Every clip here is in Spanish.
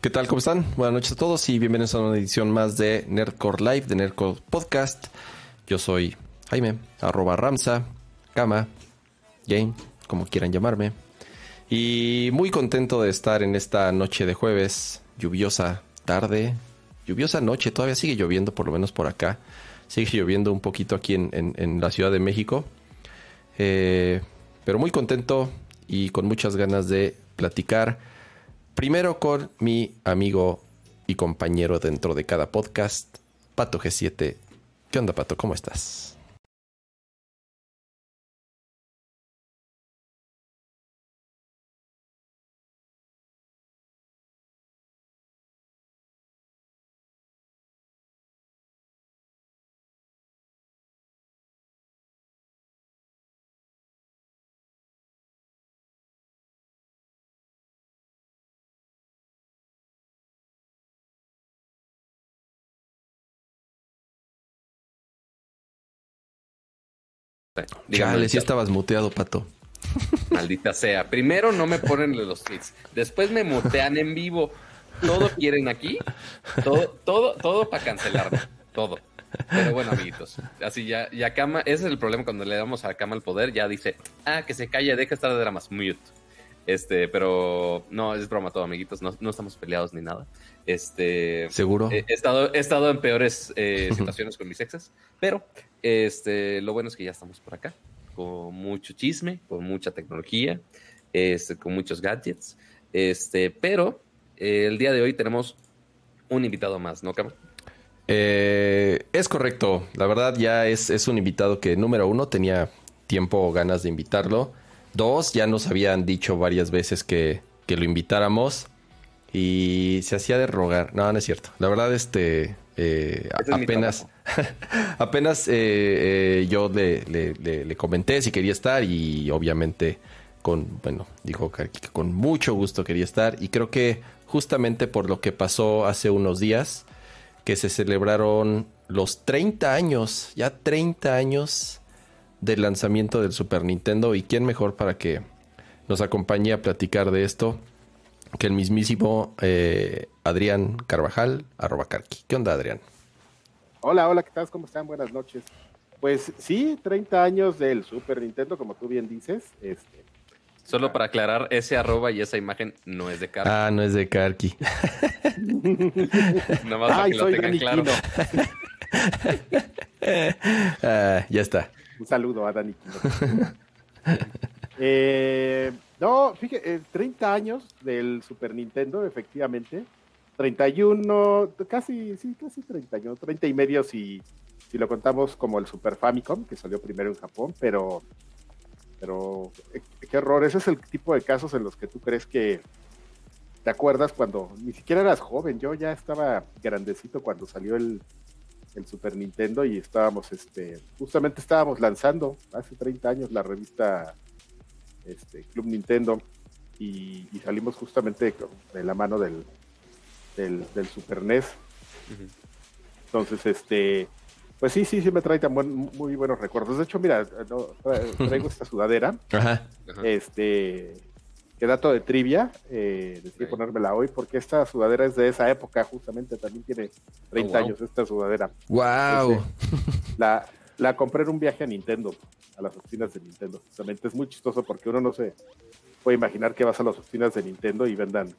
¿qué tal? ¿Cómo están? Buenas noches a todos y bienvenidos a una edición más de Nerdcore Live, de Nerdcore Podcast. Yo soy Jaime, arroba Kama, Game, como quieran llamarme. Y muy contento de estar en esta noche de jueves, lluviosa tarde, lluviosa noche, todavía sigue lloviendo por lo menos por acá. Sigue lloviendo un poquito aquí en, la Ciudad de México. Eh, pero muy contento y con muchas ganas de platicar Primero con mi amigo y compañero dentro de cada podcast, Pato G7. ¿Qué onda, Pato? ¿Cómo estás? Dígame, si estabas muteado, pato. Maldita sea. Primero no me ponen los tweets. Después me mutean en vivo. Todo quieren aquí. Todo, todo, todo para cancelarme. Todo. Pero bueno, amiguitos. Así ya, ya Kama, ese es el problema cuando le damos a Kama el poder. Ya dice, ah, que se calle, deja estar de dramas. Mute. Este, pero no, es broma todo, amiguitos. No, no estamos peleados ni nada. Este. ¿Seguro? He, estado, he estado en peores eh, situaciones con mis exes, pero este, lo bueno es que ya estamos por acá, con mucho chisme, con mucha tecnología, este, con muchos gadgets. Este, pero eh, el día de hoy tenemos un invitado más, ¿no, Cam? Eh, es correcto. La verdad, ya es, es un invitado que, número uno, tenía tiempo o ganas de invitarlo. Dos, ya nos habían dicho varias veces que, que lo invitáramos. Y se hacía de rogar. No, no es cierto. La verdad, este. Eh, apenas. apenas eh, eh, yo le, le, comenté si quería estar. Y obviamente, con. Bueno, dijo que con mucho gusto quería estar. Y creo que justamente por lo que pasó hace unos días, que se celebraron los 30 años, ya 30 años del lanzamiento del Super Nintendo. Y quién mejor para que nos acompañe a platicar de esto que el mismísimo eh, Adrián Carvajal, arroba Carqui. ¿Qué onda, Adrián? Hola, hola, ¿qué tal? ¿Cómo están? Buenas noches. Pues sí, 30 años del Super Nintendo, como tú bien dices. Este, Solo para aclarar, ese arroba y esa imagen no es de Carqui. Ah, no es de Carqui. Nada más para que lo tengan claro. ah, ya está. Un saludo a Dani. eh, no, fíjate, 30 eh, años del Super Nintendo, efectivamente. 31, casi, sí, casi 30 años, 30 y medio si, si lo contamos como el Super Famicom, que salió primero en Japón, pero, pero eh, qué error, ese es el tipo de casos en los que tú crees que te acuerdas cuando ni siquiera eras joven, yo ya estaba grandecito cuando salió el, el Super Nintendo y estábamos, este, justamente estábamos lanzando hace 30 años la revista este, Club Nintendo y, salimos justamente de la mano del, del, Super NES. Entonces, este, pues sí, sí, sí me trae muy buenos recuerdos. De hecho, mira, traigo esta sudadera. Este, que dato de trivia, eh, decidí ponérmela hoy porque esta sudadera es de esa época, justamente también tiene 30 años esta sudadera. ¡Wow! la, la compré en un viaje a Nintendo a las oficinas de Nintendo. Justamente es muy chistoso porque uno no se puede imaginar que vas a las oficinas de Nintendo y vendan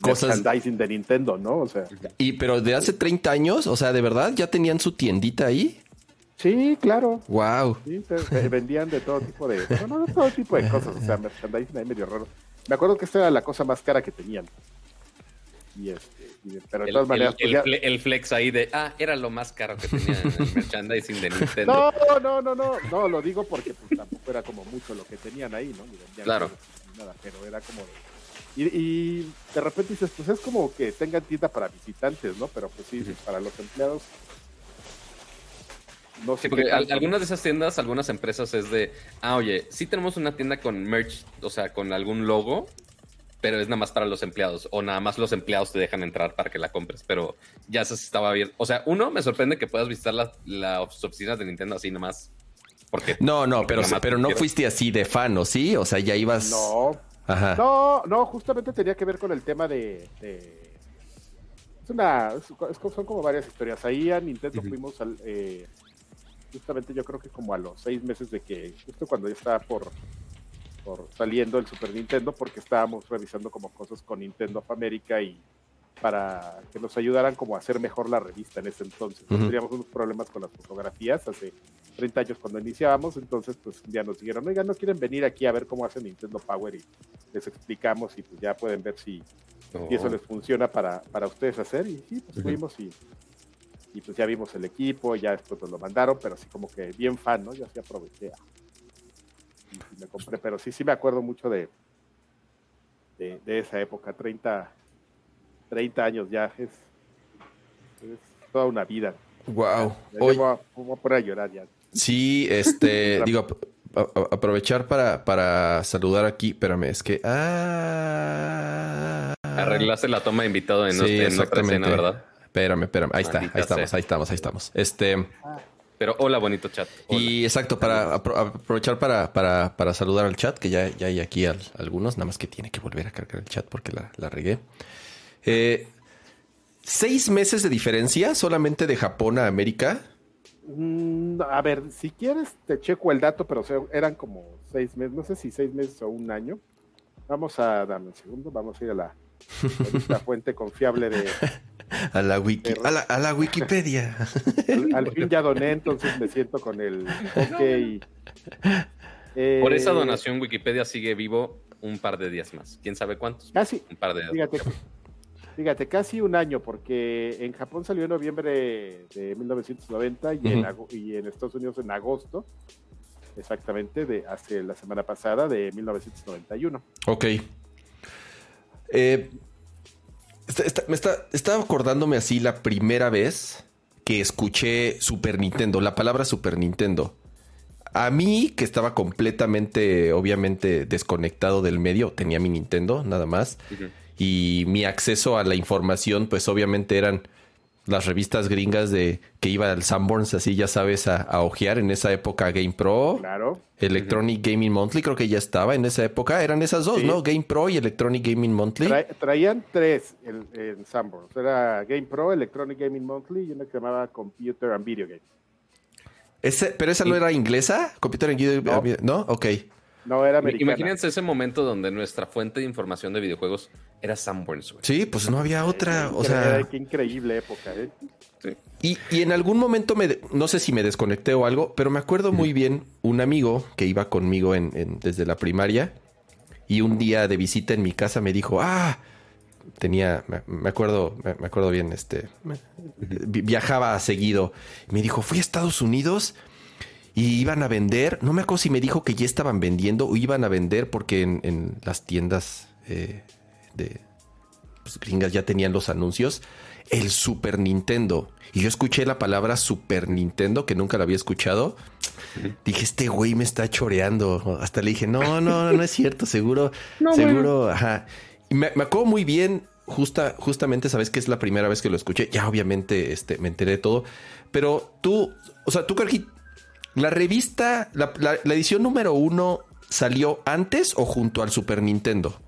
cosas merchandising de Nintendo, ¿no? O sea, y pero de hace 30 años, o sea, de verdad ya tenían su tiendita ahí. Sí, claro. Wow. Sí, vendían de todo tipo de, no, de todo tipo de cosas, o sea, merchandising ahí medio raro. Me acuerdo que esta era la cosa más cara que tenían. Y este pero de todas maneras. Pues el, flex ahí de, ah, era lo más caro que tenía en el merchandising de Nintendo. No, no, no, no, no, lo digo porque pues, tampoco era como mucho lo que tenían ahí, ¿no? claro. Nada, pero era como. Y, de repente dices, pues es como que tengan tienda para visitantes, ¿no? Pero pues sí, para los empleados. No sé porque algunas de esas tiendas, algunas empresas es de, ah, oye, sí tenemos una tienda con merch, o sea, con algún logo, pero es nada más para los empleados o nada más los empleados te dejan entrar para que la compres, pero ya se estaba bien. O sea, uno, me sorprende que puedas visitar las, las oficinas de Nintendo así nomás. Porque, no, no, pero, pero no fuiste así de fan, ¿o sí? O sea, ya ibas... No, Ajá. No, no, justamente tenía que ver con el tema de. de- es una. es- son como varias historias. Ahí a Nintendo fuimos al. eh, justamente yo creo que como a los seis meses de que. Justo cuando ya estaba por. por saliendo el Super Nintendo, porque estábamos revisando como cosas con Nintendo of America y para que nos ayudaran como a hacer mejor la revista en ese entonces. Ujú. Teníamos unos problemas con las fotografías hace 30 años cuando iniciábamos, entonces pues día nos dijeron, oigan, ¿no quieren venir aquí a ver cómo hace Nintendo Power? Y les explicamos y pues ya pueden ver si, Oh. si eso les funciona para, para ustedes hacer. Y sí, pues fuimos y, y pues ya vimos el equipo, ya después nos lo mandaron, pero así como que bien fan, ¿no? Yo así aproveché a- y, me compré, pero sí, sí me acuerdo mucho de, de, de esa época, 30, 30 años ya, es, es toda una vida. Wow. Ya me voy, a, me voy a poner a llorar ya. Sí, este, digo, a- aprovechar para, para saludar aquí, espérame, es que... Ah, Arreglaste la toma de invitado en, Sí, otra- en otra exactamente. escena, ¿verdad? Espérame, espérame, ahí está, ahí estamos, sea. ahí estamos, ahí estamos. Este, Pero hola, bonito chat. Hola. y exacto, para apro- aprovechar para, para, para saludar al chat, que ya, ya hay aquí al- algunos, nada más que tiene que volver a cargar el chat porque la, la regué. Eh, seis meses de diferencia solamente de Japón a América. Mm, a ver, si quieres te checo el dato, pero o sea, eran como seis meses, no sé si seis meses o un año. Vamos a, dame un segundo, vamos a ir a la, a fuente confiable de... A la wiki, a la, a la Wikipedia. Al, al fin ya doné, entonces me siento con el ok. Eh, Por esa donación, Wikipedia sigue vivo un par de días más. ¿Quién sabe cuántos? Casi, Un par de días. fíjate, fíjate, casi un año, porque en Japón salió en noviembre de 1990 y, en, Ujú. ago- y en Estados Unidos en agosto, exactamente, de hace la semana pasada, de 1991. Ok. Eh, está- está- me está, estaba acordándome así la primera vez que escuché Super Nintendo, la palabra Super Nintendo. A mí, que estaba completamente, obviamente, desconectado del medio, tenía mi Nintendo, nada más. Y mi acceso a la información, pues obviamente eran las revistas gringas de que iba al Sanborns, así ya sabes, a, a ojear en esa época Game Pro. Claro. Electronic Gaming Monthly, creo que ya estaba en esa época. Eran esas dos, Sí. ¿no? Game Pro y Electronic Gaming Monthly. Tra- traían tres en, en Sanborns. Era Game Pro, Electronic Gaming Monthly y una que llamaba Computer and Video Games. Ese, ¿Pero esa no era inglesa? ¿Computer and Video- No. ¿No? Ok. No, era americana. Imagínense ese momento donde nuestra fuente de información de videojuegos era Sanborns. güey. Sí, pues no había otra. O sea, Qué increíble época, ¿eh? Sí. y, y en algún momento me, no sé si me desconecté o algo, pero me acuerdo muy bien un amigo que iba conmigo en, en- desde la primaria y un día de visita en mi casa me dijo, ah, tenía, me, me acuerdo, me, me acuerdo bien, este, vi- viajaba seguido. Me dijo, fui a Estados Unidos y iban a vender, no me acuerdo si me dijo que ya estaban vendiendo o iban a vender porque en, en las tiendas eh, de pues, gringas ya tenían los anuncios, el Super Nintendo. Y yo escuché la palabra Super Nintendo, que nunca la había escuchado. Dije, este güey me está choreando. Hasta le dije, no, no, no es cierto, seguro, seguro, ajá. Y me, me acuerdo muy bien, justa, justamente, sabes que es la primera vez que lo escuché. Ya obviamente este, me enteré de todo. Pero tú, o sea, tú, Carqui, la revista, la, la- la edición número uno salió antes o junto al Super Nintendo.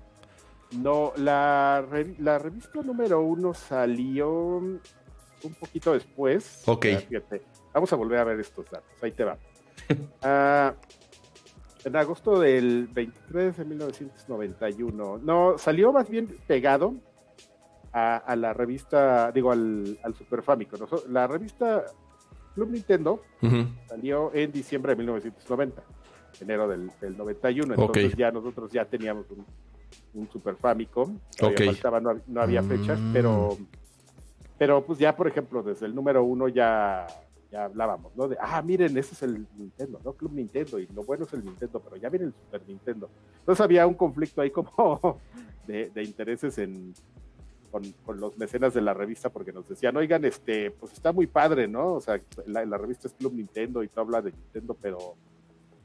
No, la, re- la revista número uno salió un poquito después. Ok. Fíjate, vamos a volver a ver estos datos. Ahí te va. Ah, en agosto del 23 de 1991. No, salió más bien pegado a, a la revista, digo, al, al Super Famicom. Noso- La revista Club Nintendo salió en diciembre de 1990, enero del, del 91. Entonces ya nosotros ya teníamos un, un Super Famicom. Faltaba, no, no había fechas, Mm. pero, pero pues ya, por ejemplo, desde el número uno ya, ya hablábamos, ¿no? De, ah, miren, ese es el Nintendo, ¿no? Club Nintendo, y lo bueno es el Nintendo, pero ya viene el Super Nintendo. Entonces había un conflicto ahí como de, de intereses en, con, con los mecenas de la revista porque nos decían, oigan, este, pues está muy padre, ¿no? O sea, la, la revista es Club Nintendo y tú hablas de Nintendo, pero,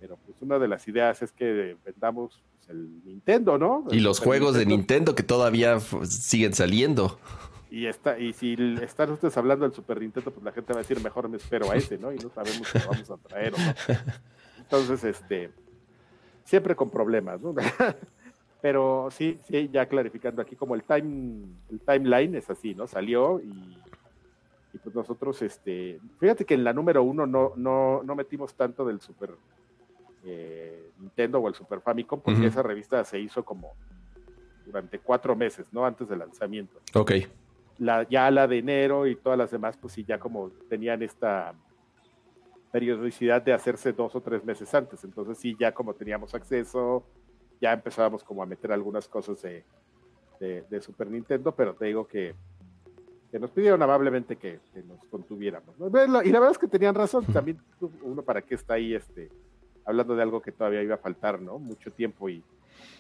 pero pues una de las ideas es que vendamos pues, el Nintendo, ¿no? Y los juegos de Nintendo que todavía siguen saliendo. Y, está, y si están ustedes hablando del Super Nintendo, pues la gente va a decir, mejor me espero a ese, ¿no? Y no sabemos si lo vamos a traer o no. Entonces, este, siempre con problemas, ¿no? pero sí, sí, ya clarificando aquí, como el time, el timeline es así, ¿no? Salió y, y pues nosotros, este, fíjate que en la número uno no, no, no metimos tanto del Super eh, Nintendo o el Super Famicom, porque esa revista se hizo como durante cuatro meses, ¿no? Antes del lanzamiento. Ok. La, ya la de enero y todas las demás, pues sí, ya como tenían esta periodicidad de hacerse dos o tres meses antes. Entonces sí, ya como teníamos acceso, ya empezábamos como a meter algunas cosas de, de- de Super Nintendo, pero te digo que, que nos pidieron amablemente que, que nos contuviéramos. Y la verdad es que tenían razón, también uno para qué está ahí este, hablando de algo que todavía iba a faltar, ¿no? Mucho tiempo y,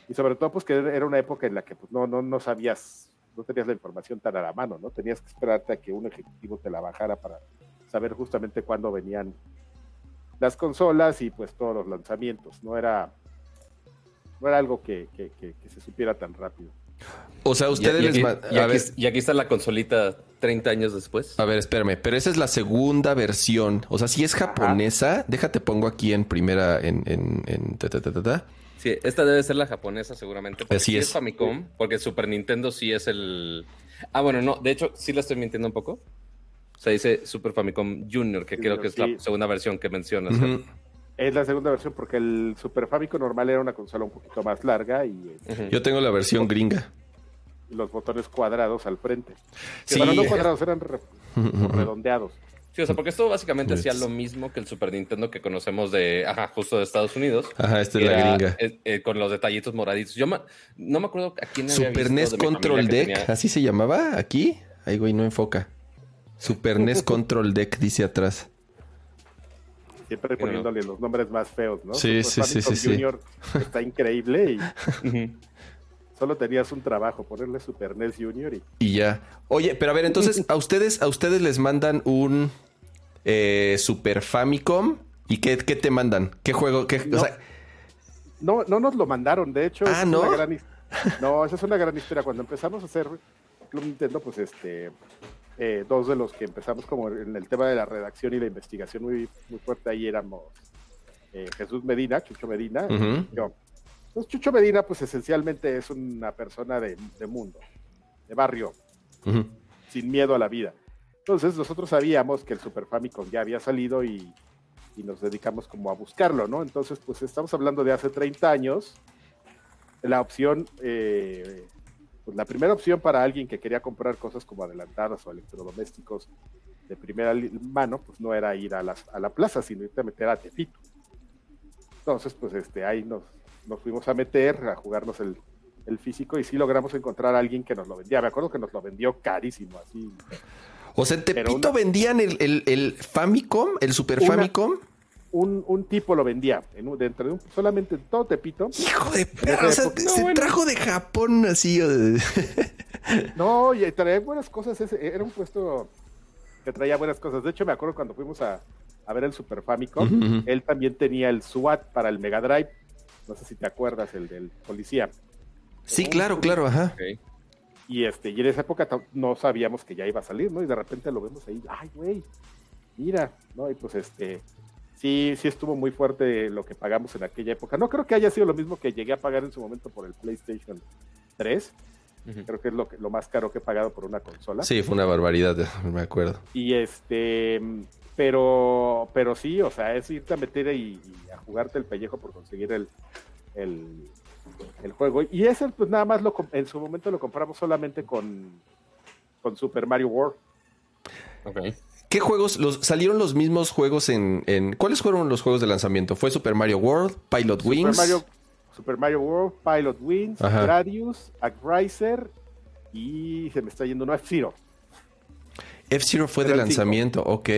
y sobre todo pues que era una época en la que pues no, no, no sabías, no tenías la información tan a la mano, ¿no? Tenías que esperarte a que un ejecutivo te la bajara para saber justamente cuándo venían las consolas y pues todos los lanzamientos, no era no era algo que, que- que- que se supiera tan rápido. O sea, ustedes y les aquí, ma- y a aquí- ver, y aquí está la consolita 30 años después. a ver, espérame, pero esa es la segunda versión. O sea, si es japonesa, déjate pongo aquí en primera en en, en ta, ta, ta, ta, ta. Sí, esta debe ser la japonesa seguramente. Porque Así sí es. es Famicom, porque Super Nintendo sí es el... Ah, bueno, no, de hecho sí la estoy mintiendo un poco. O sea, dice Super Famicom Junior, que creo que es sí. la segunda versión que mencionas. Es la segunda versión porque el Super Famicom normal era una consola un poquito más larga y Ujú. Yo tengo la versión gringa. Los botones cuadrados al frente. Sí. Bueno, no cuadrados, eran re- redondeados. Sí, o sea, porque esto básicamente hacía lo mismo que el Super Nintendo que conocemos de, ajá, justo de Estados Unidos. Ajá, esta es la gringa. eh, eh, con los detallitos moraditos. Yo ma- no me acuerdo a quién había Super visto NES de Control Deck, tenía- así se llamaba aquí. Ay, güey, no enfoca. Super NES Control Deck dice atrás. Siempre no. poniéndole los nombres más feos, ¿no? Sí, Super sí, sí, Famicom sí, sí. Junior está increíble y. solo tenías un trabajo, ponerle Super NES Junior y Y ya. Oye, pero a ver, entonces, a ustedes, a ustedes les mandan un eh, Super Famicom. ¿Y qué, qué te mandan? ¿Qué juego? Qué, No. O sea, No, no nos lo mandaron, de hecho, Ah, es ¿no? una gran his- no, esa es una gran historia. Cuando empezamos a hacer Club Nintendo, pues este, eh, dos de los que empezamos como en el tema de la redacción y la investigación muy, muy fuerte ahí éramos eh, Jesús Medina, Chucho Medina, y yo. Entonces, Chucho Medina, pues esencialmente es una persona de, de mundo, de barrio, sin miedo a la vida. Entonces nosotros sabíamos que el Super Famicom ya había salido y, y nos dedicamos como a buscarlo, ¿no? Entonces, pues estamos hablando de hace 30 años. La opción, eh, pues la primera opción para alguien que quería comprar cosas como adelantadas o electrodomésticos de primera mano, pues no era ir a, las- a la plaza, sino irte a meter a Tepito. Entonces, pues este, ahí nos, nos fuimos a meter, a jugarnos el, el físico y sí logramos encontrar a alguien que nos lo vendía. Me acuerdo que nos lo vendió carísimo, así. O sea, en Pero Tepito una- vendían el, el, el Famicom, el Super Una- Famicom. Un, un tipo lo vendía, en un- dentro de un, solamente en todo Tepito. Hijo de perra, o sea, se bueno. trajo de Japón así. No, y traía buenas cosas. ese- era un puesto que traía buenas cosas. De hecho, me acuerdo cuando fuimos a, a ver el Super Famicom, él también tenía el SWAT para el Mega Drive. No sé si te acuerdas, el del policía. Sí, claro, claro, ajá. Y este, y en esa época no sabíamos que ya iba a salir, ¿no? Y de repente lo vemos ahí, ay, güey, mira, ¿no? Y pues este, sí, sí estuvo muy fuerte lo que pagamos en aquella época. No creo que haya sido lo mismo que llegué a pagar en su momento por el PlayStation 3. Ujú. Creo que es lo, que, lo más caro que he pagado por una consola. Sí, fue una barbaridad, me acuerdo. Y este, pero, pero sí, o sea, es irte a meter y, y a jugarte el pellejo por conseguir el, el, el juego. Y ese, pues nada más lo, com- en su momento lo compramos solamente con, con Super Mario World. ¿Qué juegos? Los, ¿Salieron los mismos juegos en, en... ¿Cuáles fueron los juegos de lanzamiento? ¿Fue Super Mario World? ¿Pilot Super Wings? Mario, Super Mario World, Pilot Wings, Ajá. Gradius, Agrizer y se me está yendo uno F-Zero. F-Zero fue de cinco. lanzamiento, ok.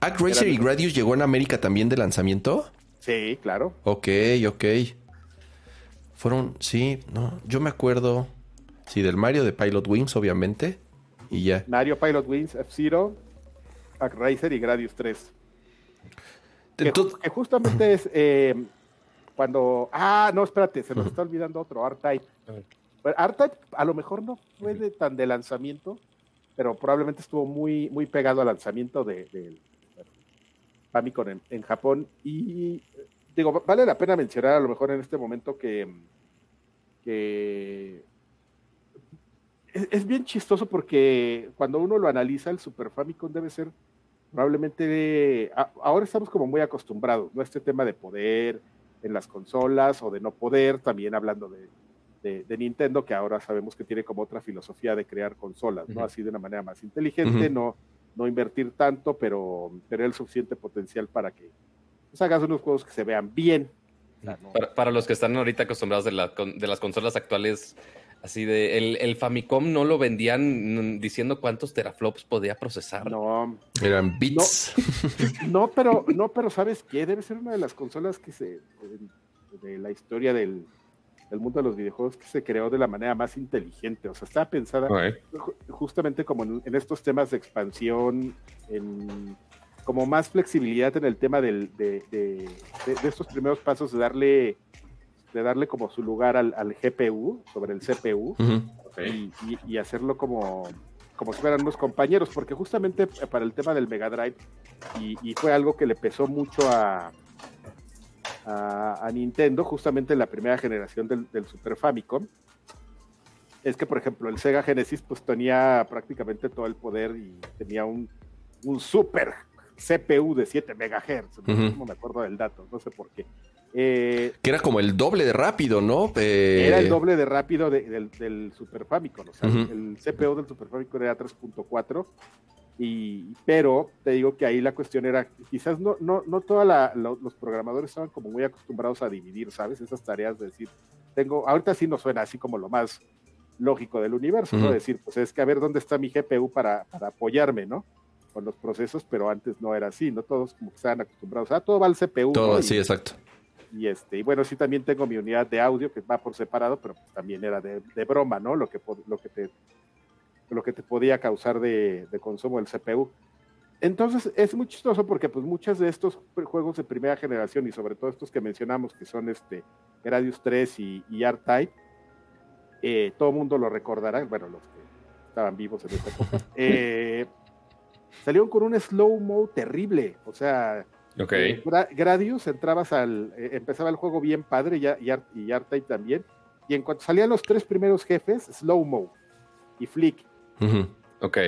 ¿Act Racer y Gradius llegó en América también de lanzamiento? Sí, claro. Ok, ok. Fueron, sí, no, yo me acuerdo, sí, del Mario de Pilot Wings, obviamente, y ya. Mario, Pilot Wings, F-Zero, Agrizer y Gradius 3. Que, Entonces- ju- que justamente es eh, cuando. Ah, no, espérate, se nos está olvidando otro, R-Type. R-Type a lo mejor no fue de, tan de lanzamiento, pero probablemente estuvo muy, muy pegado al lanzamiento de, del Famicom en, Japón. Y digo, vale la pena mencionar a lo mejor en este momento que es, bien chistoso porque cuando uno lo analiza, el Super Famicom debe ser probablemente, ahora estamos como muy acostumbrados, ¿no? Este tema de poder en las consolas o de no poder, también hablando de, de, Nintendo, que ahora sabemos que tiene como otra filosofía de crear consolas, ¿no? Así de una manera más inteligente, no, no invertir tanto, pero tener el suficiente potencial para que pues, hagas unos juegos que se vean bien. para, los que están ahorita acostumbrados de, la, de las consolas actuales, Así de, el, el, Famicom no lo vendían diciendo cuántos teraflops podía procesar. No. Eran bits. No, pero, no, pero ¿sabes qué? Debe ser una de las consolas que se, de, la historia del, mundo de los videojuegos que se creó de la manera más inteligente. O sea, estaba pensada justamente como en, estos temas de expansión, en como más flexibilidad en el tema del, de, de, de, estos primeros pasos de darle de darle como su lugar al, GPU sobre el CPU y, hacerlo como, como si fueran unos compañeros, porque justamente para el tema del Mega Drive, y, fue algo que le pesó mucho a, a, Nintendo, justamente en la primera generación del, Super Famicom, es que, por ejemplo, el Sega Genesis pues tenía prácticamente todo el poder y tenía un, un super CPU de 7 MHz, no me acuerdo del dato, no sé por qué. Eh, que era como el doble de rápido, ¿no? Eh, era el doble de rápido del, Super Famicom. O sea, el CPU del Super Famicom era 3.4. Y, pero te digo que ahí la cuestión era, quizás no, no, no todos los programadores estaban como muy acostumbrados a dividir, ¿sabes? Esas tareas de decir, tengo, ahorita sí nos suena así como lo más lógico del universo, ¿no? Decir, pues es que a ver dónde está mi GPU para, para apoyarme, ¿no? Con los procesos, pero antes no era así, ¿no? Todos como que estaban acostumbrados, a todo va al CPU. Todo, sí, exacto. Y, este, y bueno, sí también tengo mi unidad de audio que va por separado, pero pues también era de, broma, ¿no? Lo que, lo, que te, lo que te podía causar de, consumo del CPU. Entonces es muy chistoso porque pues muchos de estos juegos de primera generación y sobre todo estos que mencionamos que son este Gradius 3 y, y R-Type, eh, todo el mundo lo recordará, bueno, los que estaban vivos en esa época, eh, salieron con un slow-mo terrible, o sea, Ok. Eh, Gradius, entrabas al. Eh, empezaba el juego bien padre y, y, y también. Y en cuanto salían los tres primeros jefes, Slow Mo y Flick. Ok.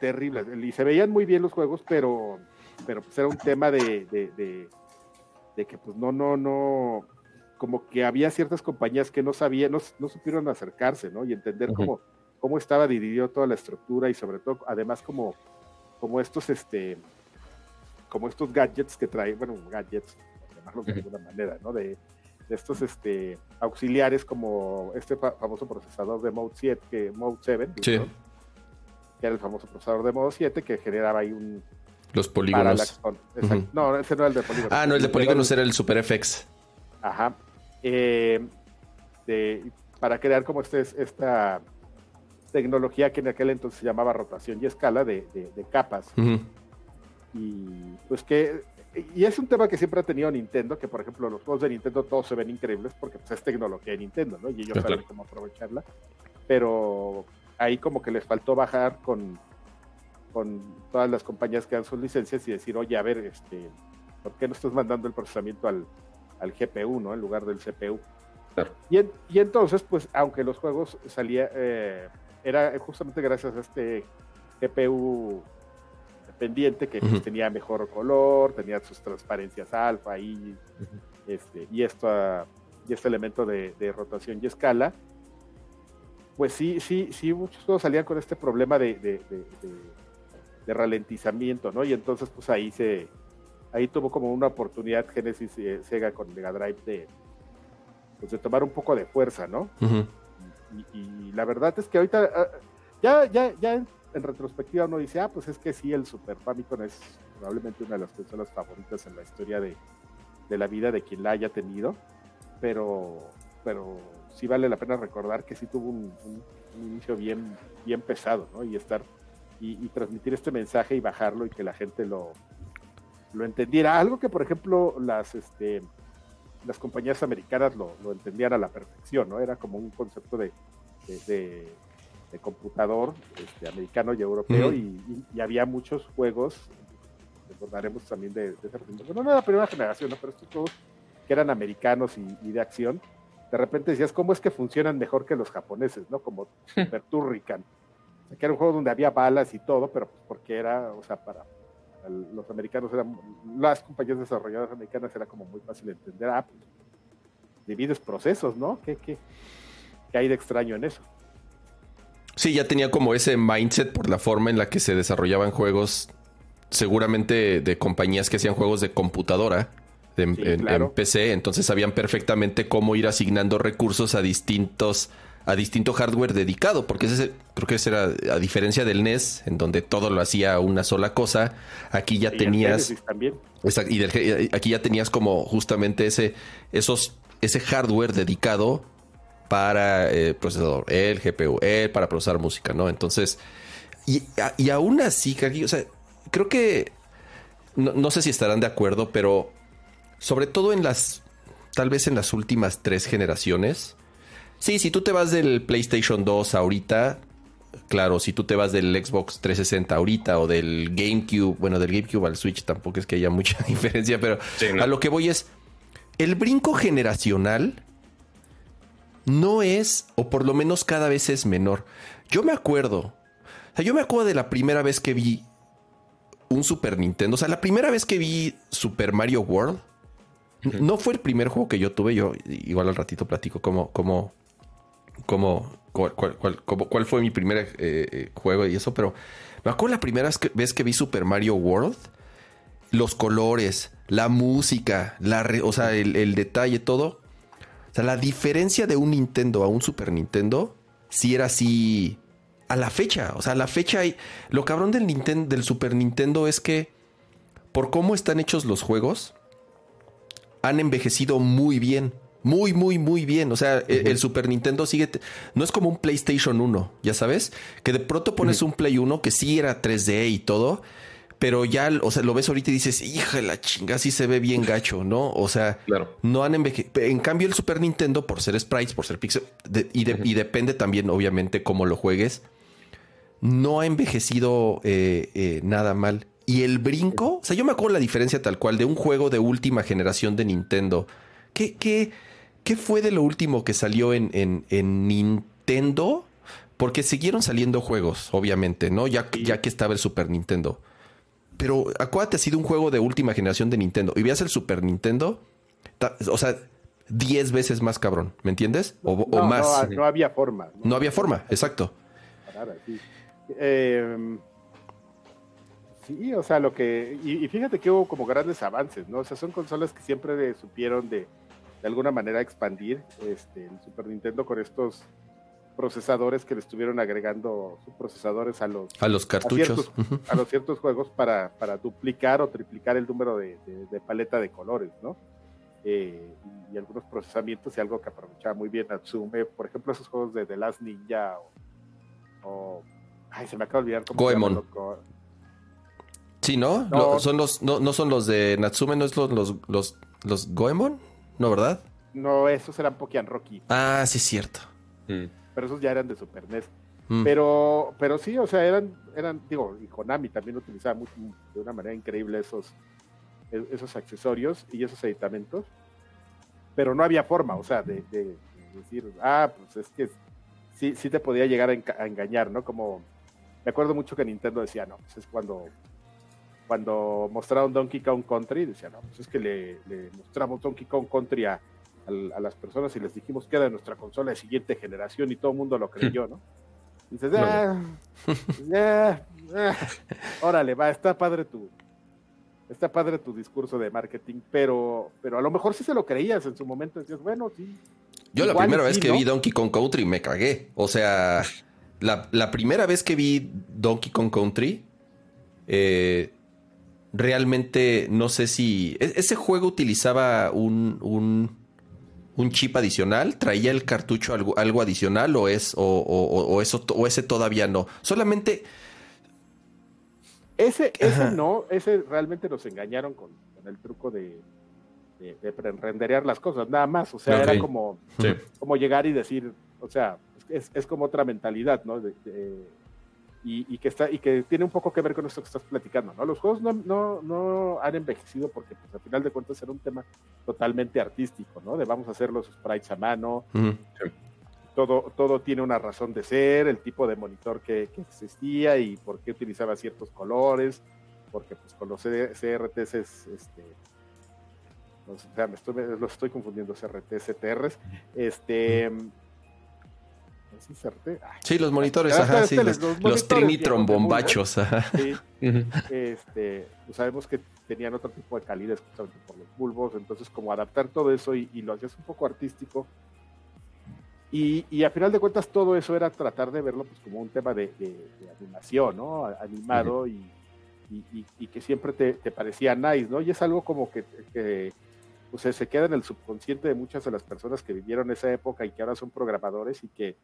terrible. Y se veían muy bien los juegos, pero, pero pues era un tema de, de, que, pues no, no, no. Como que había ciertas compañías que no sabían, no, no supieron acercarse, ¿no? Y entender cómo, cómo estaba dividido toda la estructura y sobre todo, además, como, como estos, este como estos gadgets que trae, bueno, gadgets, por llamarlos de alguna manera, ¿no? De, estos este, auxiliares como este famoso procesador de Mode 7, que, Mode 7, que era el famoso procesador de Modo 7 que generaba ahí un... Los polígonos. No, ese no era el de polígonos. Ah, no, el de polígonos era el Super FX. Ajá. Eh, para crear como este, esta tecnología que en aquel entonces se llamaba rotación y escala de, capas. Y pues que y es un tema que siempre ha tenido Nintendo, que por ejemplo los juegos de Nintendo todos se ven increíbles porque pues, es tecnología de Nintendo, ¿no? Y ellos saben cómo aprovecharla. Pero ahí como que les faltó bajar con, con todas las compañías que dan sus licencias y decir, oye, a ver, este, ¿por qué no estás mandando el procesamiento al, al GPU, ¿no? En lugar del CPU. Y, y, entonces, pues, aunque los juegos salía, eh, era justamente gracias a este GPU pendiente que pues, tenía mejor color, tenía sus transparencias alfa y, este, y, esto, y este elemento de, rotación y escala. Pues sí, sí, sí, muchos salían con este problema de, de, ralentizamiento, ¿no? Y entonces, pues ahí se, ahí tuvo como una oportunidad Genesis eh, Sega con Mega Drive de, pues, de tomar un poco de fuerza, ¿no? y, la verdad es que ahorita ah, ya, ya, ya en retrospectiva uno dice, ah, pues es que sí, el Super Famicom es probablemente una de las consolas favoritas en la historia de, la vida de quien la haya tenido, pero, pero sí vale la pena recordar que sí tuvo un, inicio bien, bien pesado, ¿no? Y estar y, transmitir este mensaje y bajarlo y que la gente lo, lo entendiera. Algo que, por ejemplo, las, este, las compañías americanas lo, entendían a la perfección, ¿no? Era como un concepto de de computador este, americano y europeo y, había muchos juegos, recordaremos también de, de no, no la primera generación, pero estos juegos que eran americanos y, de acción, de repente decías, ¿cómo es que funcionan mejor que los japoneses, no? Como Super Turrican. O sea, que era un juego donde había balas y todo, pero pues porque era, o sea, para, para los americanos, eran, las compañías desarrolladoras americanas era como muy fácil de entender. Ah, pues, divides procesos, ¿no? ¿Qué, qué, qué hay de extraño en eso? Sí, ya tenía como ese mindset por la forma en la que se desarrollaban juegos, seguramente de compañías que hacían juegos de computadora Sí, en, claro. en PC, entonces sabían perfectamente cómo ir asignando recursos a distintos a distinto hardware dedicado, porque ese creo que ese era a diferencia del NES en donde todo lo hacía una sola cosa, aquí ya Y el tenías también. Y del aquí ya tenías como justamente ese, esos, ese hardware dedicado para eh, procesador, el GPU, el para procesar música, ¿no? Entonces, y, y aún así, o sea, creo que no, no sé si estarán de acuerdo, pero sobre todo en las, tal vez en las últimas tres generaciones, sí, si tú te vas del PlayStation 2 ahorita, claro, si tú te vas del Xbox 360 ahorita o del GameCube, bueno, del GameCube al Switch tampoco es que haya mucha diferencia, pero Sí, no. a lo que voy es, el brinco generacional no es, o por lo menos cada vez es menor. Yo me acuerdo, o sea, yo me acuerdo de la primera vez que vi un Super Nintendo, o sea, la primera vez que vi Super Mario World, no fue el primer juego que yo tuve, yo igual al ratito platico cómo, cómo, cómo, cuál, cuál- cuál- fue mi primer eh, eh, juego y eso, pero me acuerdo la primera vez que, vi Super Mario World, los colores, la música, la o sea, el, el detalle, todo. O sea, la diferencia de un Nintendo a un Super Nintendo, sí era así a la fecha. O sea, a la fecha hay. Lo cabrón del del Super Nintendo es que por cómo están hechos los juegos, han envejecido muy bien. Muy, muy, muy bien. O sea, el, el Super Nintendo sigue. No es como un PlayStation 1, ya sabes. Que de pronto pones un Play 1 que sí era 3D y todo. Pero ya, o sea, lo ves ahorita y dices, hija de la chinga, sí se ve bien gacho, ¿no? O sea, Claro. no han envejecido. En cambio, el Super Nintendo, por ser sprites, por ser pixel, de- y, de- y depende también, obviamente, cómo lo juegues, no ha envejecido eh, eh, nada mal. Y el brinco, o sea, yo me acuerdo la diferencia tal cual de un juego de última generación de Nintendo. ¿Qué, qué, qué fue de lo último que salió en, en- en Nintendo? Porque siguieron saliendo juegos, obviamente, ¿no? Ya, ya que estaba el Super Nintendo. Pero acuérdate, ha sido un juego de última generación de Nintendo. Y veas el Super Nintendo, o sea, 10 veces más cabrón, ¿me entiendes? O, más. No, no había forma. No había forma, exacto. Nada, sí. Eh, sí, o sea, lo que. Y, y fíjate que hubo como grandes avances, ¿no? O sea, son consolas que siempre de- supieron de, de alguna manera expandir este, el Super Nintendo con estos procesadores que le estuvieron agregando subprocesadores a los, A los a cartuchos. ciertos, a los ciertos juegos para, para duplicar o triplicar el número de, de- de paleta de colores, ¿no? Eh, y, y algunos procesamientos y algo que aprovechaba muy bien Natsume, por ejemplo, esos juegos de The Last Ninja o, o- ay, se me acaba de olvidar cómo se Goemon. loco. Sí, ¿no? No. Son los, no, no son los de Natsume, ¿no es los, los, los, los Goemon? ¿No, verdad? No, esos eran Pokémon Rocky, Ah, sí es cierto. Mm. pero esos ya eran de Super NES. Mm. Pero, pero sí, o sea, eran, eran, digo, y Konami también utilizaba mucho, de una manera increíble esos, e- esos accesorios y esos aditamentos, pero no había forma, o sea, de, de- de decir, ah, pues es que sí, sí te podía llegar a, enca- a engañar, ¿no? Como, me acuerdo mucho que Nintendo decía, no, pues es cuando, cuando mostraron Donkey Kong Country, decía, no, pues es que le, le mostramos Donkey Kong Country a, las personas y les dijimos que era nuestra consola de siguiente generación y todo el mundo lo creyó, ¿no? Y dices, ah, ya, ah, órale, va, está padre tu, está padre tu discurso de marketing, pero, pero a lo mejor sí se lo creías en su momento, decías, bueno, sí. Yo la primera vez sí, que ¿no? vi Donkey Kong Country me cagué. O sea, la, la primera vez que vi Donkey Kong Country, eh, realmente no sé si... e- Ese juego utilizaba un, un, un chip adicional, traía el cartucho algo, algo adicional o es o, o- o eso o ese todavía no. Solamente Ese, ese no, ese realmente nos engañaron con, con el truco de, de, renderear las cosas, nada más, o sea, era como, Sí. como llegar y decir, o sea, es, es como otra mentalidad, ¿no? De, y, que está, y que tiene un poco que ver con esto que estás platicando, ¿no? Los juegos no, no, no han envejecido porque, pues, al final de cuentas, era un tema totalmente artístico, ¿no? De vamos a hacer los sprites a mano, todo, todo tiene una razón de ser, el tipo de monitor que, que, existía y por qué utilizaba ciertos colores, porque pues con los CRTs es, este, o sea, me estoy, los estoy confundiendo, CRT, CTRs, este... Sí, los monitores, ajá, sí, los, los, trinitrombombachos, Sí, este, pues sabemos que tenían otro tipo de calidad justamente por los bulbos, entonces como adaptar todo eso y, lo hacías un poco artístico. Y, y, a final de cuentas todo eso era tratar de verlo pues como un tema de, animación, ¿no? Animado y, y, que siempre te, te, parecía nice, ¿no? Y es algo como que, que pues, se queda en el subconsciente de muchas de las personas que vivieron esa época y que ahora son programadores y que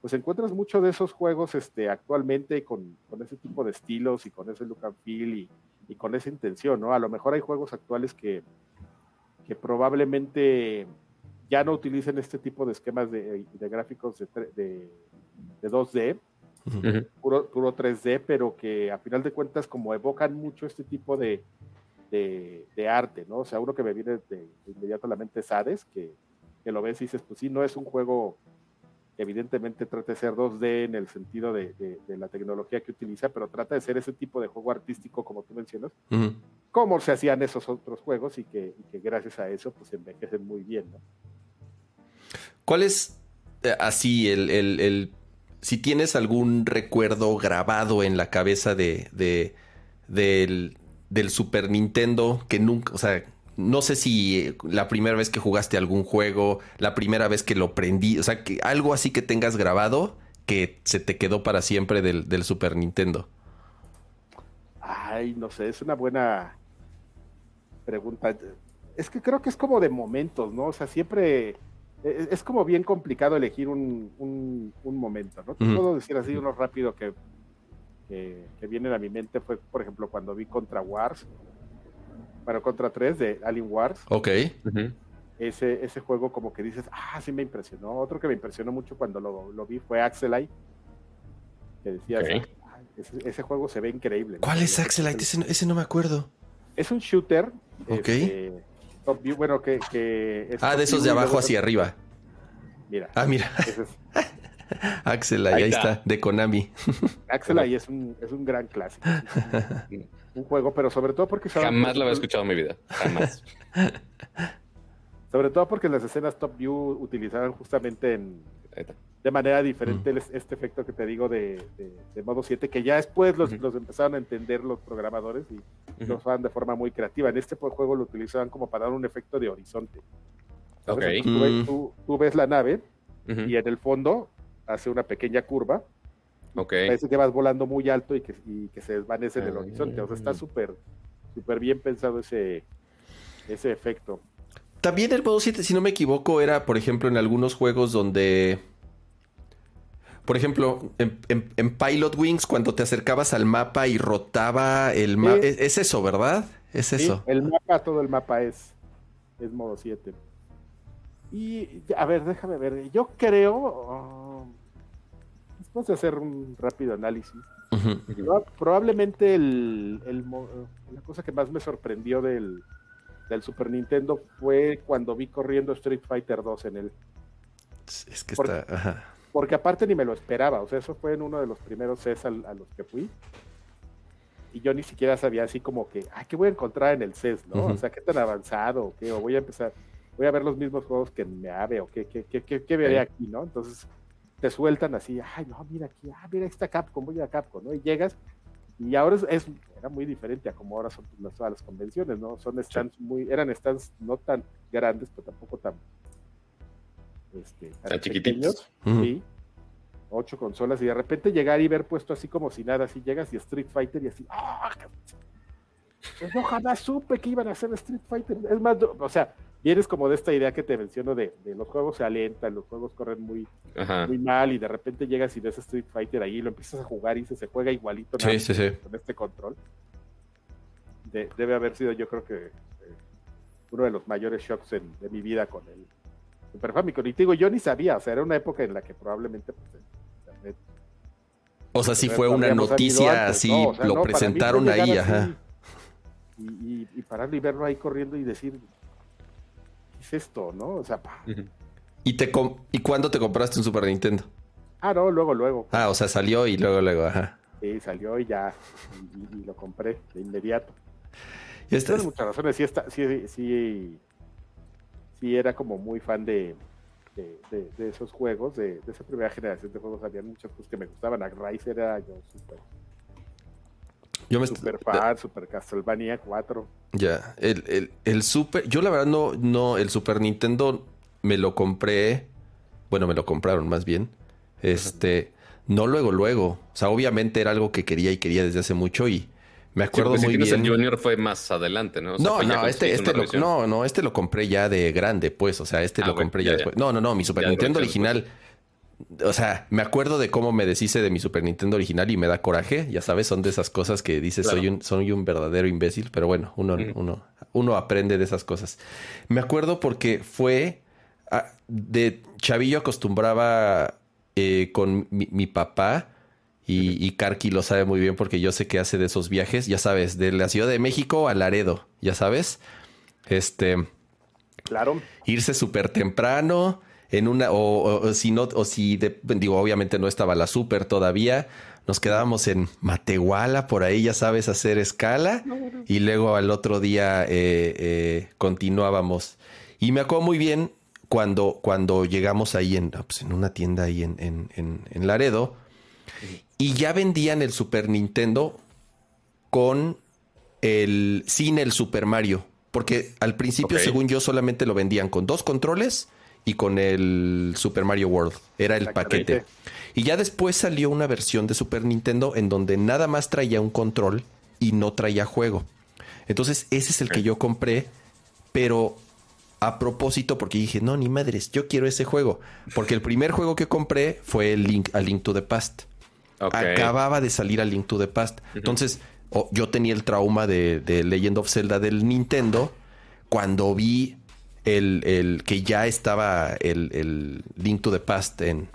pues encuentras mucho de esos juegos este, actualmente con, con ese tipo de estilos y con ese look and feel y, y, con esa intención, ¿no? A lo mejor hay juegos actuales que, que probablemente ya no utilicen este tipo de esquemas de, de gráficos de, de, de 2D, puro, puro 3D, pero que a final de cuentas como evocan mucho este tipo de, de, arte, ¿no? O sea, uno que me viene de, inmediato a la mente es Hades, que, que, lo ves y dices, pues sí, no es un juego evidentemente trata de ser 2D en el sentido de, la tecnología que utiliza, pero trata de ser ese tipo de juego artístico como tú mencionas, como se hacían esos otros juegos y que, gracias a eso pues envejecen muy bien. ¿no? ¿Cuál es eh, así el, el, si tienes algún recuerdo grabado en la cabeza de, del, del Super Nintendo que nunca, o sea, no sé si la primera vez que jugaste algún juego, la primera vez que lo prendí, o sea, que algo así que tengas grabado que se te quedó para siempre del, Super Nintendo. Ay, no sé, es una buena pregunta. Es que creo que es como de momentos, ¿no? O sea, siempre e, es, como bien complicado elegir un, un, momento, ¿no? Puedo decir así uno rápido que, que, que viene a mi mente fue, por ejemplo, cuando vi Contra Wars bueno, contra 3 de Alien Wars. Ok. ese, ese juego como que dices, ah, sí me impresionó. Otro que me impresionó mucho cuando lo, lo vi fue Axelite. Que decías, ah, ese, juego se ve increíble. ¿Cuál es Axelite? Ese, no me acuerdo. Es un shooter. Ok. Este, top view, bueno, que, que Ah, de esos de abajo hacia arriba. Mira. Ah, mira. Axelite, ahí, está. de Konami. Axelite es un, es un gran clásico. un juego, pero sobre todo porque... Jamás lo había escuchado en mi vida, jamás. sobre todo porque las escenas top view utilizaban justamente en, de manera diferente mm. este efecto que te digo de, modo 7, que ya después los, empezaron a entender los programadores y lo usaban de forma muy creativa. En este juego lo utilizaban como para dar un efecto de horizonte. Okay. Mm. Tú, ves, la nave y en el fondo hace una pequeña curva Parece que vas volando muy alto y que, se desvanece en el horizonte. O sea, está ah. súper súper bien pensado ese, ese efecto. También el modo 7, si no me equivoco, era, por ejemplo, en algunos juegos donde... Por ejemplo, en, Pilot Wings, cuando te acercabas al mapa y rotaba el mapa... Es, eso, ¿verdad? Es eso. El mapa, todo el mapa es, es modo 7. Y, a ver, déjame ver. Yo creo vamos a hacer un rápido análisis. Probablemente el, la cosa que más me sorprendió del, Super Nintendo fue cuando vi corriendo Street Fighter 2 en él. Es que porque, está. Porque aparte ni me lo esperaba. O sea, eso fue en uno de los primeros CES a, los que fui. Y yo ni siquiera sabía así como que, ah, ¿qué voy a encontrar en el CES? ¿no? O sea, ¿qué tan avanzado? ¿O qué? O voy a empezar, voy a ver los mismos juegos que en Meave o qué, qué, qué, qué, veré aquí, ¿no? Entonces te sueltan así, ay, no, mira aquí, ah, mira, está Capcom, voy a Capcom, ¿no? Y llegas, y ahora es, era muy diferente a como ahora son las, todas las convenciones, ¿no? Son stands muy, eran stands no tan grandes, pero tampoco tan, este, tan chiquititos. Sí, ocho consolas, y de repente llegar y ver puesto así como si nada, así llegas y Street Fighter y así, ¡ah! Pues yo jamás supe que iban a hacer Street Fighter. Es más, o sea, vienes como de esta idea que te menciono de, los juegos se alentan, los juegos corren muy, muy mal y de repente llegas y ves Street Fighter ahí y lo empiezas a jugar y se, juega igualito con este control. debe haber sido yo creo que eh, uno de los mayores shocks en, de mi vida con el Super Famicom. Y te digo, yo ni sabía, o sea, era una época en la que probablemente pues, internet O sea, sí fue una noticia, antes, así ¿no? O sea, lo no, presentaron ahí, así ajá. Y, y, y pararlo y verlo ahí corriendo y decir, ¿qué es esto, no? O sea, pa-. ¿Y, te ¿Y cuándo te compraste un Super Nintendo? ah, no, luego, luego. Ah, o sea, salió y luego, luego, ajá. Sí, salió y ya, y, lo compré de inmediato. Y este- muchas razones, sí, está, sí, sí, sí era como muy fan de, de, de- de esos juegos, de, de esa primera generación de juegos, había muchas cosas que me gustaban, a Rise era yo súper yo me super fan, super Castlevania 4, Ya, el, el, el Super, yo la verdad no, no, el Super Nintendo me lo compré, bueno, me lo compraron más bien, este, no luego, luego, o sea, obviamente era algo que quería y quería desde hace mucho y me Sí, acuerdo si muy tienes bien. el Junior fue más adelante, ¿no? O sea, no, no, este, este lo, no, no, este lo compré ya de grande, pues, o sea, este Ah, lo bueno, compré ya, ya ya. después. No, no, no, mi Super Ya Nintendo original, o sea, me acuerdo de cómo me deshice de mi Super Nintendo original y me da coraje, ya sabes, son de esas cosas que dices, Claro. soy un, soy un verdadero imbécil, pero bueno, uno, uno, uno aprende de esas cosas. Me acuerdo porque fue, ah, de chavillo acostumbraba eh, con mi, mi papá, y, y Karki lo sabe muy bien porque yo sé que hace de esos viajes, ya sabes, de la Ciudad de México a Laredo, ya sabes. Este, claro, irse súper temprano en una, o, o- o si no, o si, de- digo, obviamente no estaba la súper todavía, nos quedábamos en Matehuala, por ahí, ya sabes, hacer escala, y luego al otro día eh, eh, continuábamos. Y me acuerdo muy bien cuando, cuando llegamos ahí en, pues, en una tienda ahí en, en, en- en Laredo, y ya vendían el Super Nintendo con el sin el Super Mario. Porque al principio, según yo, solamente lo vendían con dos controles y con el Super Mario World. Era el paquete. Y ya después salió una versión de Super Nintendo en donde nada más traía un control y no traía juego. Entonces, ese es el que yo compré, pero a propósito, porque dije, no, ni madres, yo quiero ese juego. Porque el primer juego que compré fue el Link, a Link to the Past acababa de salir a Link to the Past. Entonces, o- yo tenía el trauma de, de Legend of Zelda del Nintendo cuando vi el, el que ya estaba el, el Link to the Past en,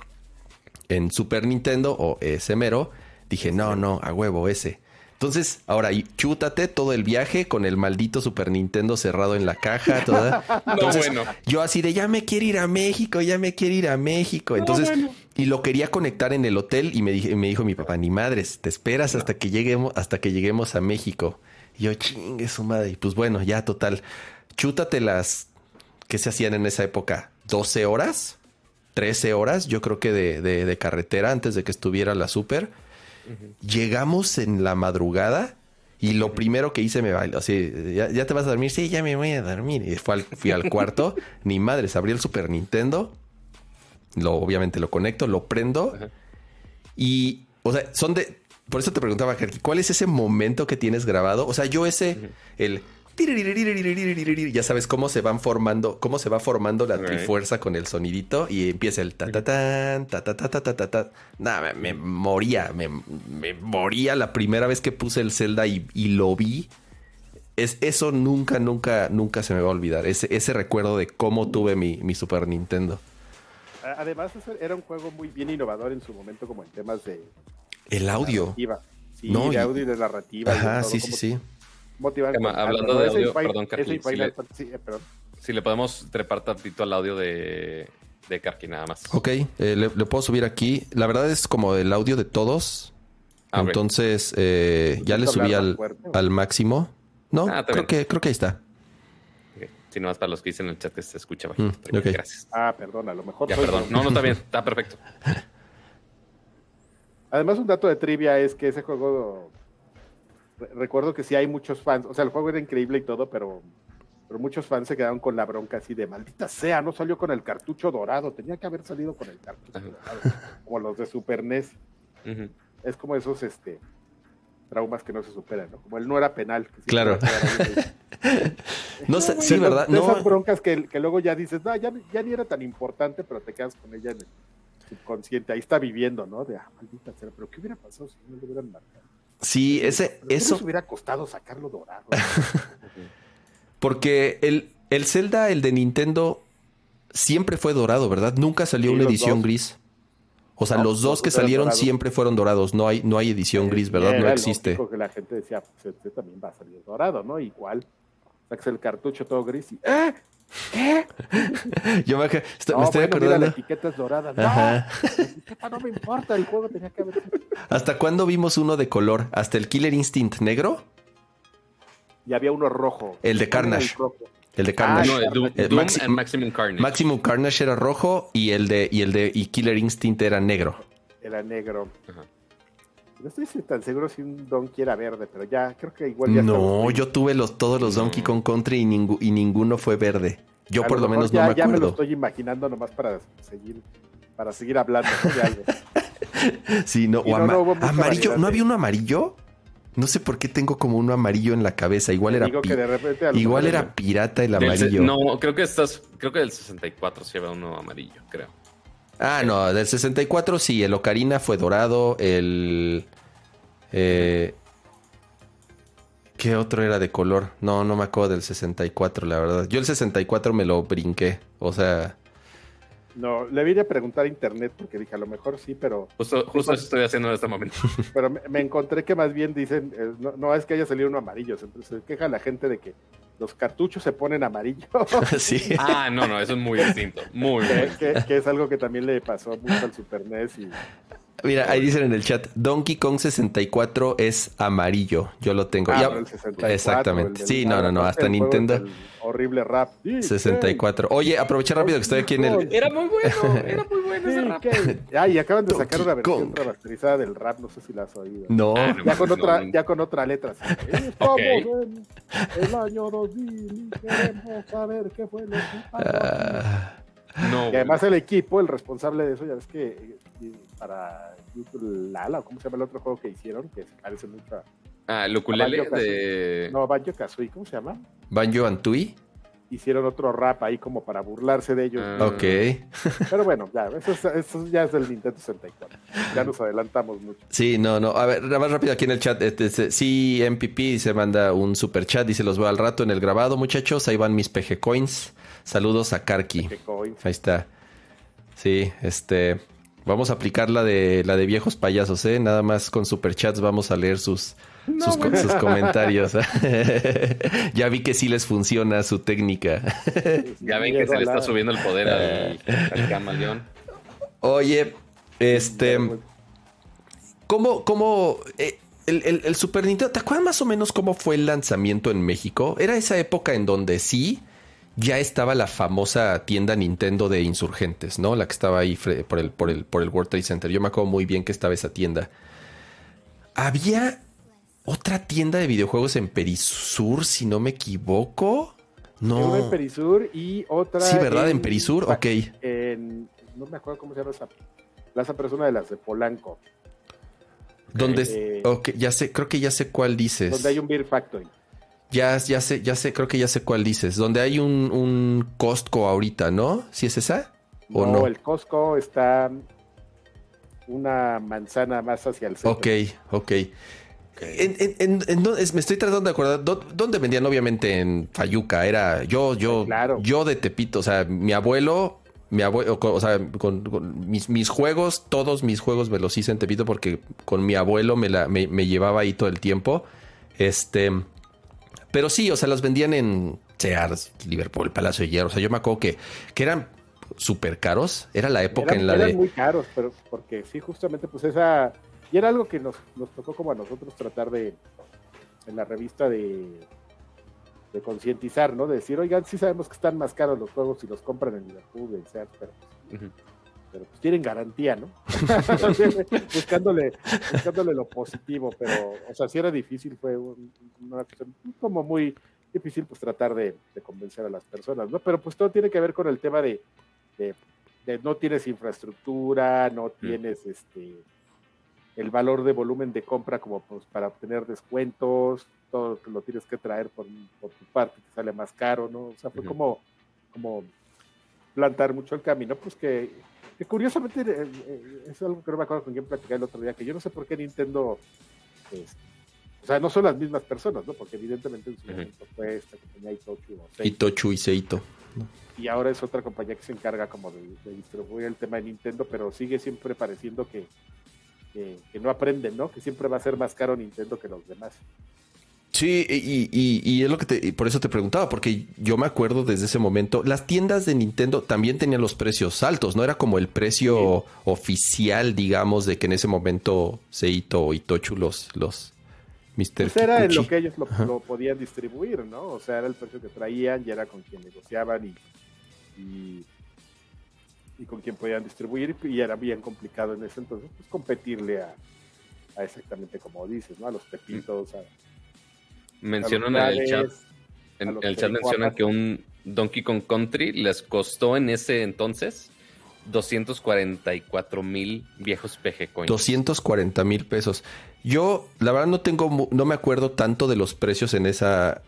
en Super Nintendo o ese mero. Dije, no, no, a huevo, ese. Entonces, ahora chútate todo el viaje con el maldito Super Nintendo cerrado en la caja. Toda. No, Entonces, bueno. yo así de ya me quiero ir a México, ya me quiero ir a México. Entonces, y lo quería conectar en el hotel y me, dije, me dijo mi papá, ni madres, te esperas hasta que lleguemos, hasta que lleguemos a México. Y yo, chingue su madre. Y pues bueno, ya total. Chútate las que se hacían en esa época, 12 horas, 13 horas, yo creo que de, de- de carretera antes de que estuviera la super. Llegamos en la madrugada y lo primero que hice me bailó así, ¿ya, ya te vas a dormir? Sí, ya me voy a dormir. Y fue al- fui al cuarto, ni madres, abrí el Super Nintendo, lo, obviamente lo conecto, lo prendo y, o sea, son de, por eso te preguntaba, ¿cuál es ese momento que tienes grabado? O sea, yo ese, el... Ya sabes cómo se van formando, cómo se va formando la trifuerza con el sonidito y empieza el ta ta tan, ta ta ta ta ta ta ta. Nada, me, me moría, me, me moría la primera vez que puse el Zelda y, y lo vi. Es, eso nunca, nunca, nunca se me va a olvidar. Ese, ese recuerdo de cómo tuve mi, mi Super Nintendo. Además, era un juego muy bien innovador en su momento, como en temas de El audio. narrativa. Sí, No, de audio y de narrativa. y de Ajá, todo, sí, sí, sí. Motivar Cama, con- hablando ah, de audio, perdón, sí Final le- Fantasy, eh, perdón. Si le podemos trepar tantito al audio de, de Karki nada más. Ok, eh, le, le puedo subir aquí. La verdad es como el audio de todos. Ah. Entonces, eh, ya le ¿Necesito subí al, fuerte al máximo. No, Ah, creo que, creo que ahí está. Ok. Si no, más para los que dicen en el chat que se escucha bajito. Mm. Gracias. Ah, perdón, a lo mejor. Ya, perdón. No, no está bien. Está perfecto. Además, un dato de trivia es que ese juego. Re- Recuerdo que sí hay muchos fans. O sea, el juego era increíble y todo, pero, pero muchos fans se quedaron con la bronca así de maldita sea, no salió con el cartucho dorado. Tenía que haber salido con el cartucho Ajá. dorado. Como los de Super NES. Es como esos este traumas que no se superan, ¿no? Como él no era penal. que sí Claro. No sé, sí, ¿verdad? De esas No, broncas que, que luego ya dices, no, ya, ya ni era tan importante, pero te quedas con ella en el subconsciente. Ahí está viviendo, ¿no? De, ah, maldita sea, pero ¿qué hubiera pasado si no lo hubieran marcado? Sí, ese, ¿Pero qué eso, hubiera costado sacarlo dorado? porque el, el Zelda, el de Nintendo, siempre fue dorado, ¿verdad? Nunca salió Sí, una edición dos. gris. O sea, No, los dos que salieron dorados. siempre fueron dorados. No hay, no hay edición gris, ¿verdad? No existe. lógico que la gente decía, pues este también va a salir dorado, ¿no? Igual, sacas el cartucho todo gris y ¡eh! ¿Qué? Yo me, estoy- No, me estoy bueno, mira, la acordando. etiqueta es dorada. No, Ajá. la etiqueta no me importa, el juego tenía que haber sido- ¿Hasta cuándo vimos uno de color? ¿Hasta el Killer Instinct negro? Y había uno rojo. El de ¿Cuál era Carnage. El de Ah, Carnage. No, el Doom, Eh, Doom Maxi- and Maximum Carnage. Maximum Carnage era rojo y el de y el de y Killer Instinct era negro. Era negro. Ajá. No estoy tan seguro si un Donkey era verde, pero ya creo que igual ya No, yo tuve los, todos los Donkey No. Kong Country y, ningu- y ninguno fue verde. Yo A por lo menos ya, no me ya me lo acuerdo. estoy imaginando nomás para seguir para seguir hablando de algo. Sí, no, o no, ama- no hubo mucha amarillo, variedad ¿no había uno amarillo? No sé por qué tengo como uno amarillo en la cabeza. Igual era pi- igual era pirata el Del amarillo. no, creo que estás, creo que del 64 se lleva uno amarillo, creo. Ah, no, del 64 sí, el Ocarina fue dorado, el... eh, ¿Qué otro era de color? No, no me acuerdo del 64, la verdad. Yo el 64 me lo brinqué, o sea... No, le vine a preguntar a internet porque dije, a lo mejor sí, pero, Justo, justo eso estoy haciendo en este momento. pero me, me encontré que más bien dicen, eh, no, no es que haya salido uno amarillo, entonces se queja la gente de que los cartuchos se ponen amarillos, sí. Ah, no, no, eso es muy distinto. Muy, que- que es algo que también le pasó mucho al Super NES y Mira, ahí dicen en el chat, Donkey Kong 64 es amarillo. Yo lo tengo. Ah, Ya- pero el 64, Exactamente. el Sí, no, no, no, hasta Nintendo horrible rap. Sí, 64. Oye, aprovecha rápido que estoy aquí en el... Era muy bueno, era muy bueno ese Sí, rap. ¿qué? Ah, y acaban de sacar una versión remasterizada del rap, no sé si la has oído. No. Ah, no. Ya con No, otra, no. ya con otra letra. sí. Estamos Ok. en el año 2000 y queremos saber qué fue lo que pasó. No, Y además el equipo, el responsable de eso, ya ves que eh, para Lala, o cómo se llama el otro juego que hicieron, que se parece mucho a... Ah, el ukulele Banjo de... No, Banjo Kazooie, ¿cómo se llama? Banjo and Tooie. Hicieron otro rap ahí como para burlarse de ellos. Ah. Ok. Pero bueno, ya, eso, es- eso ya es del Nintendo 64. Ya nos adelantamos mucho. Sí, no, no. A ver, nada más rápido aquí en el chat. Este, este, sí, MPP se manda un super chat. Dice: Los veo al rato en el grabado, muchachos. Ahí van mis PG Coins. Saludos a Karki. Ahí está. Sí, este. Vamos a aplicar la de la de viejos payasos, ¿eh? Nada más con superchats vamos a leer sus, sus, co- sus comentarios. ya vi que sí les funciona su técnica. Ya ven que se le está subiendo el poder al, al camaleón. Oye, este. ¿Cómo, cómo eh, el, el- el Super Nintendo, ¿te acuerdas más o menos cómo fue el lanzamiento en México? Era esa época en donde sí ya estaba la famosa tienda Nintendo de insurgentes, ¿no? La que estaba ahí por el, por el, por el World Trade Center. Yo me acuerdo muy bien que estaba esa tienda. Había otra tienda de videojuegos en Perisur, si no me equivoco. Una No. en Perisur y otra. Sí, ¿verdad? En Perisur, ok. En, no me acuerdo cómo se llama esa plaza, pero es una de las de Polanco, Donde, Eh, ok, ya sé, creo que ya sé cuál dices. donde hay un Beer Factory. Ya, ya sé, ya sé, creo que ya sé cuál dices. Donde hay un, un Costco ahorita, ¿no? ¿Sí es esa? ¿O no? el Costco está una manzana más hacia el centro. Ok, ok. En, en- en- me estoy tratando de acordar. ¿dó- ¿Dónde vendían? Obviamente en Fayuca. Era yo, yo, claro. yo de Tepito. O sea, mi abuelo, mi abuelo, o sea, con, con mis, mis juegos, todos mis juegos me los hice en Tepito porque con mi abuelo me, la, me, me llevaba ahí todo el tiempo. Este, pero sí, o sea, los vendían en Sears, Liverpool, Palacio de Hierro. O sea, yo me acuerdo que, que eran súper caros. Era la época eran, en la eran de. muy caros, pero porque sí, justamente, pues esa. Y era algo que nos, nos tocó como a nosotros tratar de. En la revista de. De concientizar, ¿no? De decir, oigan, sí sabemos que están más caros los juegos si los compran en Liverpool, en Sears, pero, Ujú. pero pues tienen garantía, ¿no? buscándole, buscándole lo positivo, pero, o sea, sí era difícil, fue un- una cuestión como muy difícil, pues tratar de, de convencer a las personas, ¿no? Pero pues todo tiene que ver con el tema de, de, de no tienes infraestructura, no tienes este el valor de volumen de compra como pues para obtener descuentos, todo lo tienes que traer por, por tu parte, te sale más caro, ¿no? O sea, fue como, como plantar mucho el camino, pues que, que curiosamente eh, eh, es algo que no me acuerdo con quién platicé el otro día, que yo no sé por qué Nintendo, pues, O sea, no son las mismas personas, ¿no? Porque evidentemente en su momento fue esta compañía Itochu o Seito. Itochu y Seito. Y ahora es otra compañía que se encarga como de, de distribuir el tema de Nintendo, pero sigue siempre pareciendo que, que, que no aprenden, ¿no? Que siempre va a ser más caro Nintendo que los demás. Sí, y, y, y, es lo que te, y por eso te preguntaba, porque yo me acuerdo desde ese momento, las tiendas de Nintendo también tenían los precios altos, no era como el precio sí. oficial, digamos, de que en ese momento Seito o Itochu los, los Mr. Pues era en lo que ellos lo, lo, podían distribuir, ¿no? O sea, era el precio que traían y era con quien negociaban y, y, y con quien podían distribuir y era bien complicado en ese entonces, pues competirle a, a exactamente como dices, ¿no? A los pepitos, a mencionan en el chat, en el chat mencionan que un Donkey Kong Country les costó en ese entonces 244 mil viejos PG coins. 240 mil pesos. Yo, la verdad, no tengo, no me acuerdo tanto de los precios en esa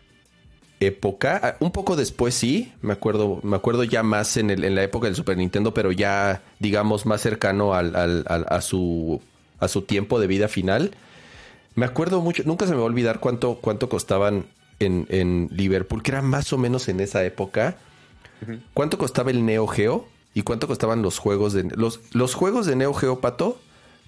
época. Un poco después sí, me acuerdo, me acuerdo ya más en, el, en la época del Super Nintendo, pero ya, digamos, más cercano al, al, al, a, su, a su tiempo de vida final. Me acuerdo mucho, nunca se me va a olvidar cuánto, cuánto costaban en, en Liverpool, que era más o menos en esa época. Uh -huh. ¿Cuánto costaba el Neo Geo? ¿Y cuánto costaban los juegos de los, los juegos de Neo Geo, Pato?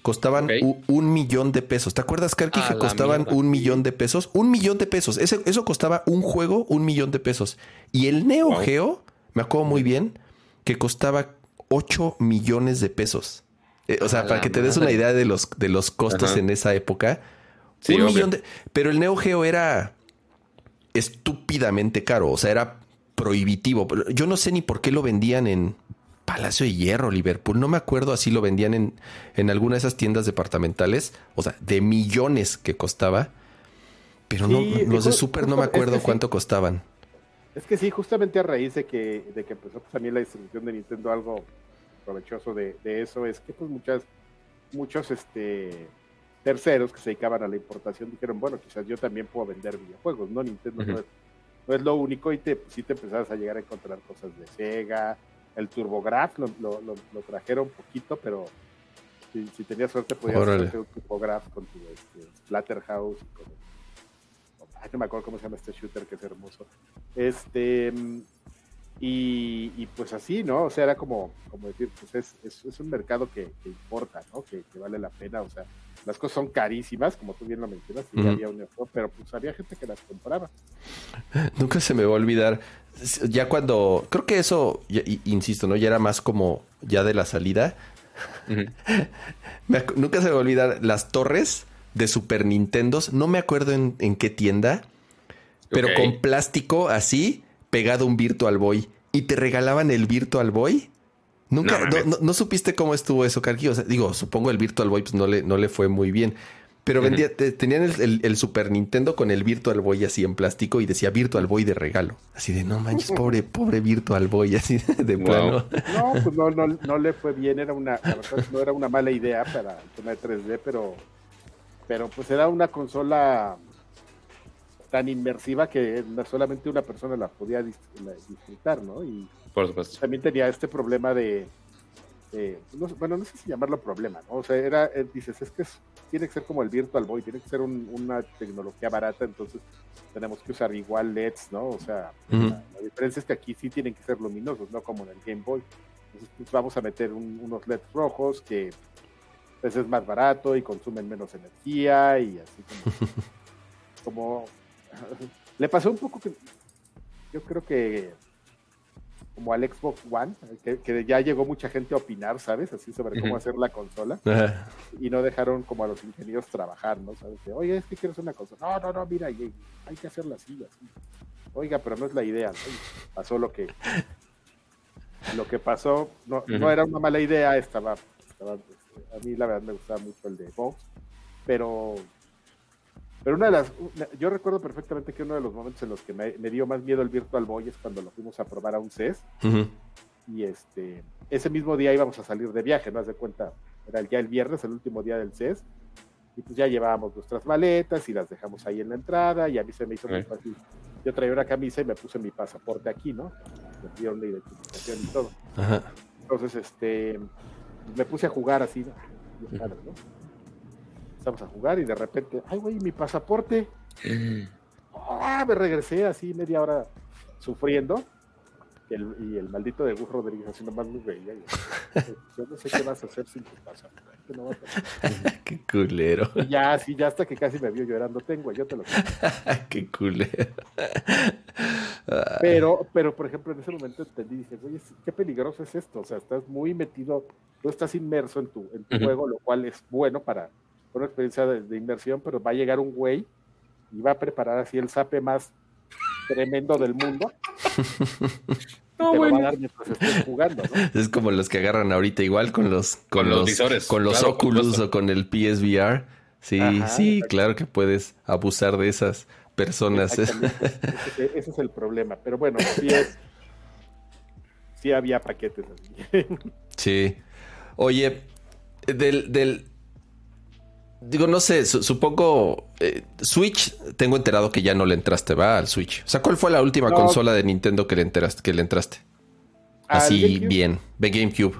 Costaban okay. un, un, millón de pesos. ¿Te acuerdas, Karki, que costaban mierda, un millón de pesos? Un millón de pesos. Ese, eso costaba un juego, un millón de pesos. Y el Neo wow. Geo, me acuerdo muy bien, que costaba 8 millones de pesos. Eh, o sea, para que te des una idea de los, de los costos Ajá. en esa época. Sí, un millón de. Pero el Neo Geo era estúpidamente caro. O sea, era prohibitivo. Yo no sé ni por qué lo vendían en Palacio de Hierro, Liverpool. No me acuerdo así lo vendían en, en alguna de esas tiendas departamentales. O sea, de millones que costaba. Pero sí, no, los de Super no me acuerdo es que cuánto sí. costaban. Es que sí, justamente a raíz de que, de que empezó pues, también la distribución de Nintendo, algo provechoso de, de eso es que pues muchas, muchos este terceros que se dedicaban a la importación dijeron, bueno, quizás yo también puedo vender videojuegos, ¿no? Nintendo uh -huh. no, es, no, es, lo único y te, pues, sí te empezabas a llegar a encontrar cosas de Sega, el TurboGraf lo, lo, lo, lo trajeron poquito, pero si, si tenías suerte podías Órale. hacer un TurboGraf con tu este, Splatterhouse, con, con, ay, no me acuerdo cómo se llama este shooter que es hermoso. Este, y, y, pues así, ¿no? O sea, era como, como decir, pues es, es, es un mercado que, que importa, ¿no? Que, que, vale la pena, o sea, las cosas son carísimas, como tú bien lo mencionas, y uh -huh. había un error, pero pues había gente que las compraba. Nunca se me va a olvidar, ya cuando, creo que eso, ya, insisto, ¿no? Ya era más como ya de la salida. Uh -huh. me, nunca se me va a olvidar las torres de Super Nintendo, no me acuerdo en, en qué tienda, pero okay. con plástico así pegado un Virtual Boy y te regalaban el Virtual Boy. Nunca, no, no, no supiste cómo estuvo eso, Karki. O sea, digo, supongo el Virtual Boy pues no le, no le fue muy bien. Pero vendía, te, tenían el, el, el, Super Nintendo con el Virtual Boy así en plástico y decía Virtual Boy de regalo. Así de no manches, pobre, pobre Virtual Boy, así de, de wow. plano. No, pues no, no, no le fue bien, era una, la verdad, no era una mala idea para el tema de 3D, pero, pero pues era una consola tan inmersiva que solamente una persona la podía disfrutar, ¿no? Y Por supuesto. también tenía este problema de, no, bueno, no sé si llamarlo problema, ¿no? O sea, era, eh, dices, es que es, tiene que ser como el Virtual Boy, tiene que ser un, una tecnología barata, entonces tenemos que usar igual LEDs, ¿no? O sea, uh -huh. la, la, diferencia es que aquí sí tienen que ser luminosos, no como en el Game Boy. Entonces, pues vamos a meter un, unos LEDs rojos que pues, es más barato y consumen menos energía y así como, como le pasó un poco que yo creo que como al Xbox One, que, que, ya llegó mucha gente a opinar, ¿sabes? Así sobre cómo uh -huh. hacer la consola. Uh -huh. Y no dejaron como a los ingenieros trabajar, ¿no? ¿Sabes? De, Oye, es que quiero hacer una consola. No, no, no, mira, hay, hay que hacerla así, así. Oiga, pero no es la idea, ¿no? pasó lo que lo que pasó, no, uh -huh. no era una mala idea, estaba, estaba, a mí la verdad me gustaba mucho el de Vox, pero pero una de las, yo recuerdo perfectamente que uno de los momentos en los que me, me dio más miedo el Virtual Boy es cuando lo fuimos a probar a un CES. Uh -huh. Y este, ese mismo día íbamos a salir de viaje, ¿no? Haz de cuenta, era ya el viernes, el último día del CES. Y pues ya llevábamos nuestras maletas y las dejamos ahí en la entrada. Y a mí se me hizo muy fácil. Yo traía una camisa y me puse mi pasaporte aquí, ¿no? Me dieron la identificación y todo. -huh. Entonces, este, me puse a jugar así, ¿no? Empezamos a jugar y de repente, ay, güey, mi pasaporte. Ah, me regresé así media hora sufriendo. Y el, y el maldito de Gus Rodríguez haciendo más me veía. Yo no sé qué vas a hacer sin tu pasaporte. No vas a... Qué culero. Y ya, así, ya hasta que casi me vio llorando, tengo, yo te lo Qué culero. Pero, pero, por ejemplo, en ese momento entendí, dije, oye, qué peligroso es esto. O sea, estás muy metido, tú estás inmerso en tu, en tu juego, lo cual es bueno para una experiencia de, de inmersión, pero va a llegar un güey y va a preparar así el zape más tremendo del mundo. No, te lo va bueno. a dar mientras estés jugando, ¿no? Es como los que agarran ahorita igual con los con Con los los, visores, con los claro, Oculus o con el PSVR. Sí, Ajá, sí, claro que puedes abusar de esas personas. Exactamente. Ese, es- ese es el problema. Pero bueno, sí es. Sí había paquetes así. Sí. Oye, del, del digo, no sé, su- supongo eh, Switch, tengo enterado que ya no le entraste, va al Switch. O sea, ¿cuál fue la última No. consola de Nintendo que le enteraste, que le entraste? Al Así GameCube. bien, de GameCube.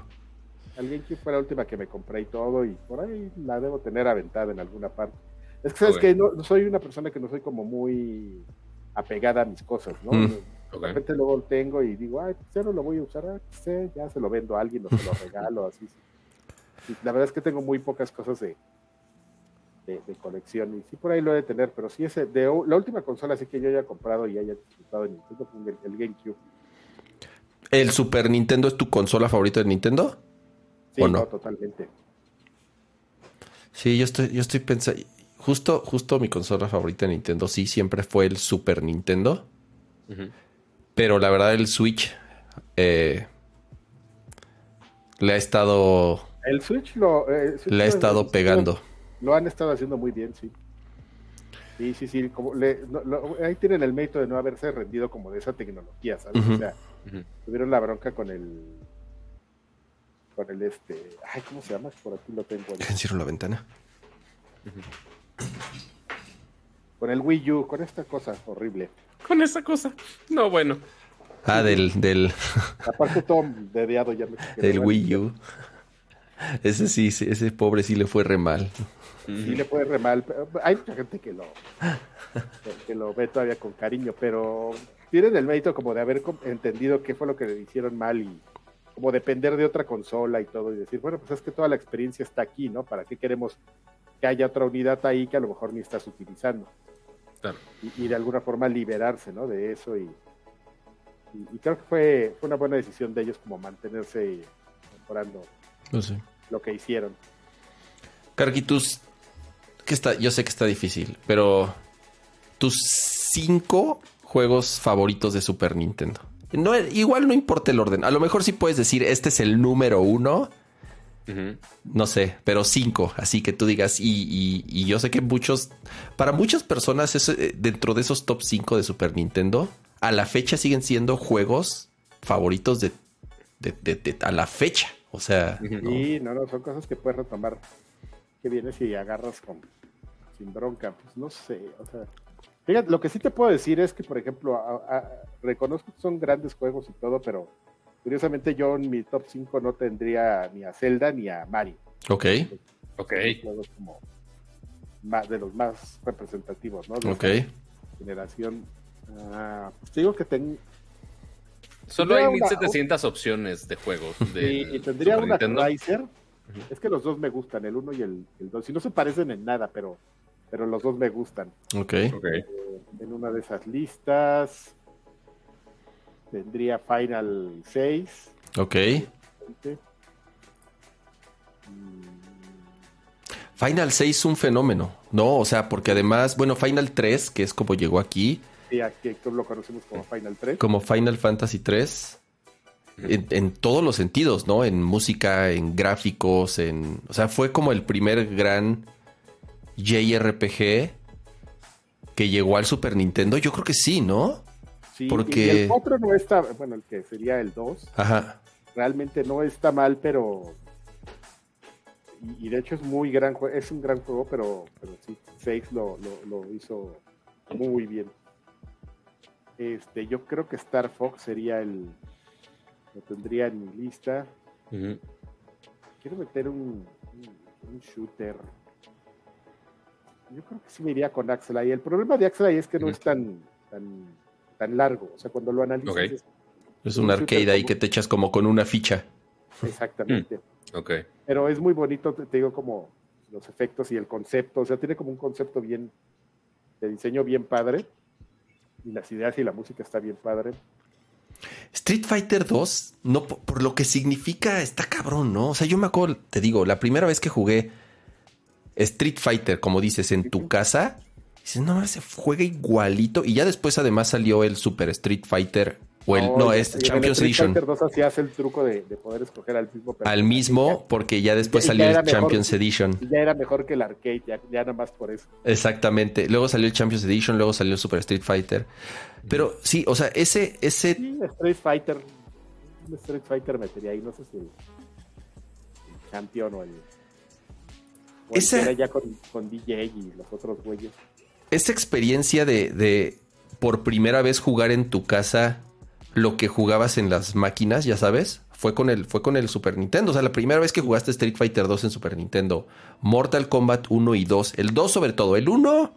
Al GameCube fue la última que me compré y todo, y por ahí la debo tener aventada en alguna parte. Es que sabes Ok. que no, soy una persona que no soy como muy apegada a mis cosas, ¿no? Mm. De repente luego lo tengo y digo, ay, pues ya no lo voy a usar, ah, pues, ya se lo vendo a alguien o se lo regalo, así. sí. La verdad es que tengo muy pocas cosas de, de, de colección y sí por ahí lo he de tener, pero sí ese, de la última consola así que yo haya comprado y haya disfrutado de Nintendo fue el, el GameCube. ¿El Super Nintendo es tu consola favorita de Nintendo? Sí, ¿O no? no, totalmente. Sí, yo estoy, yo estoy pensando. Justo, justo mi consola favorita de Nintendo, sí, siempre fue el Super Nintendo. Pero la verdad, el Switch eh, le ha estado. El Switch lo... eh, Switch Le ha estado lo- pegando. Lo han estado haciendo muy bien, sí. Sí, sí, sí. Como le- no- lo- ahí tienen el mérito de no haberse rendido como de esa tecnología, ¿sabes? O sea, tuvieron la bronca con el. Con el este. Ay, ¿cómo se llama? Por aquí lo tengo. Cierro la ventana. Con el Wii U, con esta cosa horrible. Con esa cosa. No, bueno. Ah, del, del, Aparte, todo dedeado ya me. del Wii U. Ese sí, ese pobre sí le fue re mal. Sí, le puede re mal. pero Hay mucha gente que lo. que- lo ve todavía con cariño, pero tienen el mérito como de haber entendido qué fue lo que le hicieron mal y como depender de otra consola y todo y decir, bueno, pues es que toda la experiencia está aquí, ¿no? ¿Para qué queremos que haya otra unidad ahí que a lo mejor ni estás utilizando? Claro. Y, y de alguna forma liberarse, ¿no? De eso y, y, y creo que fue, fue una buena decisión de ellos como mantenerse mejorando No sé. lo que hicieron. Carquitus, que está, yo sé que está difícil, pero tus cinco juegos favoritos de Super Nintendo. No, igual no importa el orden. A lo mejor sí puedes decir, este es el número uno. No sé, pero cinco. Así que tú digas, y, y- y yo sé que muchos, para muchas personas, eso, eh, dentro de esos top 5 de Super Nintendo, a la fecha siguen siendo juegos favoritos de, de- de- de- a la fecha. O sea, Ujú. ¿no? No, no, son cosas que puedes retomar. Que vienes y agarras con sin bronca, pues no sé, o sea. Fíjate, lo que sí te puedo decir es que, por ejemplo, a- a- reconozco que son grandes juegos y todo, pero curiosamente yo en mi top 5 no tendría ni a Zelda ni a Mario. ok, Ok. Son juegos como más, de los más representativos, ¿no? De ok. generación. Ah, pues te digo que ten- Solo hay Tendría una- 1700 opciones de juegos. De y, y tendría Super una Nintendo. Riser. Es que los dos me gustan, el 1 y el 2. Y no se parecen en nada, pero, pero los dos me gustan. Ok. Ok. Eh, en una de esas listas tendría Final 6. Ok. Final 6 es un fenómeno, ¿no? O sea, porque además, bueno, Final 3, que es como llegó aquí, Sí, aquí lo conocemos como Final 3. como Final Fantasy 3, en, en todos los sentidos, ¿no? En música, en gráficos, en... O sea, fue como el primer gran JRPG que llegó al Super Nintendo. Yo creo que sí, ¿no? Sí, porque- y el 4 no está, bueno, el que sería el 2, Ajá. realmente no está mal, pero. Y, y de hecho es muy gran juego, es un gran juego, pero, pero sí, 6 lo, lo, lo hizo muy bien. Este, yo creo que Star Fox sería el. Lo tendría en mi lista. Quiero meter un, un, un shooter. yo creo que sí me iría con Axelay. El problema de Axelay es que no es tan, tan, tan largo. O sea, cuando lo analizas. Es, Es un arcade ahí que te echas como con una ficha. exactamente. Ok. Pero es muy bonito, te, te digo, como los efectos y el concepto. O sea, tiene como un concepto bien, de diseño bien padre. Y las ideas y la música está bien padre. Street Fighter 2, no, por, lo que significa, está cabrón, ¿no? O sea, yo me acuerdo, te digo, la primera vez que jugué Street Fighter, como dices, en tu casa, dices, no, se juega igualito. Y ya después, además, salió el Super Street Fighter, o el, no, y- es el Champions Street Edition. Fighter 2 hacías el truco de, de poder escoger al mismo Al mismo, porque ya después ya salió el mejor. Champions Edition. Ya era mejor que el arcade, ya, nada más por eso. Exactamente. Luego salió el Champions Edition, luego salió el Super Street Fighter. Pero sí, o sea, ese, ese Sí, Street Fighter. Street Fighter metería ahí, no sé si el, el Champion o el. O el que era ya con, con DJ y los otros güeyes. esa experiencia de, de por primera vez jugar en tu casa lo que jugabas en las máquinas, ya sabes, fue con el, fue con el Super Nintendo. O sea, la primera vez que jugaste Street Fighter 2 en Super Nintendo, Mortal Kombat 1 y 2, el 2 sobre todo, el 1,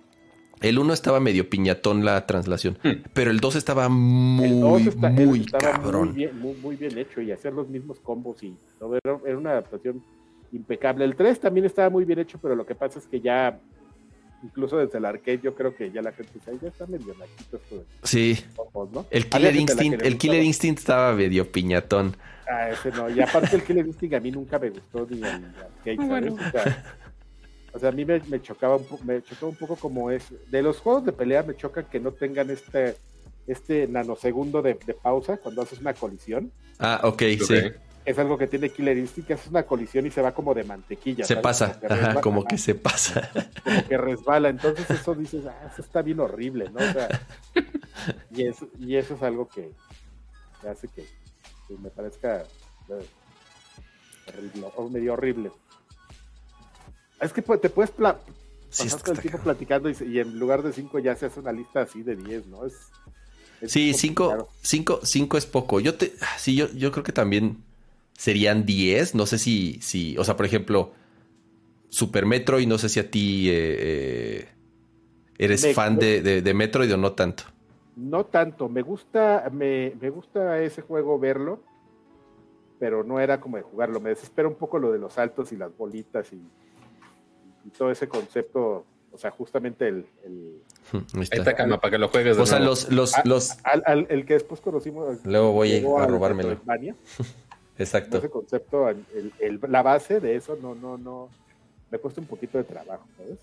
el 1 estaba medio piñatón la translación, Hmm. pero el 2 estaba muy, 2 está- muy estaba cabrón. Muy bien, muy, muy bien hecho y hacer los mismos combos y todo era, era una adaptación impecable. El 3 también estaba muy bien hecho, pero lo que pasa es que ya, incluso desde el arcade, yo creo que ya la gente dice, "Ay, ya está medio naquito esto de Sí, combos, ¿no? el Killer Instinct, el Killer. Instinct estaba medio piñatón. Ah, ese no. Y aparte el Killer Instinct a mí nunca me gustó ni el arcade, ¿sabes? Bueno. O, sea, o sea, a mí me, me chocaba un poco, me chocaba un poco como es. De los juegos de pelea me chocan que no tengan este, este nanosegundo de, de pausa cuando haces una colisión. Ah, ok, Ok. sí. Es algo que tiene Killer Instinct, que es una colisión y se va como de mantequilla. Se ¿sabes? pasa, que ajá, resbala, como que se pasa. como que resbala. Entonces eso dices, ah, eso está bien horrible, ¿no? O sea, y, eso, y eso es algo que, que hace que, que me parezca eh, horrible, o medio horrible. Es que pues, te puedes pla- Sí, pasar está- todo el tiempo platicando y, en lugar de 5 ya se hace una lista así de 10, ¿no? Es, es Sí. 5 cinco, cinco es poco. Yo te, sí, yo, yo creo que también serían 10. No sé si, si, o sea, por ejemplo, Super Metroid, no sé si a ti eh, eh, eres Me- fan de, de, de Metroid o no tanto. No tanto, me gusta, me, me gusta ese juego verlo, pero no era como de jugarlo. Me desespera un poco lo de los saltos y las bolitas y, y todo ese concepto. O sea, justamente el, el- Ahí está. cama para que lo juegues. de O sea, los, los, los, al, al- el que después conocimos. Luego voy a robármelo. Exacto. Ese concepto, el- el- la base de eso, no, no, no. Me cuesta un poquito de trabajo, ¿sabes?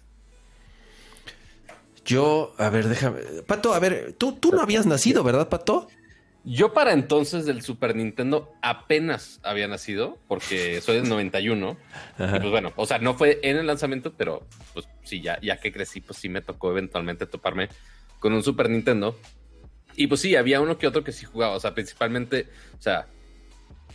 Yo, a ver, déjame. Pato, a ver, tú, tú no habías nacido, ¿verdad, Pato? Yo para entonces del Super Nintendo apenas había nacido, porque soy del 91. Y pues bueno, o sea, no fue en el lanzamiento, pero pues sí, ya, ya que crecí, pues sí me tocó eventualmente toparme con un Super Nintendo. Y pues sí, había uno que otro que sí jugaba, o sea, principalmente, o sea,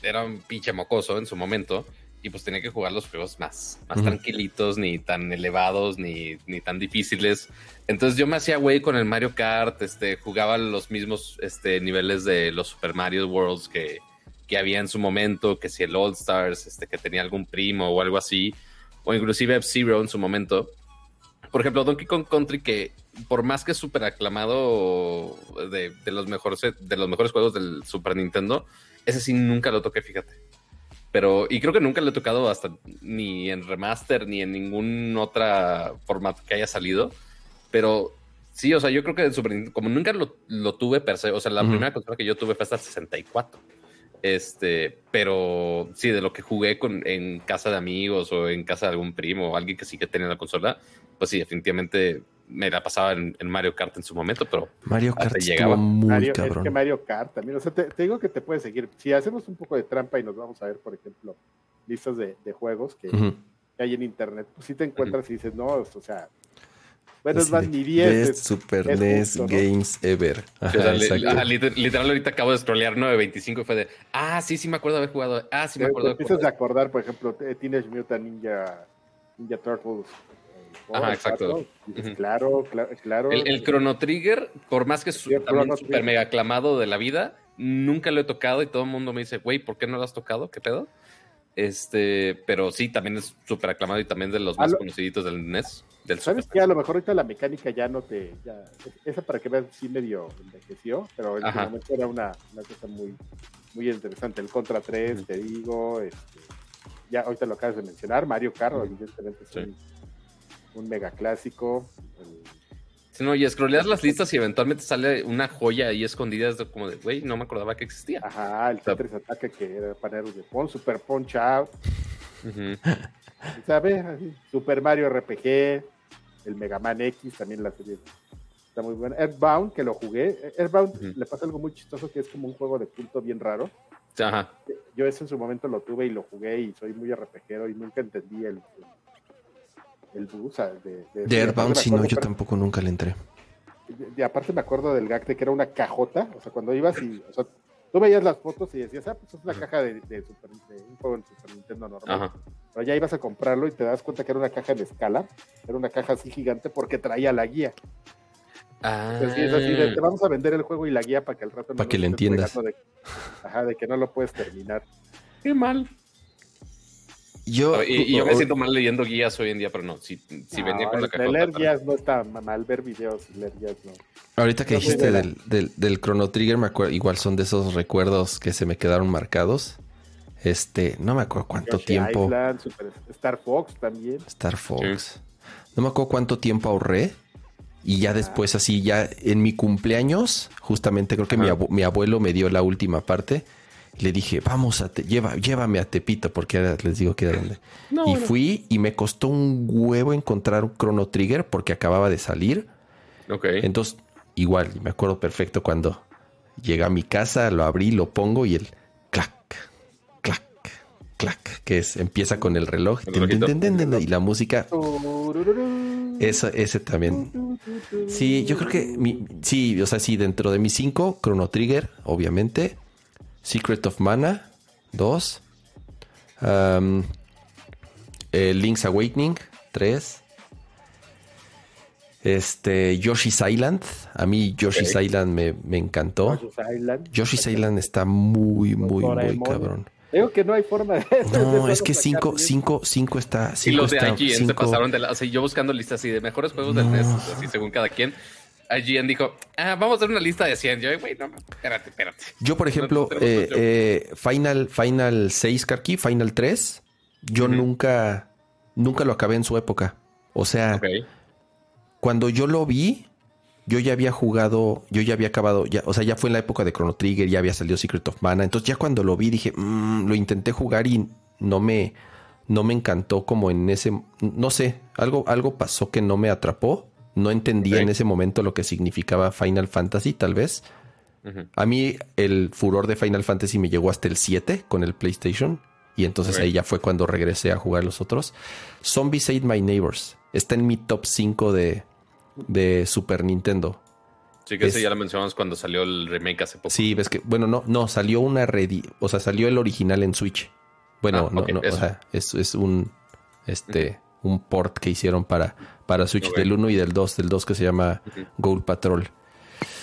era un pinche mocoso en su momento. Y pues tenía que jugar los juegos más, más tranquilitos, ni tan elevados, ni, ni tan difíciles. Entonces yo me hacía güey con el Mario Kart, este, jugaba los mismos este, niveles de los Super Mario Worlds que, que había en su momento, que si el All Stars, este, que tenía algún primo o algo así, o inclusive F-Zero en su momento. Por ejemplo, Donkey Kong Country, que por más que es súper aclamado de, de los mejores, de los mejores juegos del Super Nintendo, ese sí nunca lo toqué, fíjate. Pero, y creo que nunca lo he tocado hasta ni en remaster ni en ningún otra formato que haya salido. Pero sí, o sea, yo creo que el Super Nintendo, como nunca lo, lo tuve per se, o sea, la primera consola que yo tuve fue hasta el 64. Este, pero sí, de lo que jugué con, en casa de amigos o en casa de algún primo o alguien que sí que tenía la consola, pues sí, definitivamente me la pasaba en, en Mario Kart en su momento, pero Mario Kart llegaba. muy Mario, es cabrón. que Mario Kart también. O sea, te, te digo que te puedes seguir. Si hacemos un poco de trampa y nos vamos a ver, por ejemplo, listas de, de juegos que, Ujú. que hay en internet, pues sí te encuentras y dices, no, o sea, bueno, es más, ni 10. Best es- Super es NES justo, ¿no? Games Ever. Ajá, o sea, li- exacto. ajá, liter- literal ahorita acabo de scrollear 9.25 y fue de, ah, sí, sí me acuerdo de haber jugado, ah, sí me te, acuerdo te empiezas a acordar, por ejemplo, de Teenage Mutant Ninja, Ninja Turtles. eh, Ajá, cuatro, exacto. dices. Claro, claro, claro. El, el Chrono Trigger, por más que es su- Sí, el también Chrono súper Trigger. mega aclamado de la vida, nunca lo he tocado y todo el mundo me dice, güey, ¿por qué no lo has tocado? ¿Qué pedo? Este, pero sí, también es súper aclamado y también de los más lo- conocidos del NES. Del ¿Sabes Super que A lo mejor ahorita la mecánica ya no te. Ya, esa para que veas sí medio envejeció, pero en momento era una, una cosa muy, muy interesante. El Contra 3, Ujú. te digo. Este, ya ahorita lo acabas de mencionar. Mario Kart, evidentemente es Sí. un, un mega clásico. El- no, y scrolleas las listas y eventualmente sale una joya ahí escondida, es como de, güey, no me acordaba que existía. Ajá, el Tetris Ataque que era para héroes de Pon, Super Punch Out. ¿Sabes? Super Mario RPG, el Mega Man X, también la serie está muy buena. Earthbound, que lo jugué. Earthbound le pasa algo muy chistoso que es como un juego de culto bien raro. Ajá. Yo ese en su momento lo tuve y lo jugué y soy muy RPGero y nunca entendí el, el, el bus, o sea, de, de, De Airbound, si no, yo tampoco nunca le entré. de- aparte me acuerdo del gag de que era una cajota, o sea, cuando ibas y, o sea, tú veías las fotos y decías, ah, pues es una caja de, de Super, de un juego en Super Nintendo normal. Ajá. Pero ya ibas a comprarlo y te das cuenta que era una caja de escala, era una caja así gigante porque traía la guía. Ah, Entonces, sí, es así de, te vamos a vender el juego y la guía para que al rato no Para que le entiendas. De, ajá, de que no lo puedes terminar. qué mal. Yo, Y, y yo me siento mal leyendo guías hoy en día, pero no, si, si No, venía con la el- cajota. leer guías no está mal, ver videos y leer guías no. Ahorita que dijiste del, del, del Chrono Trigger, me acuerdo, igual son de esos recuerdos que se me quedaron marcados. Este, no me acuerdo cuánto Yoshi tiempo. Island, Super- Star Fox también. Star Fox. No me acuerdo cuánto tiempo ahorré. Y ya después, así, ya en mi cumpleaños, justamente creo que mi, Ajá. abu- mi abuelo me dio la última parte. Le dije, vamos a, Te- lleva, llévame a Tepito, porque era- les digo que era donde. No, y bueno. fui y me costó un huevo encontrar un Chrono Trigger porque acababa de salir. Ok. Entonces, igual, me acuerdo perfecto cuando llega a mi casa, lo abrí, lo pongo y el clac, clac, clac, que es, empieza con el reloj El y la música, eso, ese también. Sí, yo creo que, mi- sí, o sea, sí, dentro de mis cinco, Chrono Trigger, obviamente, Secret of Mana, dos, um, eh, Link's Awakening, tres, este, Yoshi's Island, a mí Yoshi's. Island me, me encantó. Yoshi's Island. Yoshi's Island está muy, muy, muy Doraemon. cabrón. Digo que no hay forma de. No, de es que sacar cinco, bien. cinco, cinco está, Y cinco los de está, IGN se pasaron de la. O sea, yo buscando listas así de mejores juegos del. NES, así según cada quien. IGN dijo, ah, vamos a hacer una lista de 100. Yo, güey, no, espérate, espérate. Yo, por ejemplo, eh, eh, Final, Final 6, Karki, Final 3, yo nunca, nunca lo acabé en su época. O sea, cuando yo lo vi, yo ya había jugado, yo ya había acabado, ya, o sea, ya fue en la época de Chrono Trigger, ya había salido Secret of Mana. Entonces, ya cuando lo vi, dije, "Mm", lo intenté jugar y no me, no me encantó como en ese, no sé, algo, algo pasó que no me atrapó. No entendía en ese momento lo que significaba Final Fantasy, tal vez. A mí el furor de Final Fantasy me llegó hasta el 7 con el PlayStation. Y entonces ahí ya fue cuando regresé a jugar los otros. Zombies Ate My Neighbors. Está en mi top 5 de, de Super Nintendo. Sí, que ese Es- ya lo mencionamos cuando salió el remake hace poco. Sí, ves que, bueno, no, no, salió una ready, o sea, salió el original en Switch. Bueno, Ah, no, no, o eso. sea, es, es un, este, un port que hicieron para, para Switch del 1 y del 2, del 2 que se llama Ujú. Gold Patrol.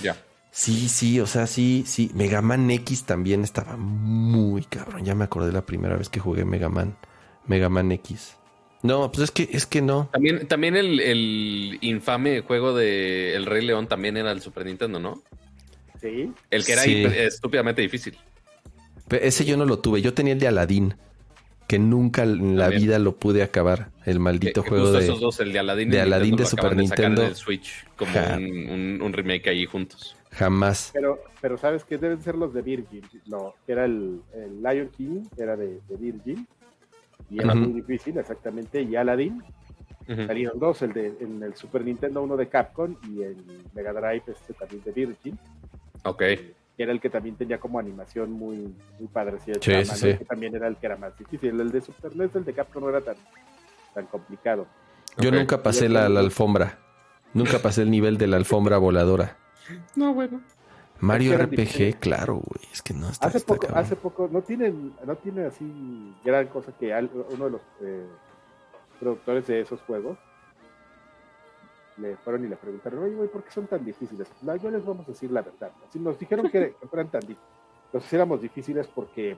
Ya. Sí, sí, o sea, sí, sí. Mega Man X también estaba muy cabrón. Ya me acordé la primera vez que jugué Mega Man. Mega Man X. No, pues es que, es que no. También, también el, el infame juego de El Rey León también era el Super Nintendo, ¿no? Sí. El que era Sí. estúpidamente difícil. Ese yo no lo tuve. Yo tenía el de Aladdin. Que nunca en la También. vida lo pude acabar. El maldito Que- que juego de. esos dos, el de Aladdin, y de Aladdin de Super Nintendo. en el Switch como Ja. un, un- un remake ahí juntos. Jamás. Pero, pero sabes que deben ser los de Virgin. No, que era el, el Lion King, era de, de Virgin. Y era Ujú. muy difícil, exactamente. Y Aladdin, Ujú. salieron dos, el de en el Super Nintendo, uno de Capcom y el Mega Drive, este también de Virgin. Ok. Que era el que también tenía como animación muy, muy padre. Sí, Sí, sí. Que también era el que era más difícil. El de Super NES, el de Capcom no era tan, tan complicado. Yo nunca pasé la, la alfombra. Nunca pasé el nivel de la alfombra voladora. No, bueno. Mario RPG, difíciles. claro, güey. Es que no está. Hace está poco, cabrón. hace poco, no tienen, no tiene así gran cosa que al- uno de los eh, productores de esos juegos le fueron y le preguntaron, oye, güey, ¿por qué son tan difíciles? No, yo les vamos a decir la verdad. Si nos dijeron que, que fueran tan difíciles, los hiciéramos difíciles porque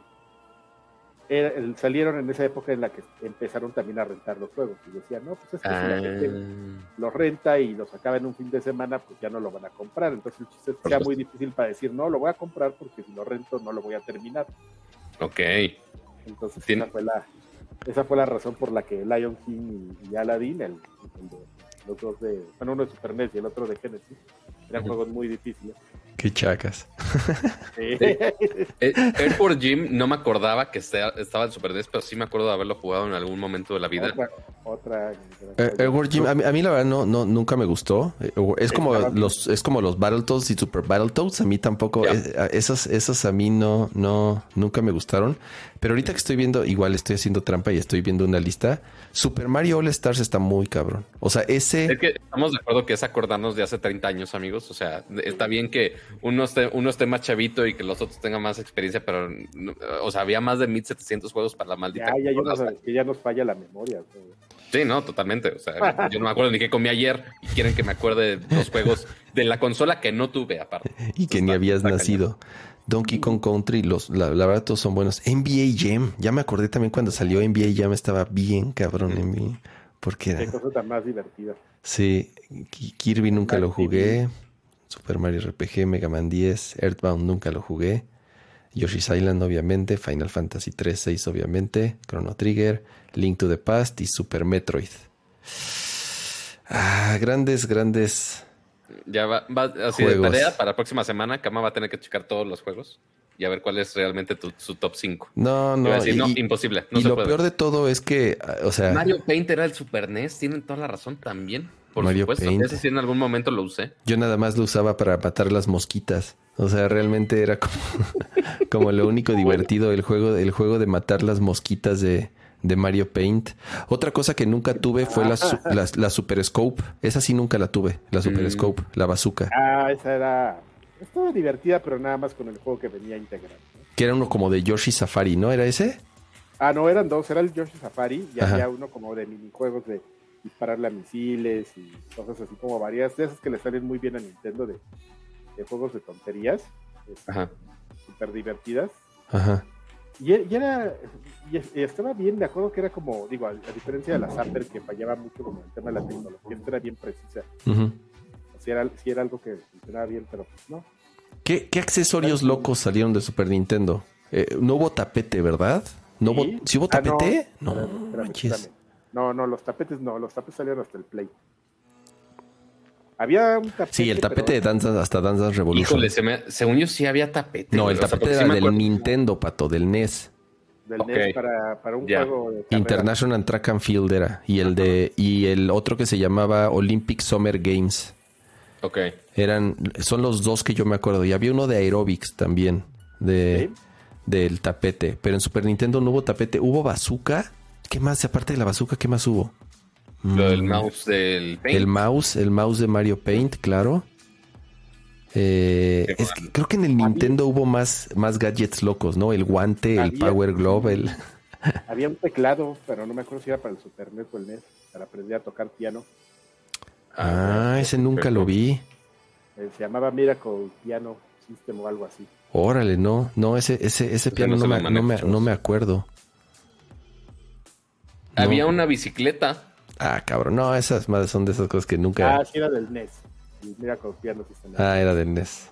era- salieron en esa época en la que empezaron también a rentar los juegos. Y decían, no, pues es que si la gente Ah, los renta y los acaba en un fin de semana, pues ya no lo van a comprar. Entonces el chiste es que sea muy difícil para decir, no, lo voy a comprar porque si lo rento no lo voy a terminar. ok. Entonces Tiene- esa, fue la, esa fue la razón por la que Lion King y, y Aladdin, el, el de, los dos de, bueno, uno de Super NES y el otro de Genesis, eran juegos muy difíciles. Qué chacas. Sí. Eh, Airport Gym no me acordaba que estaba en Super NES, pero sí me acuerdo de haberlo jugado en algún momento de la vida. otra, otra Eh, Gym, a mí, a mí la verdad no, no, nunca me gustó. Eh, Es como los, es como los Battletoads y Super Battletoads. A mí tampoco, esos, esos a mí no, no, nunca me gustaron. Pero ahorita que estoy viendo, igual estoy haciendo trampa y estoy viendo una lista. Super Mario All Stars está muy cabrón. O sea, ese. Es que estamos de acuerdo que es acordarnos de hace 30 años, amigos. O sea, está bien que uno esté, uno esté más chavito y que los otros tengan más experiencia, pero, no- o sea, había más de 1700 juegos para la maldita. Ya, ya, unos que ya nos falla la memoria. güey. Sí, no, totalmente. O sea, yo no me acuerdo ni qué comí ayer y quieren que me acuerde de los juegos de la consola que no tuve, aparte. Y que Está- ni habías está cañón. nacido. Donkey Kong Country, los, la, la verdad todos son buenos. NBA Jam, ya me acordé también cuando salió NBA Jam, estaba bien cabrón en mí. Porque Qué era, cosa tan más divertida. sí, Ki- Kirby nunca lo jugué. Super Mario RPG, Mega Man 10, Earthbound nunca lo jugué. Yoshi's Island obviamente, Final Fantasy 3, 6 obviamente, Chrono Trigger, Link to the Past y Super Metroid. Ah, grandes, grandes. Ya va, va así Juegos. de tarea para la próxima semana. Kama va a tener que checar todos los juegos y a ver cuál es realmente tu, su top 5. No, No, no. decir, no y- imposible. No y se lo puede. peor de todo es que, o sea, Mario Paint era el Super NES, tienen toda la razón también. Por Mario supuesto, Paint. ese sí en algún momento lo usé. yo nada más lo usaba para matar las mosquitas. O sea, realmente era como, como lo único divertido el juego, el juego de matar las mosquitas de, de Mario Paint. Otra cosa que nunca tuve fue la, la Super Scope. Esa sí nunca la tuve, la Super Mm. Scope, la bazooka. Ah, esa era. Estaba divertida, pero nada más con el juego que venía integrado. ¿no? Que era uno como de Yoshi Safari, ¿no? ¿Era ese? Ah, no, eran dos. Era el Yoshi Safari y Ajá. había uno como de minijuegos de dispararle a misiles y cosas así como varias. De esas que le salen muy bien a Nintendo de, de juegos de tonterías. este. Súper divertidas. Ajá. Y, e- y era. Y, es- y estaba bien, me acuerdo que era como. Digo, a, a diferencia de la Zapper que fallaba mucho como el tema de la tecnología, esta era bien precisa. Ujú. Si era, sí era algo que funcionaba bien, pero pues no. ¿Qué, qué accesorios locos salieron de Super Nintendo? Eh, no hubo tapete, ¿verdad? ¿No hubo, Sí. ¿sí hubo Ah, no. tapete? No, Espérame, espérame, manches. espérame. No, no, los tapetes no, los tapetes salieron hasta el Play. Había un tapete. Sí, el tapete pero- de Dance- hasta Dance Revolution. Híjole, se me- según yo sí había tapete. no, el o sea, tapete sí era del Nintendo, pato, del NES. del Ok. NES para, para un juego de carrera. International Track and Field era. Y el de, y el otro que se llamaba Olympic Summer Games. Ok. Eran, son los dos que yo me acuerdo. Y había uno de aerobics también. De, Sí. del tapete. Pero en Super Nintendo no hubo tapete. ¿Hubo bazooka? ¿Qué más? Aparte de la bazooka, ¿qué más hubo? Lo del Mm, mouse del Paint. El mouse, el mouse de Mario Paint, claro. Eh, es que creo que en el Nintendo hubo más, más gadgets locos, ¿no? El guante, el Power Glove, el... Había un teclado, pero no me acuerdo si era para el Super NES o el NES, para aprender a tocar piano. Ah, ese nunca lo vi. Eh, se llamaba Miracle Piano System o algo así. Órale, no, no, ese, ese, ese piano no me, no, me, no me acuerdo. Había No. una bicicleta. Ah, cabrón, no, esas madres son de esas cosas que nunca... Ah, sí, era del NES. El Miracle Piano System. Ah, era del NES.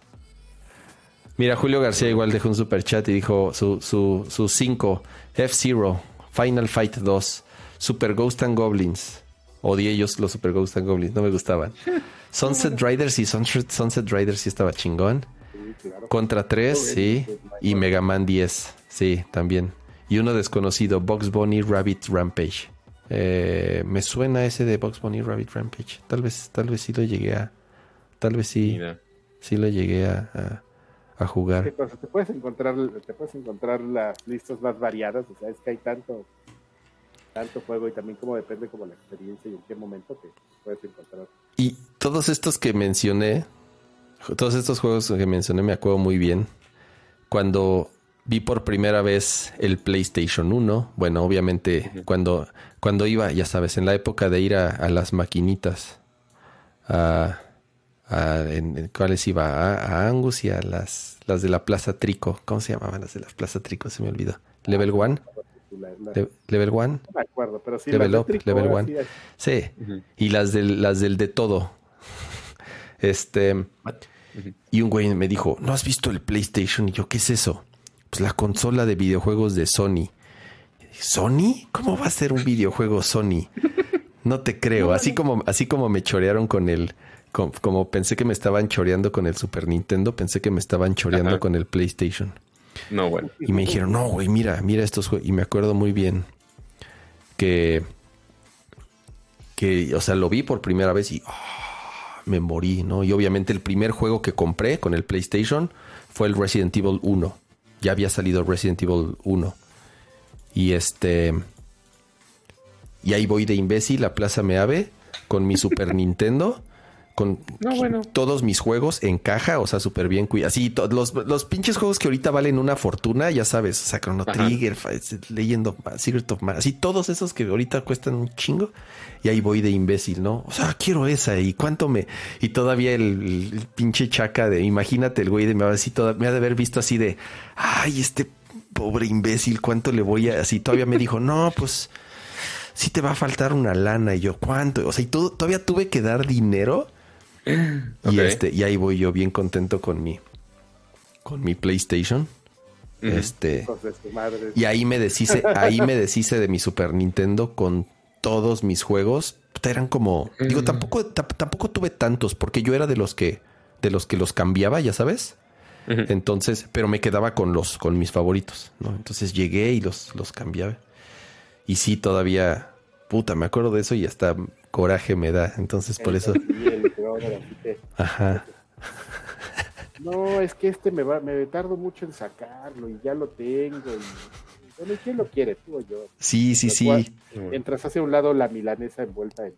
Mira, Julio García igual dejó un super chat y dijo su, su, su 5, F-Zero, Final Fight 2, Super Ghost and Goblins. Odié ellos los Super Ghost and Goblins, no me gustaban. Sunset Riders y Sunset, Sunset Riders sí estaba chingón. Sí, claro. Contra 3, sí. Y Mega Man 10, sí, también. Y uno desconocido, Box Bunny Rabbit Rampage. Eh, me suena ese de Box Bunny Rabbit Rampage. Tal vez, tal vez sí lo llegué a. Tal vez sí, Mira. sí lo llegué a, a, a jugar. Sí, te puedes encontrar, te puedes encontrar las listas más variadas, o sea, es que hay tanto, tanto juego y también como depende como la experiencia y en qué momento te puedes encontrar. Y todos estos que mencioné, todos estos juegos que mencioné me acuerdo muy bien. Cuando vi por primera vez el PlayStation 1, bueno, obviamente cuando, cuando iba, ya sabes, en la época de ir a, las maquinitas, a, en, cuáles iba, a, Angus y a las, las de la Plaza Trico, ¿cómo se llamaban las de la Plaza Trico? Se me olvidó. Level 1. ¿Level 1? No me acuerdo, pero sí. Level Level 1. Sí, y las del, las del de todo. Este. Y un güey me dijo, ¿no has visto el PlayStation? Y yo, ¿qué es eso? Pues la consola de videojuegos de Sony. ¿Sony? ¿Cómo va a ser un videojuego Sony? No te creo. Así como, así como me chorearon con el, como, pensé que me estaban choreando con el Super Nintendo, pensé que me estaban choreando con el PlayStation. No, bueno. Y me dijeron, no, güey, mira, mira estos juegos. Y me acuerdo muy bien que, que, o sea, lo vi por primera vez y ah, me morí, ¿no? Y obviamente el primer juego que compré con el PlayStation fue el Resident Evil 1. Ya había salido Resident Evil 1. Y este... Y ahí voy de imbécil a Plaza Meave con mi Super Nintendo. Con No, bueno. todos mis juegos en caja, o sea, súper bien cuidados. Así, los, los pinches juegos que ahorita valen una fortuna, ya sabes, o sea, Chrono Ajá. Trigger, leyendo Secret of Mana, así todos esos que ahorita cuestan un chingo. Y ahí voy de imbécil, ¿no? O sea, quiero esa y cuánto me. Y todavía el, el pinche chaca de, imagínate el güey de me va a decir, toda- me ha de haber visto así de, ay, este pobre imbécil, cuánto le voy a. Así todavía me dijo, no, pues sí te va a faltar una lana. Y yo, ¿cuánto? O sea, y todo, todavía tuve que dar dinero. Y este, y ahí voy yo bien contento con mi con mi PlayStation. Este, y ahí me deshice, ahí me deshice de mi Super Nintendo con todos mis juegos. Eran como, digo, tampoco, tam- tampoco tuve tantos, porque yo era de los que, de los que los cambiaba, ya sabes. Entonces, pero me quedaba con los, con mis favoritos, ¿no? Entonces llegué y los, los cambiaba. Y sí, todavía, puta, me acuerdo de eso y hasta coraje me da. Entonces, por eso, ajá. No, es que este me va, me tardo mucho en sacarlo y ya lo tengo. Y, bueno, ¿y quién lo quiere? Tú o yo. Sí, sí, sí. Mientras hacia un lado la milanesa envuelta en.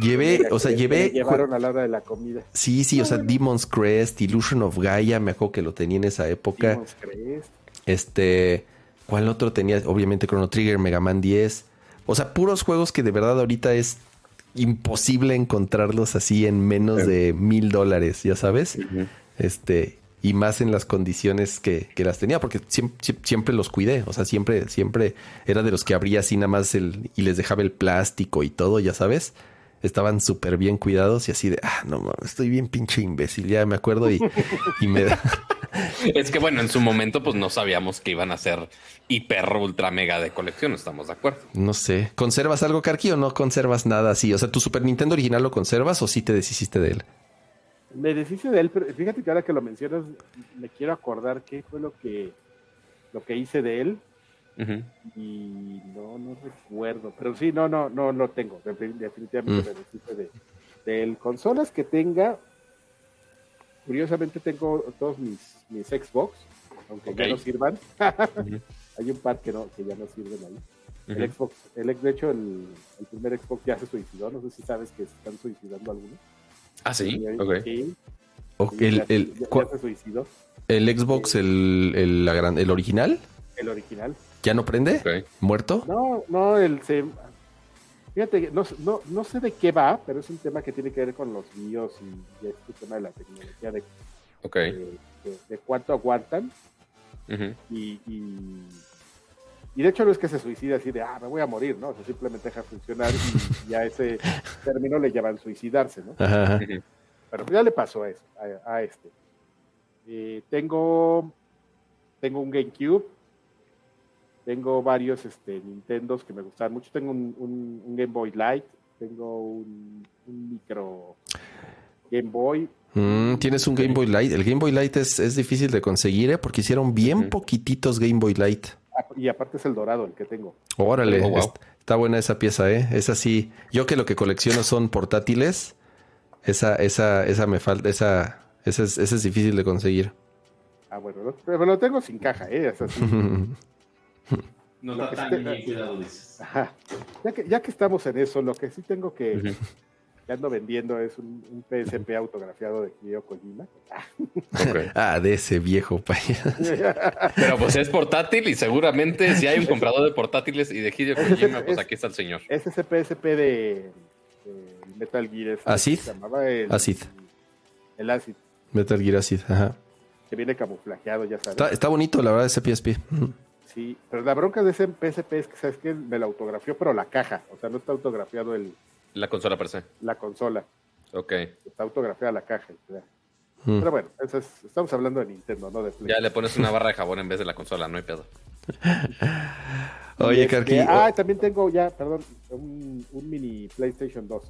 Llevé, o sea, llevé. llevaron a la hora de la comida. Sí, sí, o sea, Demon's Crest, Illusion of Gaia, me acuerdo que lo tenía en esa época. Demon's Crest. Este, ¿cuál otro tenía? Obviamente Chrono Trigger, Mega Man 10. O sea, puros juegos que de verdad ahorita es imposible encontrarlos así en menos Sí. de mil dólares, ya sabes. Este, y más en las condiciones que, que las tenía, porque siempre, siempre los cuidé. O sea, siempre, siempre era de los que abría así nada más el, y les dejaba el plástico y todo, ya sabes. Estaban súper bien cuidados y así de, ah, no estoy bien pinche imbécil, ya me acuerdo y, y me da. Es que bueno, en su momento pues no sabíamos que iban a ser hiper ultra mega de colección, estamos de acuerdo. No sé. ¿Conservas algo, Karki, o no conservas nada así? O sea, ¿tu Super Nintendo original lo conservas o sí te deshiciste de él? Me deshice de él, pero fíjate que ahora que lo mencionas, me quiero acordar qué fue lo que, lo que hice de él. Y no, no recuerdo, pero sí, no, no, no lo tengo, Defin- definitivamente Mm. me deshice de, del consolas que tenga, curiosamente tengo todos mis, mis Xbox, aunque ya no sirvan, hay un par que no, que ya no sirven ahí. El Xbox, el, de hecho el, el primer Xbox ya se suicidó, no sé si sabes que se están suicidando algunos. Ah, sí, ok. sí, O sí, el, ya, el, ya- se suicidó, el Xbox, el, el, la gran- el original, el original. ¿ya no prende? ¿Muerto? No, no, el se... Fíjate, no, no, no sé de qué va, pero es un tema que tiene que ver con los BIOS y, y este tema de la tecnología de, de, de- de cuánto aguantan. Y, y, y de hecho no es que se suicide así de, ah, me voy a morir, ¿no? O sea, simplemente deja funcionar y, y a ese término le llaman suicidarse, ¿no? Ajá. Pero ya le pasó a, eso, a, a este. Eh, tengo, tengo un GameCube, tengo varios este, Nintendos que me gustan mucho. Tengo un, un- un Game Boy Light, tengo un, un micro Game Boy. Mm, Tienes un Game Boy Light. El Game Boy Light es, es difícil de conseguir, ¿eh? Porque hicieron bien poquititos Game Boy Light. Ah, Y aparte es el dorado el que tengo. Órale, Oh, wow. está buena esa pieza, ¿eh? Esa sí. Yo que lo que colecciono son portátiles. Esa, esa, esa me falta, esa, esa es, esa es difícil de conseguir. Ah, bueno, lo- pero lo tengo sin caja, ¿eh? Es así. No Lo está que tan esté- bien cuidado, dices. Ajá. Ya que, ya que estamos en eso, lo que sí tengo que, Ujú. que ando vendiendo es un, un PSP autografiado de Hideo Kojima. Ok. ah, de ese viejo payaso. Pero pues es portátil y seguramente si hay un comprador de portátiles y de Hideo es- Kojima, pues es- aquí está el señor. Es ese PSP de, de Metal Gear. ¿Acid? se llamaba el, Acid. El Acid, Metal Gear Acid, ajá. que viene camuflajeado, ya sabes. Está, está bonito, la verdad, ese PSP. Mm. Sí, pero la bronca de ese PSP es que, ¿sabes que Me la autografió, pero la caja. O sea, no está autografiado el, La consola per se. la consola. Ok. Está autografiada la caja. o sea. Mm. Pero bueno, eso es- estamos hablando de Nintendo, no de Play. Ya le pones una barra de jabón en vez de la consola, no hay pedo. Oye, Este, Karki. Ah, también tengo ya, perdón, un, un mini PlayStation 2.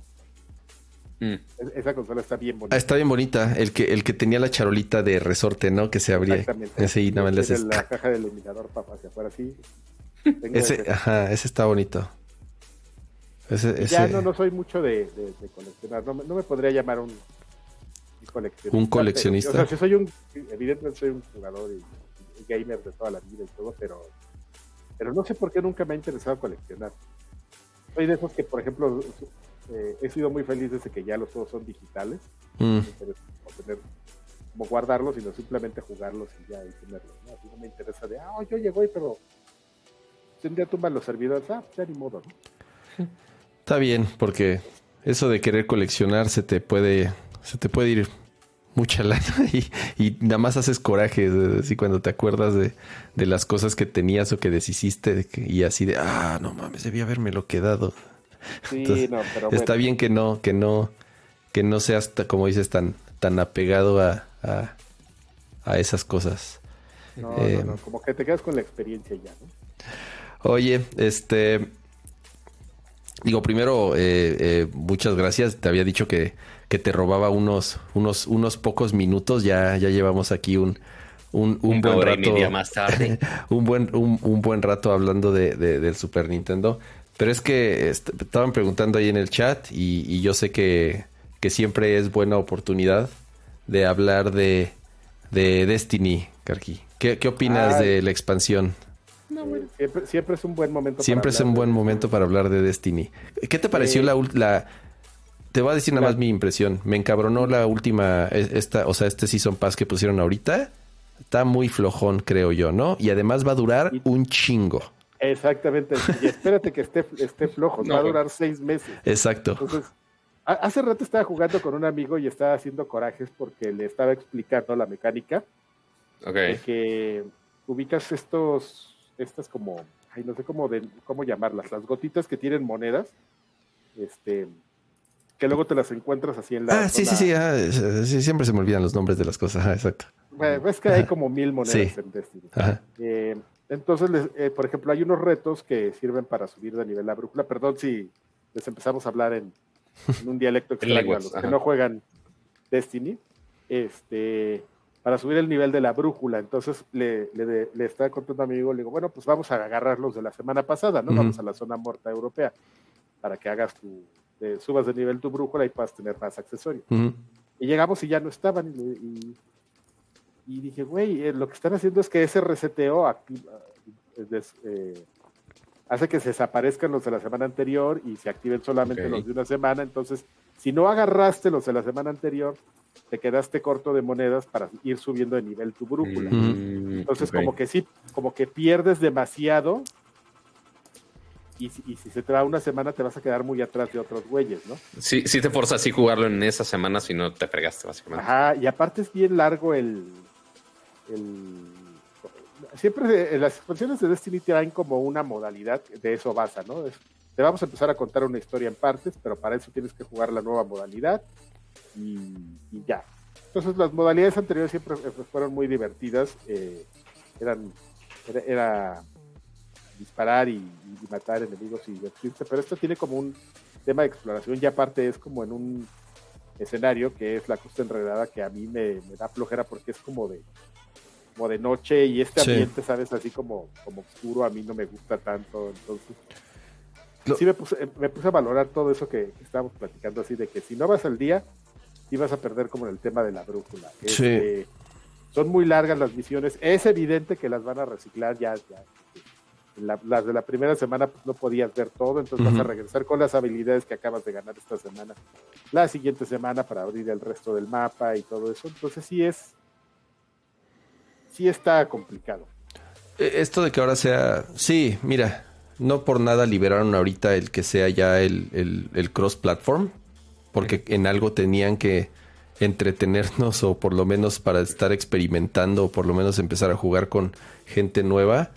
Mm. Es- Esa consola está bien bonita. Ah, está bien bonita. El que, el que tenía la charolita de resorte, ¿no? Que se abría. Exactamente. Ese y nada más le Tiene haces. la caja del iluminador para hacia afuera así. Ese, ese. ajá, ese está bonito. Ese, ese- Ya no, no soy mucho de, de- de coleccionar. No, me- no me podría llamar un, un coleccionista. ¿Un coleccionista? pero, o sea, soy un, evidentemente soy un jugador y, y gamer de toda la vida y todo, pero, pero no sé por qué nunca me ha interesado coleccionar. Soy de esos que, por ejemplo, eh, he sido muy feliz desde que ya los juegos son digitales. Mm, No me interesa como tener como guardarlos, sino simplemente jugarlos y ya y tenerlos. ¿no? Así no me interesa de, ah, yo llego pero un día tumban los servidores, ah, ya ni modo, ¿no? Está bien, porque eso de querer coleccionar se te puede, se te puede ir mucha lana y, y nada más haces coraje así cuando te acuerdas de, de las cosas que tenías o que deshiciste de que- y así de ah no mames debía haberme lo quedado Sí, Entonces, no, pero está bien que no que no que no seas como dices tan tan apegado a, a, a esas cosas No, Eh, no, no, como que te quedas con la experiencia ya, ¿no? Oye, este. Digo, primero, eh, eh, muchas gracias. Te había dicho que, que te robaba unos, unos, unos pocos minutos. Ya, ya llevamos aquí un, un, buen rato. media más tarde. un buen, un, un buen rato hablando de, de- del Super Nintendo. Pero es que est- estaban preguntando ahí en el chat y, y yo sé que, que siempre es buena oportunidad de hablar de, de Destiny, Karki. ¿Qué, qué opinas de la expansión? Siempre, siempre es un buen momento. Siempre para es un hablar buen de- momento para hablar de Destiny. ¿Qué te pareció Eh, la, la Te voy a decir nada la- más mi impresión. Me encabronó la última, es- esta, o sea, este Season Pass que pusieron ahorita. Está muy flojón, creo yo, ¿no? Y además va a durar Y- un chingo. Exactamente. Y espérate que esté, esté flojo. No, va a durar seis meses. Exacto. Entonces, hace rato estaba jugando con un amigo y estaba haciendo corajes porque le estaba explicando la mecánica Ok. de que ubicas estos, estas como, ay, no sé cómo, de, cómo llamarlas, las gotitas que tienen monedas, este, que luego te las encuentras así en la. Ah, sí, sí, zona- sí, ah, sí, Siempre se me olvidan los nombres de las cosas. Exacto. Bueno, es que hay como mil monedas Sí. en Destiny. Ajá. Eh, entonces, les- eh, por ejemplo, hay unos retos que sirven para subir de nivel la brújula. Perdón si les empezamos a hablar en, en un dialecto extraño a los que no juegan Destiny. Este, para subir el nivel de la brújula. Entonces le, le, estaba contando a mi amigo, le digo, bueno, pues vamos a agarrar los de la semana pasada, ¿no? Vamos a la zona muerta europea para que hagas tu, eh, subas de nivel tu brújula y puedas tener más accesorios. Y llegamos y ya no estaban. Y, y- y dije, güey, eh, lo que están haciendo es que ese reseteo activa- eh, des- eh, hace que se desaparezcan los de la semana anterior y se activen solamente los de una semana. Entonces, si no agarraste los de la semana anterior, te quedaste corto de monedas para ir subiendo de nivel tu brújula. Mm, Entonces, como que sí, como que pierdes demasiado. Y, si- y si se te va una semana, te vas a quedar muy atrás de otros güeyes, ¿no? Sí, sí te forza así jugarlo en esa semana si no te fregaste, básicamente. Ajá, y aparte es bien largo el. El siempre las expansiones de Destiny traen como una modalidad, de eso basa, ¿no? Es- te vamos a empezar a contar una historia en partes, pero para eso tienes que jugar la nueva modalidad y, ya. Entonces las modalidades anteriores siempre eh, fueron muy divertidas, eh, eran era, disparar y, matar enemigos y divertirse, pero esto tiene como un tema de exploración y aparte es como en un escenario que es la costa enredada que a mí me da flojera porque es como de como de noche y este Sí. ambiente, sabes, así como, como oscuro, a mí no me gusta tanto, entonces Lo- sí me puse, me puse a valorar todo eso que, que estábamos platicando así de que si no vas al día, sí vas a perder como en el tema de la brújula. Sí. Este, son muy largas las misiones, es evidente que las van a reciclar ya, ya la- las de la primera semana pues, no podías ver todo, entonces vas a regresar con las habilidades que acabas de ganar esta semana, la siguiente semana para abrir el resto del mapa y todo eso. Entonces sí es, sí está complicado. Eh, Esto de que ahora sea. Sí, mira, no por nada liberaron ahorita el que sea ya el, el- el cross-platform, porque en algo tenían que entretenernos o por lo menos para estar experimentando o por lo menos empezar a jugar con gente nueva.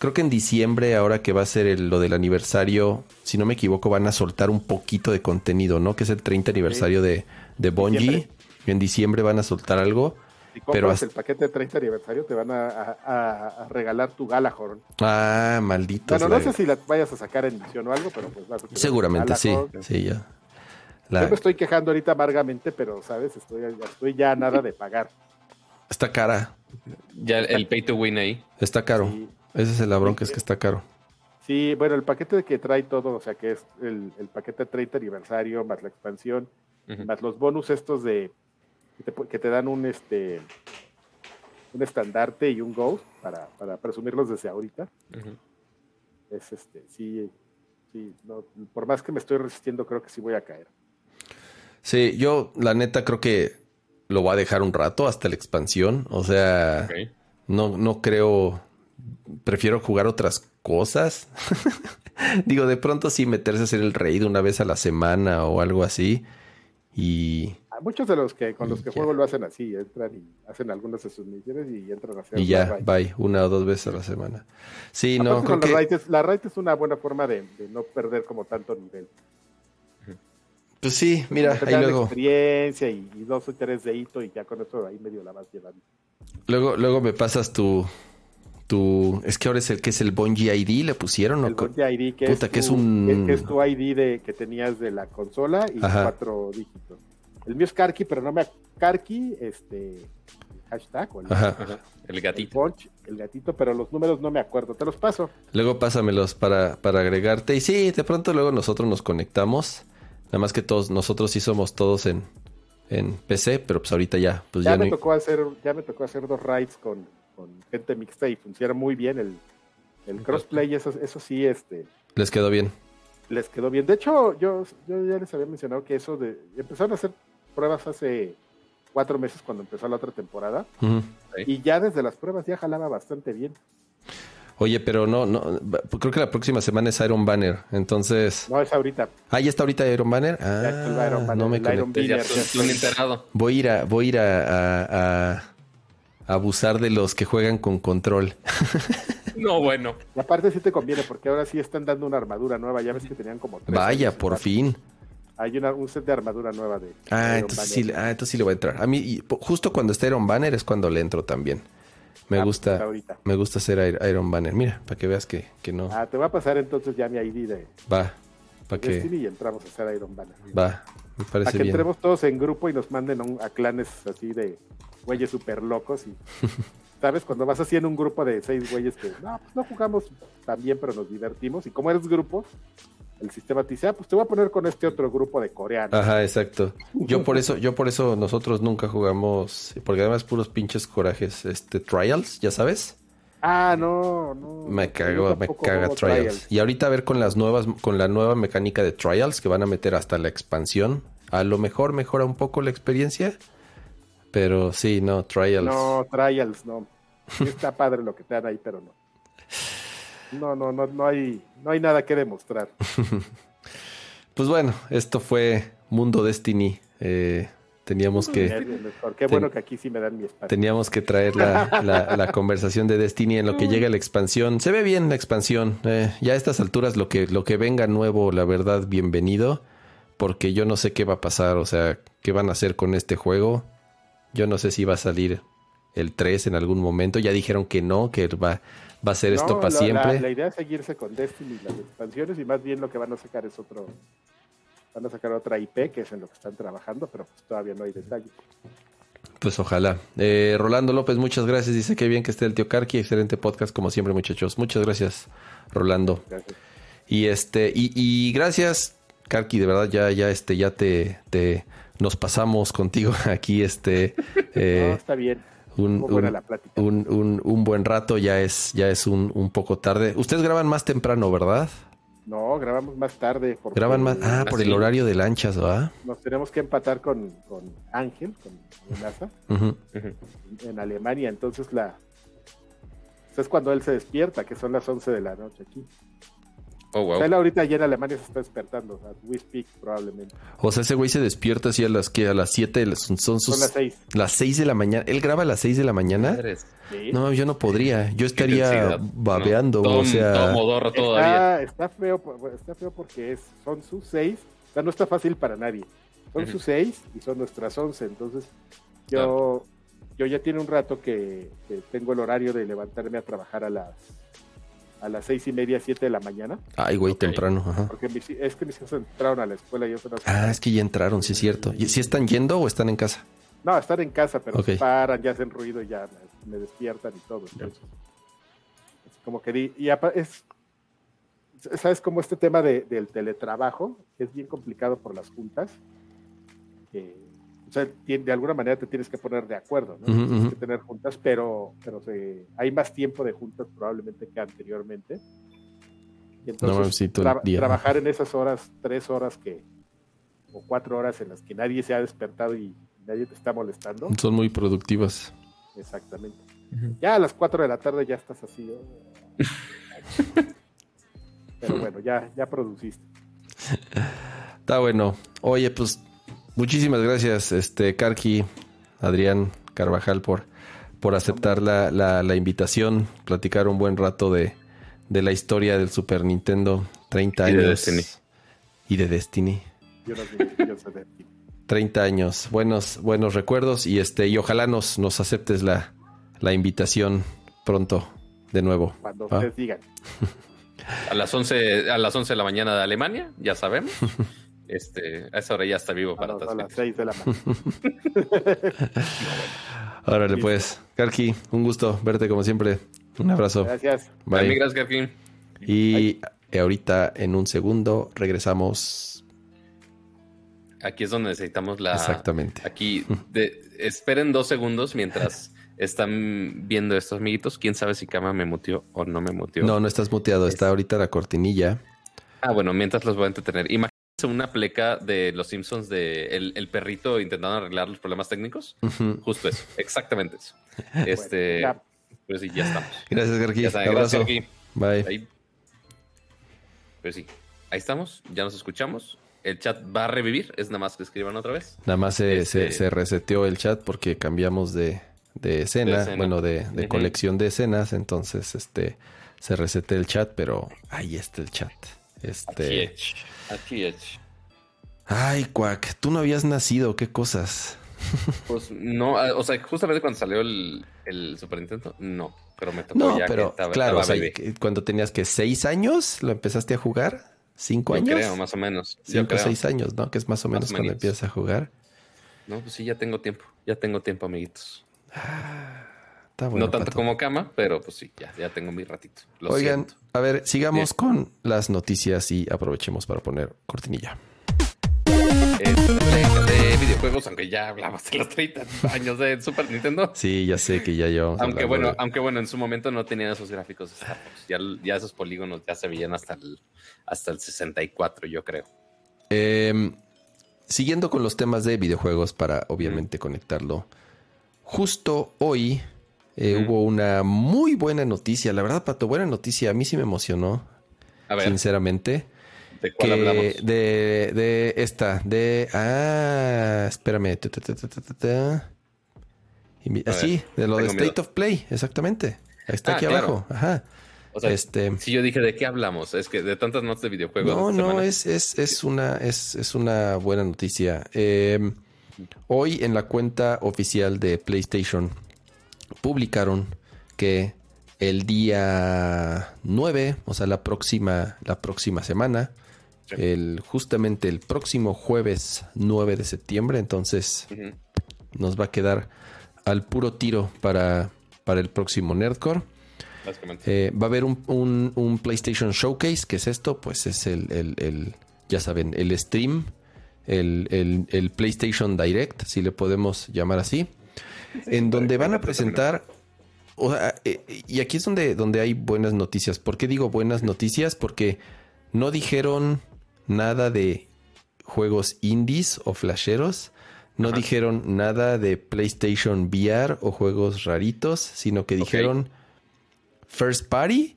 creo que en diciembre, ahora que va a ser el- lo del aniversario, si no me equivoco, van a soltar un poquito de contenido, ¿no? Que es el 30 aniversario de, de Bungie. Diciembre. En diciembre van a soltar algo. Si Pero compras hasta- el paquete de 30 aniversario, te van a, a- a- a regalar tu Galahorn. Ah, malditos. Bueno, no sé si la vayas a sacar en edición o algo, pero pues vas a Seguramente sí. Sí, ya. Yo La- me estoy quejando ahorita amargamente, pero, ¿sabes? Estoy, ya estoy ya a nada de pagar. Está cara. Ya el, el pay to win ahí. Está caro. Sí. Ese es el labrón, que es que está caro. Sí, bueno, el paquete que trae todo, o sea, que es el, el paquete de 30 aniversario, más la expansión, más los bonus estos de que te, pu- que te dan un este un estandarte y un ghost para, para presumirlos desde ahorita. Es este, sí, sí, no, por más que me estoy resistiendo, creo que sí voy a caer. Sí, yo la neta creo que lo voy a dejar un rato hasta la expansión. O sea, no, no creo. Prefiero jugar otras cosas. Digo, de pronto sí meterse a hacer el raid una vez a la semana o algo así. Y, muchos de los que con los que Ya. juego lo hacen así, entran y hacen algunas de sus misiones y entran a hacer y ya, raid. bye, una o dos veces a la semana. Sí, no, creo que. es- la raid es una buena forma de, de no perder como tanto nivel. Pues sí, mira, ahí luego. experiencia y, y dos o tres de hito y ya con eso ahí medio la vas llevando. Luego, luego me pasas tu. tu es que ahora es el que es el Bungie ID, le pusieron, el Bungie ID, que, Puta, es, que es tu, un- que- que es tu ID de, que tenías de la consola y Ajá. cuatro dígitos. El mío es Karki, pero no me... Karki, este... Hashtag o el, Ajá. Ajá. El el gatito. punch, el gatito, pero los números no me acuerdo. Te los paso. Luego pásamelos para, para agregarte. Y sí, de pronto luego nosotros nos conectamos. Nada más que todos, nosotros sí somos todos en, en PC, pero pues ahorita ya, pues ya, ya, me no. tocó hacer, ya me tocó hacer dos raids con, con gente mixta y funciona muy bien el, el crossplay, eso, eso sí, este, Les quedó bien. les quedó bien. De hecho, yo, yo ya les había mencionado que eso de empezaron a hacer pruebas hace cuatro meses cuando empezó la otra temporada y ya desde las pruebas ya jalaba bastante bien. Oye, pero no, no, creo que la próxima semana es Iron Banner. Entonces. No es ahorita. Ah, ya está ahorita Iron Banner. Ah, Ya está el Iron Banner, no me conecté. Ya enterado. Voy a ir a, voy a ir a, a- a abusar de los que juegan con control. No, bueno. Y aparte sí te conviene porque ahora sí están dando una armadura nueva. Ya ves que tenían como tres Vaya, por fin. Hay una, un set de armadura nueva de Ah, entonces sí, ah, entonces sí le voy a entrar. A mí, y justo cuando está Iron Banner es cuando le entro también. Me Ah, pues, gusta, ahorita. me gusta hacer Ir- Iron Banner. Mira, para que veas que, que no. Ah, te va a pasar entonces ya mi ID de Va, para que, Destiny y entramos a hacer Iron Banner. va, me Para parece que bien. entremos todos en grupo y nos manden a, un- a clanes así de güeyes súper locos y sabes cuando vas así en un grupo de seis güeyes que no, pues no jugamos tan bien pero nos divertimos y como eres grupo el sistema te dice ah pues te voy a poner con este otro grupo de coreanos Ajá, exacto. Yo por eso, yo por eso nosotros nunca jugamos, porque además puros pinches corajes, este Trials, ya sabes. ah no no Me cago, me caga trials. Y ahorita a ver con las nuevas, con la nueva mecánica de Trials que van a meter hasta la expansión. A lo mejor mejora un poco la experiencia. Pero sí, no, Trials. no trials no Sí está padre lo que te dan ahí pero no no no no no hay no hay nada que demostrar Pues bueno, esto fue Mundo Destiny. Eh, teníamos que, qué Ten- bueno que aquí sí me dan mi espacio teníamos que traer la, la- la conversación de Destiny en lo que llega la expansión. Se ve bien la expansión. Eh, ya a estas alturas lo que, lo que venga nuevo, la verdad, bienvenido. Porque yo no sé qué va a pasar, o sea, qué van a hacer con este juego. Yo no sé si va a salir el 3 en algún momento. Ya dijeron que no, que va, va a ser esto para siempre. La, la idea es seguirse con Destiny y las expansiones y más bien lo que van a sacar es otro. Van a sacar otra IP que es en lo que están trabajando, pero pues todavía no hay detalles. Pues ojalá. Eh, Rolando López, muchas gracias. Dice que bien que esté el tío Karki. Excelente podcast, como siempre, muchachos. Muchas gracias, Rolando. Gracias. Y este, y, y gracias, Karki, de verdad, ya, ya, este, ya te, te nos pasamos contigo aquí, este, No, eh, está bien. Un, un- un, un- un buen rato, ya es, ya es un, un poco tarde. Ustedes graban más temprano, ¿verdad? No, grabamos más tarde. Porque Graban más, ah, por el horario de lanchas, ¿va? Nos tenemos que empatar con, con Ángel, con NASA, Ujú. en Alemania. Entonces, la. pues, es cuando él se despierta, que son las 11 de la noche aquí. Oh, O wow. sea, él ahorita ya en Alemania se está despertando. O sea, we speak probablemente. O sea, ese güey se despierta así a las que a las 7, son, son sus Son las seis. las 6 de la mañana. Él graba a las 6 de la mañana. Sí. No, yo no podría. Yo estaría babeando, No, o todo- sea, todavía. Está, está feo, está feo porque es, son sus seis, o sea, no está fácil para nadie. Son Ujú. sus seis y son nuestras once, entonces yo, yo ya tiene un rato que, que tengo el horario de levantarme a trabajar a las a las seis y media, siete de la mañana, ay, güey, temprano, ajá. porque mis- es que mis hijos entraron a la escuela y yo las- Ah, es que ya entraron, sí es cierto. ¿Y si están yendo o están en casa? No, están en casa, pero Ok. se paran, ya hacen ruido y ya me, me despiertan y todo. Entonces, es como que di- y es, sabes como este tema de- del teletrabajo es bien complicado por las juntas. que, o sea, de alguna manera te tienes que poner de acuerdo, ¿no? Tienes que tener juntas, pero, pero se- hay más tiempo de juntas probablemente que anteriormente. Y entonces tra- día. trabajar en esas horas, tres horas que, o cuatro horas en las que nadie se ha despertado y nadie te está molestando. Son muy productivas. Exactamente. Ya a las 4 de la tarde ya estás así. oh. Pero bueno, ya, ya produciste. Está bueno. Oye, pues muchísimas gracias, este Karki, Adrián Carvajal, por, por aceptar la, la, la invitación, platicar un buen rato de, de la historia del Super Nintendo, 30 Y de años. Destiny. Y de Destiny. Yo no sé, yo sé de ti. 30 años, buenos, buenos recuerdos y este, y ojalá nos, nos aceptes la, la invitación pronto de nuevo. Cuando ¿va? ustedes digan. A las 11, a las 11 de la mañana de Alemania, ya sabemos. Este, a esa hora ya está vivo para las- a las transmitir. 6 de la mañana. Órale Listo. pues, Karki, un gusto verte como siempre. Un abrazo. Gracias. Bye. Gracias, Karkin. Y ahorita en un segundo regresamos. Aquí es donde necesitamos la. Exactamente. Aquí, de- esperen dos segundos mientras están viendo estos amiguitos. Quién sabe si Kama me mutió o no me mutió. No, no estás muteado. Está ahorita la cortinilla. Ah, bueno, mientras los voy a entretener. Una pleca de los Simpsons de el, el perrito intentando arreglar los problemas técnicos. Justo eso, exactamente eso. Este, Bueno, pues sí, ya estamos. Gracias, Garqui. Gracias, Karki. Bye. Ahí. Pues sí, ahí estamos, ya nos escuchamos. El chat va a revivir, es nada más que escriban otra vez. Nada más se, Este- se, se reseteó el chat porque cambiamos de, de escena, De escena. bueno, de, de colección de escenas. Entonces, este, se resetea el chat, pero ahí está el chat. Este. es. Ay, Cuac, tú no habías nacido, qué cosas. Pues no, ah, o sea, justamente cuando salió el, el Super Nintendo, no, pero me tocó No, ya pero que estaba, claro, estaba o sea, cuando tenías que seis años, ¿lo empezaste a jugar? ¿Cinco Yo años? creo, más o menos. Cinco o seis años, ¿no? Que es más o menos cuando menos. empiezas a jugar. No, pues sí, ya tengo tiempo. Ya tengo tiempo, amiguitos. Está bueno. no tanto Pato. como cama, pero pues sí, ya, ya tengo mi ratito. Lo Oigan, siento. a ver, sigamos con las noticias y aprovechemos para poner cortinilla. De, de videojuegos, aunque ya hablamos de los 30 años de Super Nintendo. Sí, ya sé que ya llevamos. Aunque bueno, de- aunque bueno, en su momento no tenían esos gráficos. Ya, ya esos polígonos ya se veían hasta el, hasta el 64, yo creo. Eh, siguiendo con los temas de videojuegos para obviamente conectarlo. Justo hoy eh, hubo una muy buena noticia. La verdad, Pato, buena noticia. A mí sí me emocionó, A ver, sinceramente. ¿de cuál que hablamos? de, de esta, de... Ah, espérame. Tu, tu, tu, tu, tu, tu, tu. Y mi- A ah, sí, de lo de State miedo. of Play, exactamente. Está Ah, aquí claro. abajo. Ajá. O sea, este... si yo dije de qué hablamos, es que de tantas notas de videojuegos. No, no, es, es, es, una, es, es una buena noticia. Eh, hoy en la cuenta oficial de PlayStation publicaron que el día 9, o sea, la próxima, la próxima semana, Sí. el, justamente el próximo jueves 9 de septiembre, entonces nos va a quedar al puro tiro para, para el próximo Nerdcore. Eh, va a haber un, un- un PlayStation Showcase, que es esto, pues es el, el- el- ya saben, el stream, el- el PlayStation Direct, si le podemos llamar así, en donde van a presentar, o sea, eh, y aquí es donde, donde hay buenas noticias. ¿Por qué digo buenas noticias? Porque no dijeron nada de juegos indies o flasheros. No Ajá. dijeron nada de PlayStation VR o juegos raritos, sino que dijeron First Party,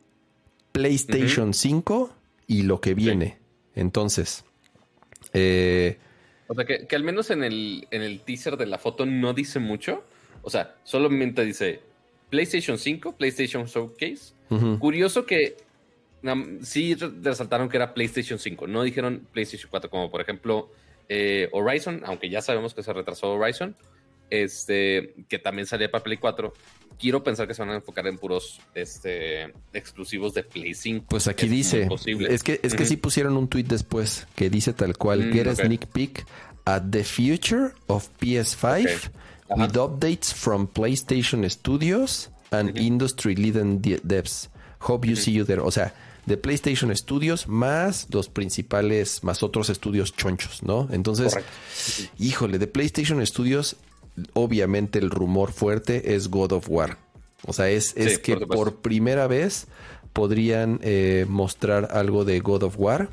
PlayStation 5 y lo que viene. Entonces, eh, O sea, que, que al menos en el, en el teaser de la foto no dice mucho. O sea, solamente dice PlayStation 5, PlayStation Showcase. Curioso que sí re- resaltaron que era PlayStation 5, no dijeron PlayStation 4, como por ejemplo eh, Horizon, aunque ya sabemos que se retrasó Horizon, este, que también salía para Play 4. Quiero pensar que se van a enfocar en puros este, exclusivos de Play 5. Pues aquí Es dice, es que, es que Ujú. sí pusieron un tweet después que dice tal cual, Mm, get a ok. sneak peek at the future of PS5 Ok. Ajá. with updates from PlayStation Studios and industry leading de- devs. Hope you see you there. O sea, de PlayStation Studios más los principales, más otros estudios chonchos, ¿no? Entonces, Correcto. híjole, de PlayStation Studios, obviamente el rumor fuerte es God of War. O sea, es, es Sí, que por primera vez podrían eh, mostrar algo de God of War.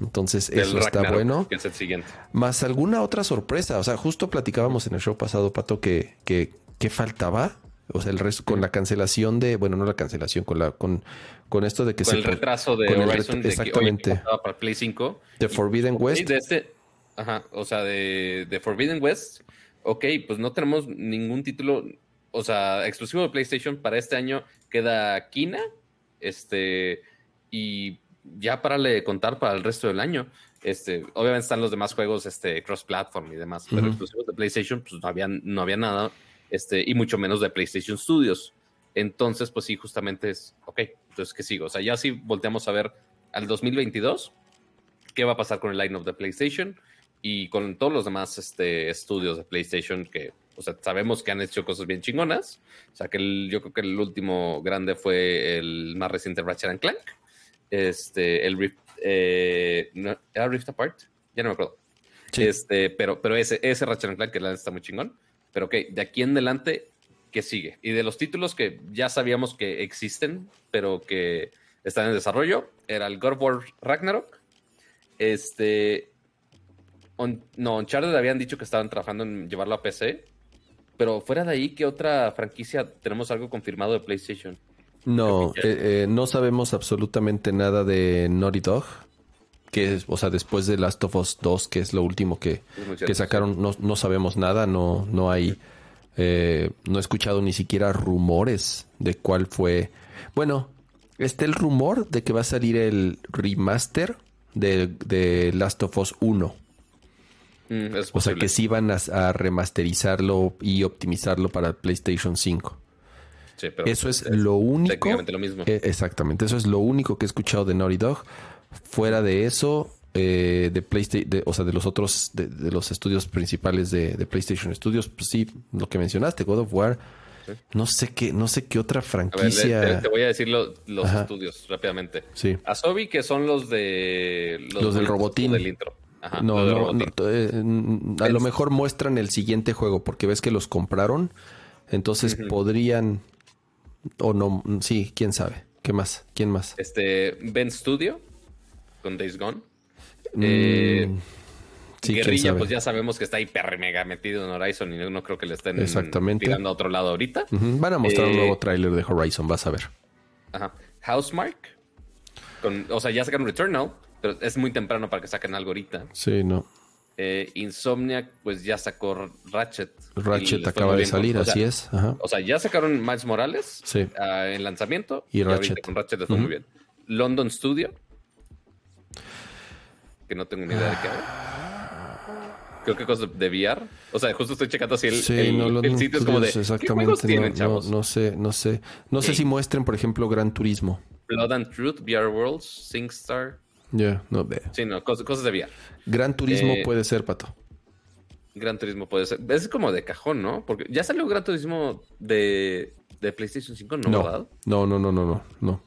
Entonces, Del eso está bueno. Que es el siguiente. Más alguna otra sorpresa. O sea, justo platicábamos en el show pasado, Pato, que, que, que faltaba. O sea, el resto, con la cancelación de, bueno, no la cancelación, con la, con, con esto de que Con se el retraso de con el Horizon, ret- de que, oye, exactamente. faltaba para Play 5. The Forbidden West. de este, ajá, o sea, de, de Forbidden West, ok, pues no tenemos ningún título, o sea, exclusivo de PlayStation para este año. Queda Kina, este, y ya para de contar para el resto del año. Este, obviamente están los demás juegos, este, cross-platform y demás, pero Ujú. exclusivos de PlayStation, pues no había, no había nada, este, y mucho menos de PlayStation Studios. Entonces, pues sí, justamente es, ok, entonces, ¿qué sigo? O sea, ya si volteamos a ver al 2022, qué va a pasar con el line-up de PlayStation y con todos los demás este, estudios de PlayStation que, o sea, sabemos que han hecho cosas bien chingonas. O sea, que el- yo creo que el último grande fue el más reciente Ratchet Clank. Este, el Rift, eh, no, ¿era Rift Apart? Ya no me acuerdo. Sí. Este, pero, pero ese, ese Ratchet Clank que la está muy chingón. Pero ok, de aquí en adelante, ¿qué sigue? Y de los títulos que ya sabíamos que existen, pero que están en desarrollo, era el God of War Ragnarok. Este. On- no, Uncharted habían dicho que estaban trabajando en llevarlo a PC. Pero fuera de ahí, ¿qué otra franquicia tenemos algo confirmado de PlayStation? No, eh, eh, no sabemos absolutamente nada de Naughty Dog. Que es, o sea, después de Last of Us 2, que es lo último que, que sacaron, no, no sabemos nada, no, no hay, eh, no he escuchado ni siquiera rumores de cuál fue. Bueno, está el rumor de que va a salir el remaster de, de Last of Us 1. Mm, O sea, que sí van a, a remasterizarlo y optimizarlo para PlayStation 5. Sí, pero Eso es lo único. técnicamente lo mismo. Eh, exactamente, eso es lo único que he escuchado de Naughty Dog. Fuera de eso, eh, de PlayStation, o sea, de los otros, de, de los estudios principales de, de PlayStation Studios, pues sí, lo que mencionaste, God of War. Sí. No sé qué, no sé qué otra A ver, franquicia. te, te voy a decir lo- los Ajá. estudios rápidamente. Sí. Asobi, que son los de. Los del robotín. Del intro. Ajá, no, del no, robotín. no, eh, a lo mejor muestran el siguiente juego porque ves que los compraron, entonces podrían o no, sí, quién sabe. ¿Qué más? ¿Quién más? Este, Ben Studio, con Days Gone. Mm, eh, sí, quién Guerrilla, sabe. pues ya sabemos que está hiper mega metido en Horizon y no, no creo que le estén Exactamente. tirando a otro lado ahorita. Van a mostrar un Eh, nuevo tráiler de Horizon, vas a ver. Ajá. Housemark. Con, o sea, ya sacaron Returnal, pero es muy temprano para que saquen algo ahorita. Sí, no. Eh, Insomniac, pues ya sacó Ratchet. Ratchet acaba de salir, O sea, así es. Ajá. O sea, ya sacaron Miles Morales Sí. ah, en lanzamiento. Y Ratchet. con Ratchet les fue muy bien. London Studio. Que no tengo ni idea de qué hay. Creo que cosas de VR. O sea, justo estoy checando así el, Sí, el- no, sitio es como de. Studios, ¿Qué juegos exactamente. tienen, no, chavos? no, no sé, no sé. No sé si muestren, por ejemplo, Gran Turismo. Blood and Truth, VR Worlds, SingStar. Ya, no ve. Sí, no, cosas, cosas de VR. Gran Turismo Eh, puede ser, Pato. Gran Turismo puede ser. Es como de cajón, ¿no? Porque ya salió Gran Turismo de, de PlayStation 5, ¿no? No, ¿Verdad? no, no, no, no, no, no.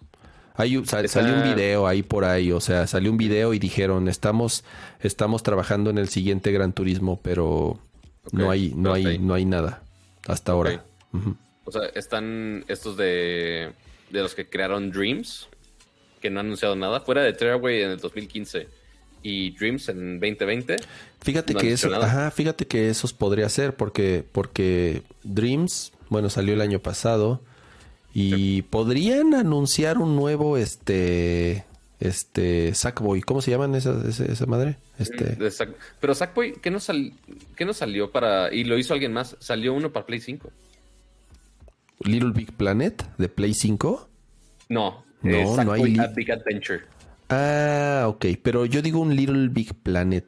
Hay, sal- Salió un video ahí por ahí, o sea, salió un video y dijeron, estamos, estamos trabajando en el siguiente Gran Turismo, pero no hay, no hay, no hay nada hasta ahora. O sea, están estos de, de los que crearon Dreams, que no han anunciado nada. Fuera de Tearaway en el 2015 y Dreams en 2020. Fíjate No que eso, ajá, fíjate que esos podría ser porque, porque Dreams, bueno, salió el año pasado y podrían anunciar un nuevo, este, este Sackboy, ¿cómo se llaman esa, esa, esa madre? Este, De Pero Sackboy, ¿qué no, sal... ¿qué no salió para. y lo hizo alguien más? Salió uno para Play 5. Little Big Planet de Play 5. No, No, no hay A Big Adventure. Ah, ok, pero yo digo un Little Big Planet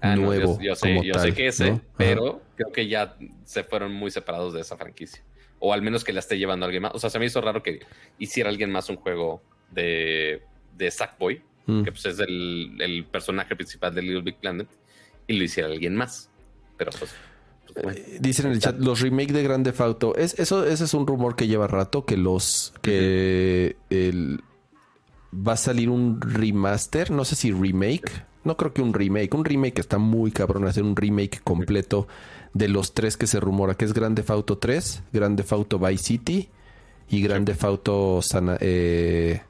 Ah, no, yo- nuevo yo, sé, como yo tal, sé que ese, pero creo que ya se fueron muy separados de esa franquicia. O al menos que la esté llevando alguien más. O sea, se me hizo raro que hiciera alguien más un juego de, de Sackboy, Mm. que pues es el, el personaje principal de Little Big Planet, y lo hiciera alguien más. Pero pues, pues, bueno. Eh, Dicen en el chat, los remake de Grand Theft Auto, es, eso, ese es un rumor que lleva rato, que los, que el, va a salir un remaster, no sé si remake, no creo que un remake, un remake está muy cabrón, hacer un remake completo de los tres que se rumora, que es Grand Theft Auto 3, Grand Theft Auto Vice City y Grand Theft Auto San, eh,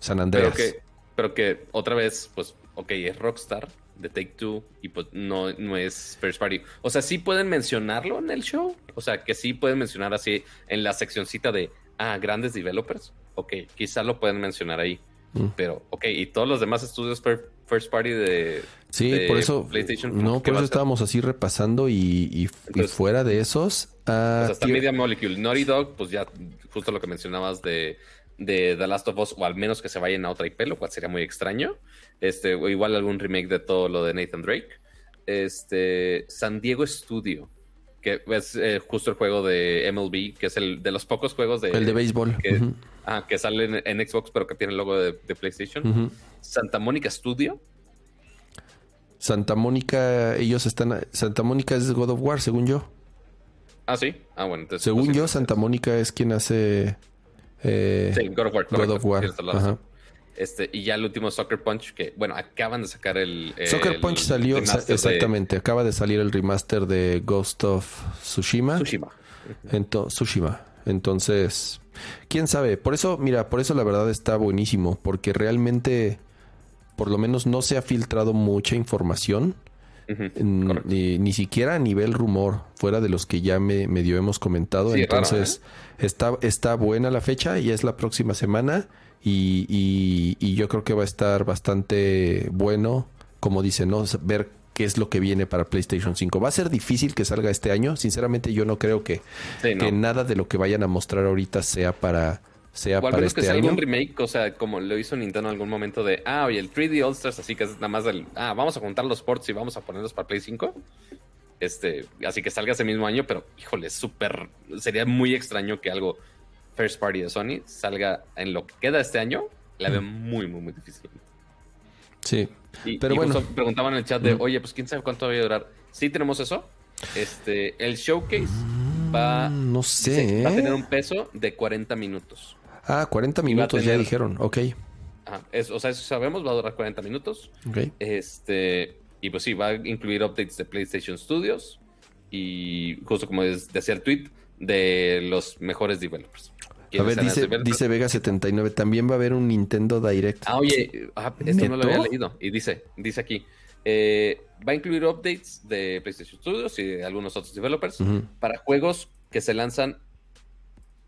San Pero que, pero que otra vez, pues, ok, es Rockstar de Take Two y pues no, no es First Party. O sea, sí pueden mencionarlo en el show. O sea, que sí pueden mencionar así en la seccioncita de, ah, grandes developers. Ok, quizá lo pueden mencionar ahí. Mm. Pero, ok, y todos los demás estudios fir- First Party de. Sí, de por eso, PlayStation. no, ¿qué por eso estábamos así repasando y, y- fuera de esos. O ah, sea, hasta Tier- Media Molecule. Naughty Dog, pues ya, justo lo que mencionabas de, de The Last of Us, o al menos que se vayan a otra IP, lo cual sería muy extraño. Este, o igual algún remake de todo lo de Nathan Drake. Este, San Diego Studio, que es eh, justo el juego de MLB, que es el de los pocos juegos de. el de béisbol. Que, Ujú, ah, que sale en, Xbox, pero que tiene el logo de, de PlayStation. Santa Mónica Studio. Santa Mónica, ellos están. Santa Mónica es God of War, según yo. Ah, sí. Ah, bueno, entonces. Según yo, Santa Mónica es quien hace. Eh, Sí, God of War. God correcto, of War. Ajá. Este, y ya el último Soccer Punch, que bueno, acaban de sacar el. Soccer el Punch salió, de exactamente. Acaba de salir el remaster de Ghost of Tsushima. Tsushima. Ento- Tsushima. Entonces, quién sabe. Por eso, mira, por eso la verdad está buenísimo. Porque realmente, por lo menos, no se ha filtrado mucha información. Ni, ni siquiera a nivel rumor, fuera de los que ya me, medio hemos comentado. Sí, raro, Entonces, está, está buena la fecha y es la próxima semana. Y, y- y yo creo que va a estar bastante bueno, como dice, ¿no? Ver qué es lo que viene para PlayStation 5. Va a ser difícil que salga este año. Sinceramente, yo no creo que, Sí, no. que nada de lo que vayan a mostrar ahorita sea para, sea O al para menos que este sea algún remake, o sea, como lo hizo Nintendo en algún momento de, ah, oye, el 3D All Stars, así que es nada más del, ah, vamos a juntar los ports y vamos a ponerlos para Play 5. Este, así que salga ese mismo año, pero híjole, súper, sería muy extraño que algo first party de Sony salga en lo que queda este año. La veo muy, muy, muy difícil. Sí. Y, Pero y bueno. justo preguntaban en el chat de, Mm. oye, pues quién sabe cuánto va a durar. Sí tenemos eso. Este, el showcase va, Mm, no sé. dice, va a ¿eh? tener un peso de 40 minutos. Ah, 40 y va a minutos ya dijeron. Ok. Ajá, es- o sea, eso sabemos, va a durar 40 minutos. Ok. Este, y pues sí, va a incluir updates de PlayStation Studios y justo como es- decía el tweet, de los mejores developers. A ¿Quiénes ver, dice, dice Vega 79, también va a haber un Nintendo Direct. Ah, oye, ah, esto no lo había leído. Y dice, dice aquí, eh, va a incluir updates de PlayStation Studios y de algunos otros developers para juegos que se lanzan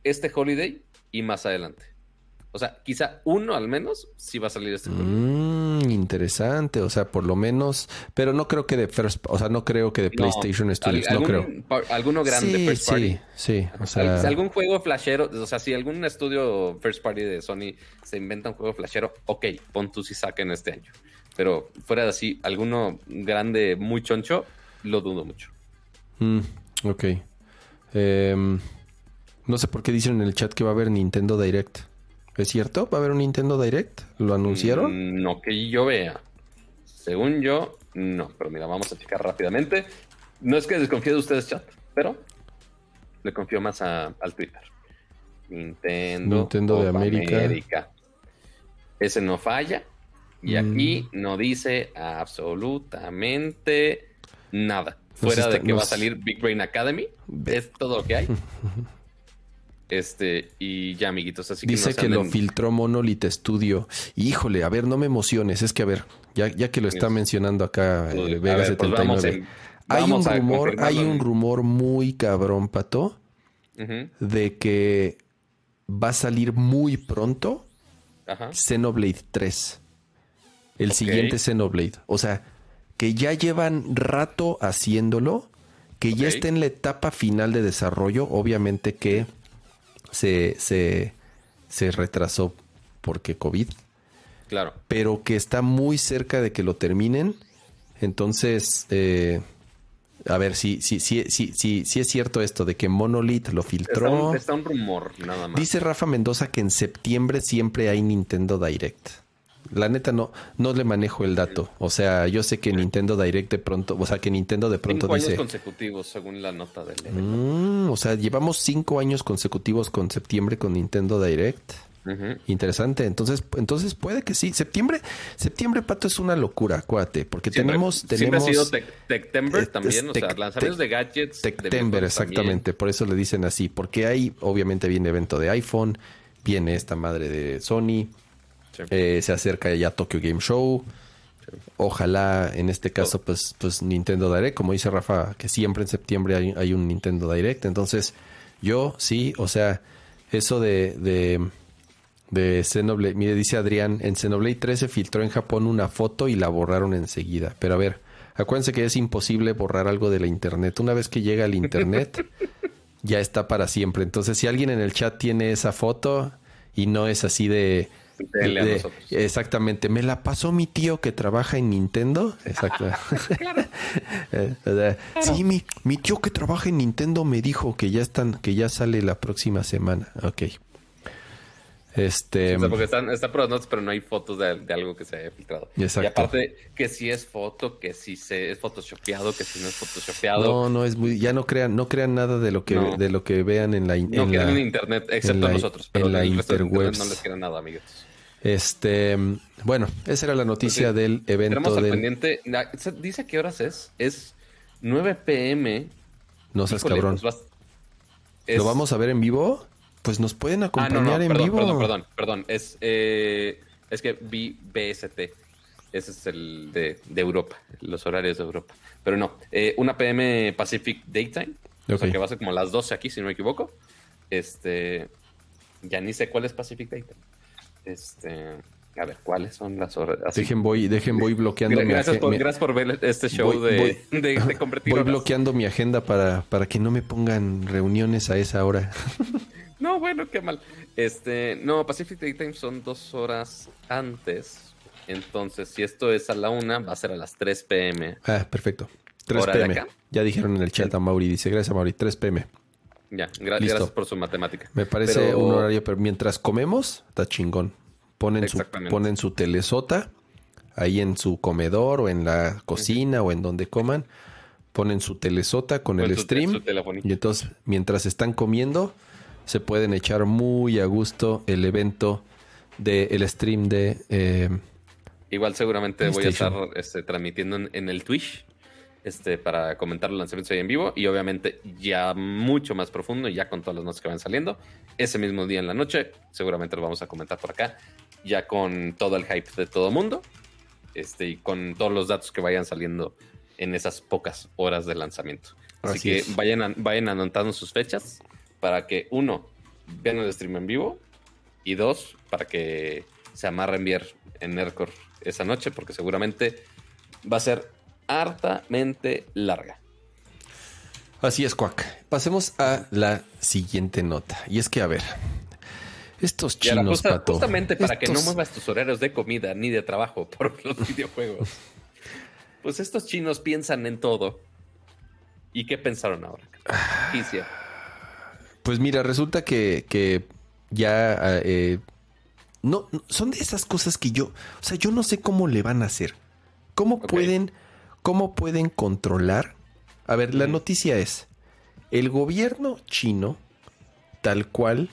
este holiday y más adelante. O sea, quizá uno al menos sí va a salir este juego. Mm, interesante, o sea, por lo menos, pero no creo que de first, o sea, no creo que de No, PlayStation Studios, Al- no algún creo. alguno grande sí, first party. sí, sí, o sea, si algún juego flashero, o sea, si algún estudio first party de Sony se inventa un juego flashero, ok, pon tú si saquen este año. Pero fuera de así, alguno grande, muy choncho, lo dudo mucho. mm, ok. Em, no sé por qué dicen en el chat que va a haber Nintendo Direct. ¿Es cierto? ¿Va a haber un Nintendo Direct? ¿Lo anunciaron? Mm, No que yo vea. Según yo, no. Pero mira, vamos a checar rápidamente. No es que desconfíe de ustedes, chat, pero le confío más a- al Twitter. Nintendo, Nintendo de América. Ese no falla. Y Mm. aquí no dice absolutamente nada. Fuera está- de que va a salir Big Brain Academy. Es todo lo que hay. Este, y ya, amiguitos. Así que Dice no se que lo filtró Monolith Studio. Híjole, a ver, no me emociones. Es que, a ver, ya, ya que lo está mencionando acá eh, Uy, a Vega ver, pues 79. vamos en- hay un rumor, hay un rumor muy cabrón, Pato, Ujú, de que va a salir muy pronto Ajá. Xenoblade 3. el siguiente Xenoblade. O sea, que ya llevan rato haciéndolo, que ya está en la etapa final de desarrollo. Obviamente que se, se, se retrasó porque COVID, Claro. pero que está muy cerca de que lo terminen. Entonces, eh, a ver si, es cierto esto de que Monolith lo Está filtró. un, está un rumor, nada más. Dice Rafa Mendoza que en septiembre siempre hay Nintendo Direct. La neta no, no le manejo el dato. O sea, yo sé que Nintendo Direct de pronto, o sea, que Nintendo de pronto Cinco años dice. consecutivos, según la nota del. "Mm, o sea, llevamos cinco años consecutivos con septiembre con Nintendo Direct. Interesante. Entonces, entonces puede que sí. Septiembre, septiembre, Pato, es una locura, acuérdate, porque Siempre- tenemos, siempre tenemos ha sido Tectember también, o sea, lanzamientos de gadgets. Tectember, exactamente. Por eso le dicen así. Porque hay, obviamente, viene evento de iPhone, viene esta madre de Sony. Eh, se acerca ya Tokyo Game Show. Ojalá en este caso, pues, pues Nintendo Direct, como dice Rafa, que siempre en septiembre hay, hay un Nintendo Direct. Entonces, yo sí, o sea, eso de, de, de Xenoblade, mire, dice Adrián, en Xenoblade 3 se filtró en Japón una foto y la borraron enseguida. Pero a ver, acuérdense que es imposible borrar algo de la internet. Una vez que llega al internet, ya está para siempre. Entonces, si alguien en el chat tiene esa foto y no es así de... A nosotros. exactamente, me la pasó mi tío que trabaja en Nintendo. Exacto. Eh, o sea, Sí, mi, mi tío que trabaja en Nintendo me dijo que ya están, que ya sale la próxima semana. Ok. Este. O sea, porque están, están por las notas, pero no hay fotos de, de algo que se haya filtrado. Exacto. Y aparte, que si es foto, que si se, es photoshopeado, que si no es photoshopeado. No, no es muy, ya no crean, no crean nada de lo que No. de lo que vean en la, No en la- en internet, excepto la- nosotros. Pero en la interwebs. no les queda nada, amigos. Este, bueno, esa era la noticia del Tenemos evento al del. pendiente. la- se- Dice a qué horas es. Es 9 pm. No seas Híjole, cabrón. pues vas- es- ¿Lo vamos a ver en vivo? Pues nos pueden Ah, no, acompañar no, en perdón, vivo. perdón, perdón, perdón. Es, eh, es que vi BST. Ese es el de, de Europa, los horarios de Europa. Pero no, eh, 1 pm Pacific Daytime. O sea que va a ser como las 12 aquí, si no me equivoco. Este. Ya ni sé cuál es Pacific Daytime. Este. A ver, ¿cuáles son las horas? Así. Dejen voy, dejen voy bloqueando mi gracias, agen- por, mi- gracias por ver este show Voy- de, voy- de, de convertir Voy horas. bloqueando mi agenda para, para que no me pongan reuniones a esa hora. No, bueno, qué mal. Este, no, Pacific Daytime son dos horas antes. Entonces, si esto es a la una, va a ser a las 3 pm. Ah, perfecto. 3 ¿Hora de pm. Ya dijeron en el chat a Mauri. Dice, gracias Mauri, 3 pm. Ya, gra- Listo. gracias por su matemática. Me parece Pero- un horario, pero mientras comemos, está chingón. Ponen su, ponen su telesota ahí en su comedor o en la cocina o en donde coman. Ponen su telesota con el su- stream. y entonces, mientras están comiendo, se pueden echar muy a gusto el evento del el stream de... eh, Igual seguramente voy a estar este, transmitiendo en, en el Twitch este, para comentar los lanzamientos ahí en vivo y obviamente ya mucho más profundo, ya con todas las notas que van saliendo. Ese mismo día en la noche, seguramente lo vamos a comentar por acá, ya con todo el hype de todo mundo este, y con todos los datos que vayan saliendo en esas pocas horas de lanzamiento. Así, Así que es. vayan, a- vayan anotando sus fechas para que uno, vean el stream en vivo y dos, para que se amarren bien en Nerdcore esa noche, porque seguramente va a ser hartamente larga. Así es, Cuac. Pasemos a la siguiente nota. Y es que, a ver, estos ahora, chinos, justa- Pato, justamente para que no muevas tus horarios de comida ni de trabajo por los videojuegos. Pues estos chinos piensan en todo. ¿Y qué pensaron ahora? ¿Qué hicieron? Pues mira, resulta que, que ya eh, no, son de esas cosas que yo, o sea, yo no sé cómo le van a hacer. ¿Cómo pueden, cómo pueden controlar? A ver, la noticia es el gobierno chino, tal cual,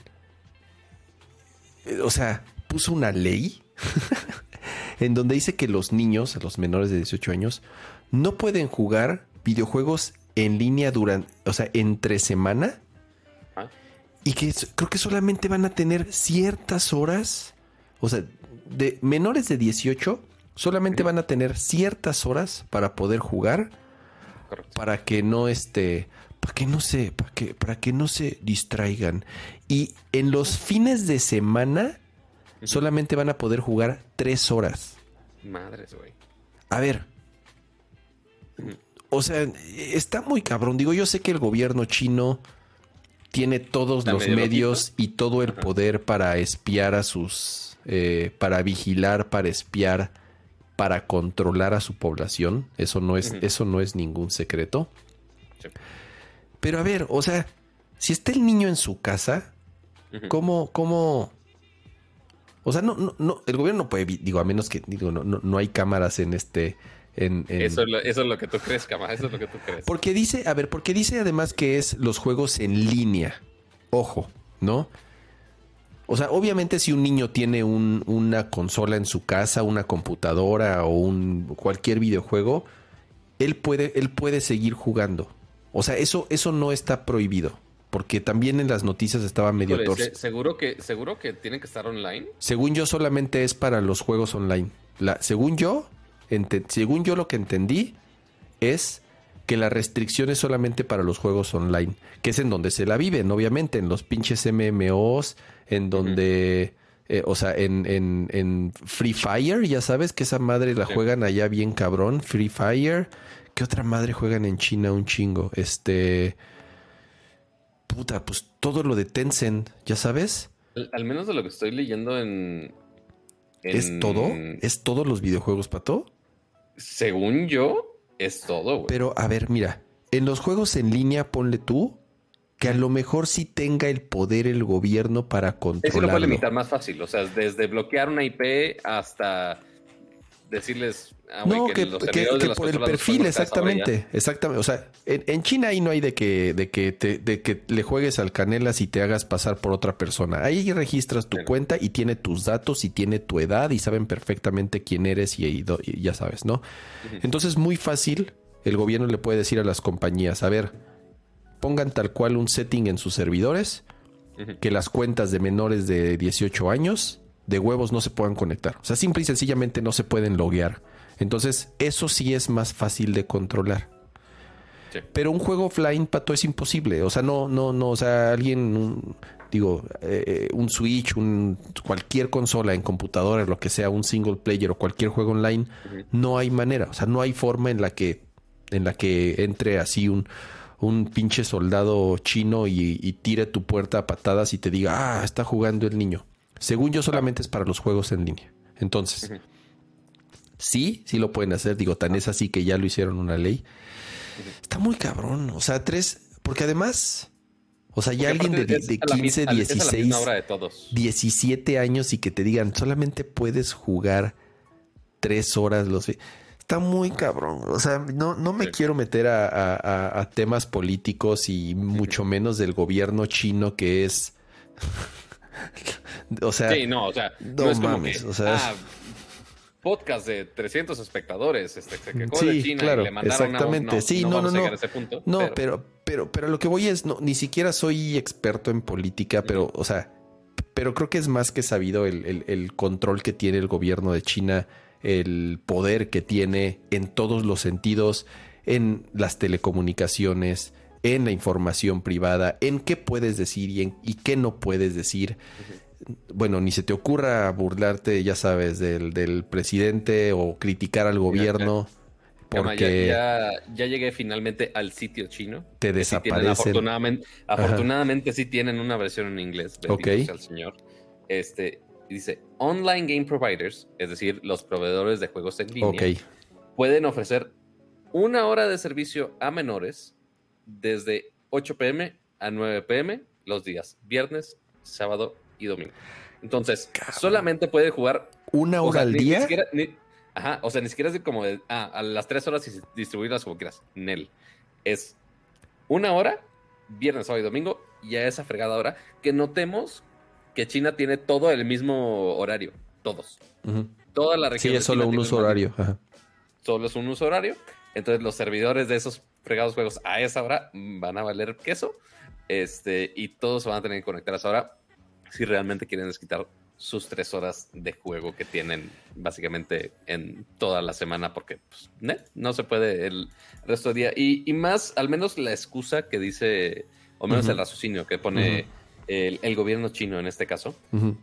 eh, o sea, puso una ley en donde dice que los niños, los menores de 18 años, no pueden jugar videojuegos en línea durante, o sea, entre semana Ah, y que creo que solamente van a tener ciertas horas, o sea, de menores de 18, solamente van a tener ciertas horas para poder jugar, correcto. para que no este, para que no se, para que, para que no se distraigan. Y en los fines de semana solamente van a poder jugar tres horas. Madres, güey. A ver. O sea, está muy cabrón. Digo, yo sé que el gobierno chino tiene todos los medio medios y todo el Ajá. poder para espiar a sus... eh, para vigilar, para espiar, para controlar a su población. Eso no es, eso no es ningún secreto. Sí. Pero a ver, o sea, si está el niño en su casa, Ujú. ¿Cómo, cómo? O sea, no, no, no, el gobierno no puede, digo, a menos que, digo, no, no, no hay cámaras en este, en, en- Eso, es lo, eso es lo que tú crees, Cama. Eso es lo que tú crees. porque dice, a ver, porque dice además que es los juegos en línea. Ojo, ¿no? O sea, obviamente si un niño tiene un- una consola en su casa, una computadora o un cualquier videojuego, él puede, él puede seguir jugando. O sea, eso, eso no está prohibido. Porque también en las noticias estaba medio Híjole, se- seguro que seguro que tienen que estar online. Según yo, solamente es para los juegos online. La, según yo, ente- según yo lo que entendí, es que la restricción es solamente para los juegos online, que es en donde se la viven, obviamente, en los pinches MMOs, en donde, eh, o sea, en, en, en Free Fire, ya sabes que esa madre la Sí. juegan allá bien cabrón, Free Fire. ¿Qué otra madre juegan en China un chingo? Este... Puta, pues todo lo de Tencent, ya sabes. Al, al menos de lo que estoy leyendo en. ¿Es en- todo? ¿Es todos los videojuegos, Pato? Según yo, es todo, güey. Pero, a ver, mira, en los juegos en línea, ponle tú que a lo mejor sí tenga el poder el gobierno para Sí, sí lo puede limitar más fácil. O sea, desde bloquear una IP hasta decirles. ah, güey, no, que, los que- de por el perfil, exactamente, exactamente. O sea, en, en China ahí no hay de que, de que te, de que le juegues al canelas y te hagas pasar por otra persona. Ahí registras tu Sí. cuenta y tiene tus datos y tiene tu edad y saben perfectamente quién eres y, y do- y ya sabes, ¿no? Entonces, muy fácil, el gobierno le puede decir a las compañías, a ver, pongan tal cual un setting en sus servidores, que las cuentas de menores de 18 años de huevos no se puedan conectar. O sea, simple y sencillamente no se pueden loguear. Entonces, eso sí es más fácil de controlar. Sí. Pero un juego offline, pato, es imposible. O sea, no, no, no. O sea, alguien, un- digo, eh, un Switch, un, cualquier consola en computadora, lo que sea, un single player o cualquier juego online, no hay manera. O sea, no hay forma en la que, en la que entre así un, un pinche soldado chino y, y tire tu puerta a patadas y te diga, ah, está jugando el niño. Según yo, solamente es para los juegos en línea. Entonces, sí, sí lo pueden hacer. Digo, tan es así que ya lo hicieron una ley. Está muy cabrón. O sea, tres, porque además, o sea, ya Porque alguien de, de a la 15, mis- al- es a la 16, misma hora de todos. 17 años y que te digan, solamente puedes jugar tres horas los... fi-". Está muy cabrón. O sea, no, no me Sí. quiero meter a, a- a- a temas políticos y mucho menos del gobierno chino que es... o sea, Sí, no, o sea, no, no es como mames, que, o sea, ah, podcast de 300 espectadores, este, se quejó Sí, de China claro, y le mandaron exactamente. no, Sí, no, no, no, no. a ese punto. No, pero, pero, pero, pero, lo que voy es, no, ni siquiera soy experto en política, pero, o sea, pero creo que es más que sabido el, el- el control que tiene el gobierno de China, el poder que tiene en todos los sentidos, en las telecomunicaciones, en la información privada, en qué puedes decir y, en, y qué no puedes decir. Bueno, ni se te ocurra burlarte, ya sabes, del, del presidente o criticar al gobierno. Porque ya, ya, ya llegué finalmente al sitio chino. te que sí desaparecen. afortunadamente, afortunadamente sí tienen una versión en inglés. Ok. el señor. Este, dice, online game providers, es decir, los proveedores de juegos en línea, pueden ofrecer una hora de servicio a menores desde 8 pm a 9 pm los días viernes, sábado y domingo. Entonces, Cabrón. solamente puede jugar ¿Una o hora sea, al ni- ni día? siquiera- ni- ajá, o sea, ni siquiera es como de, ah, a las tres horas y distribuirlas como quieras. Nel. Es una hora, viernes, sábado y domingo, y a esa fregada hora, que notemos que China tiene todo el mismo horario. Todos. Ujú. Toda la región. Sí, es solo China un uso horario. Ajá. Solo es un uso horario. Entonces, los servidores de esos fregados juegos a esa hora van a valer queso. Este, y todos se van a tener que conectar a esa hora si realmente quieren desquitar sus tres horas de juego que tienen básicamente en toda la semana porque pues, no se puede el resto del día. Y, y más, al menos la excusa que dice, o menos el raciocinio que pone el, el gobierno chino en este caso,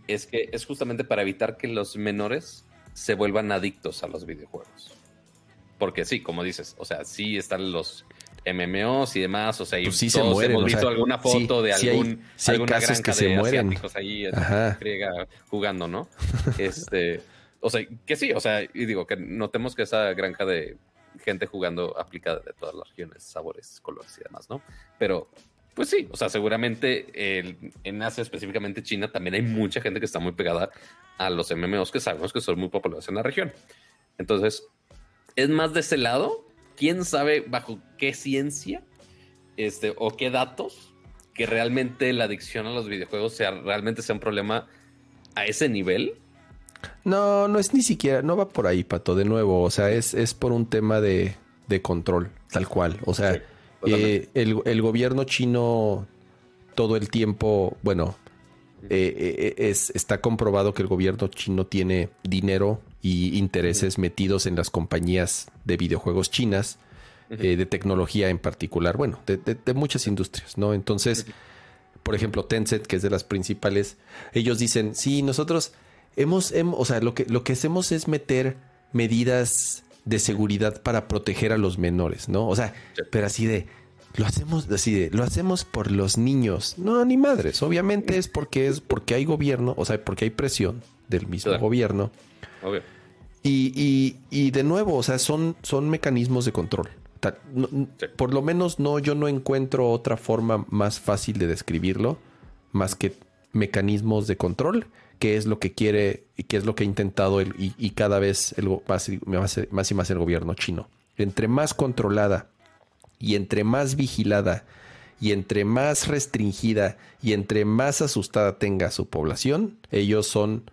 es que es justamente para evitar que los menores se vuelvan adictos a los videojuegos. Porque sí, como dices, o sea, sí están los MMOs y demás, o sea, y Pues sí se todos mueren, hemos o sea, visto alguna foto sí, de algún sí hay alguna casos que se de mueren. ahí friega jugando, ¿no? Este, o sea, que sí, o sea, y digo que notemos que esa granja de gente jugando aplica de todas las regiones, sabores, colores y demás, ¿no? Pero pues sí, o sea, seguramente en Asia, específicamente China, también hay mucha gente que está muy pegada a los MMOs que sabemos que son muy populares en la región. Entonces, es más de ese lado. ¿Quién sabe bajo qué ciencia este, o qué datos que realmente la adicción a los videojuegos sea, realmente sea un problema a ese nivel? No, no es ni siquiera, no va por ahí, Pato, de nuevo. O sea, es, es por un tema de, de control, tal cual. O sea, Sí, eh, el, el gobierno chino todo el tiempo, bueno, eh, eh, es, está comprobado que el gobierno chino tiene dinero y intereses metidos en las compañías de videojuegos chinas, eh, de tecnología en particular, bueno, de, de- de muchas industrias, ¿no? Entonces, por ejemplo, Tencent, que es de las principales, ellos dicen, sí, nosotros hemos, hem- o sea, lo que, lo que hacemos es meter medidas de seguridad para proteger a los menores, ¿no? O sea, Sí. pero así de, lo hacemos así de, lo hacemos por los niños. No, ni madres. Obviamente es porque es porque hay gobierno, o sea, porque hay presión del mismo Claro. gobierno. Obvio. Y, y, y de nuevo, o sea, son, son mecanismos de control. No- Sí. Por lo menos no, yo no encuentro otra forma más fácil de describirlo, más que mecanismos de control, que es lo que quiere y que es lo que ha intentado el- y, y cada vez el, go- más, y- más, más y más el gobierno chino. Entre más controlada y entre más vigilada y entre más restringida y entre más asustada tenga su población, ellos son,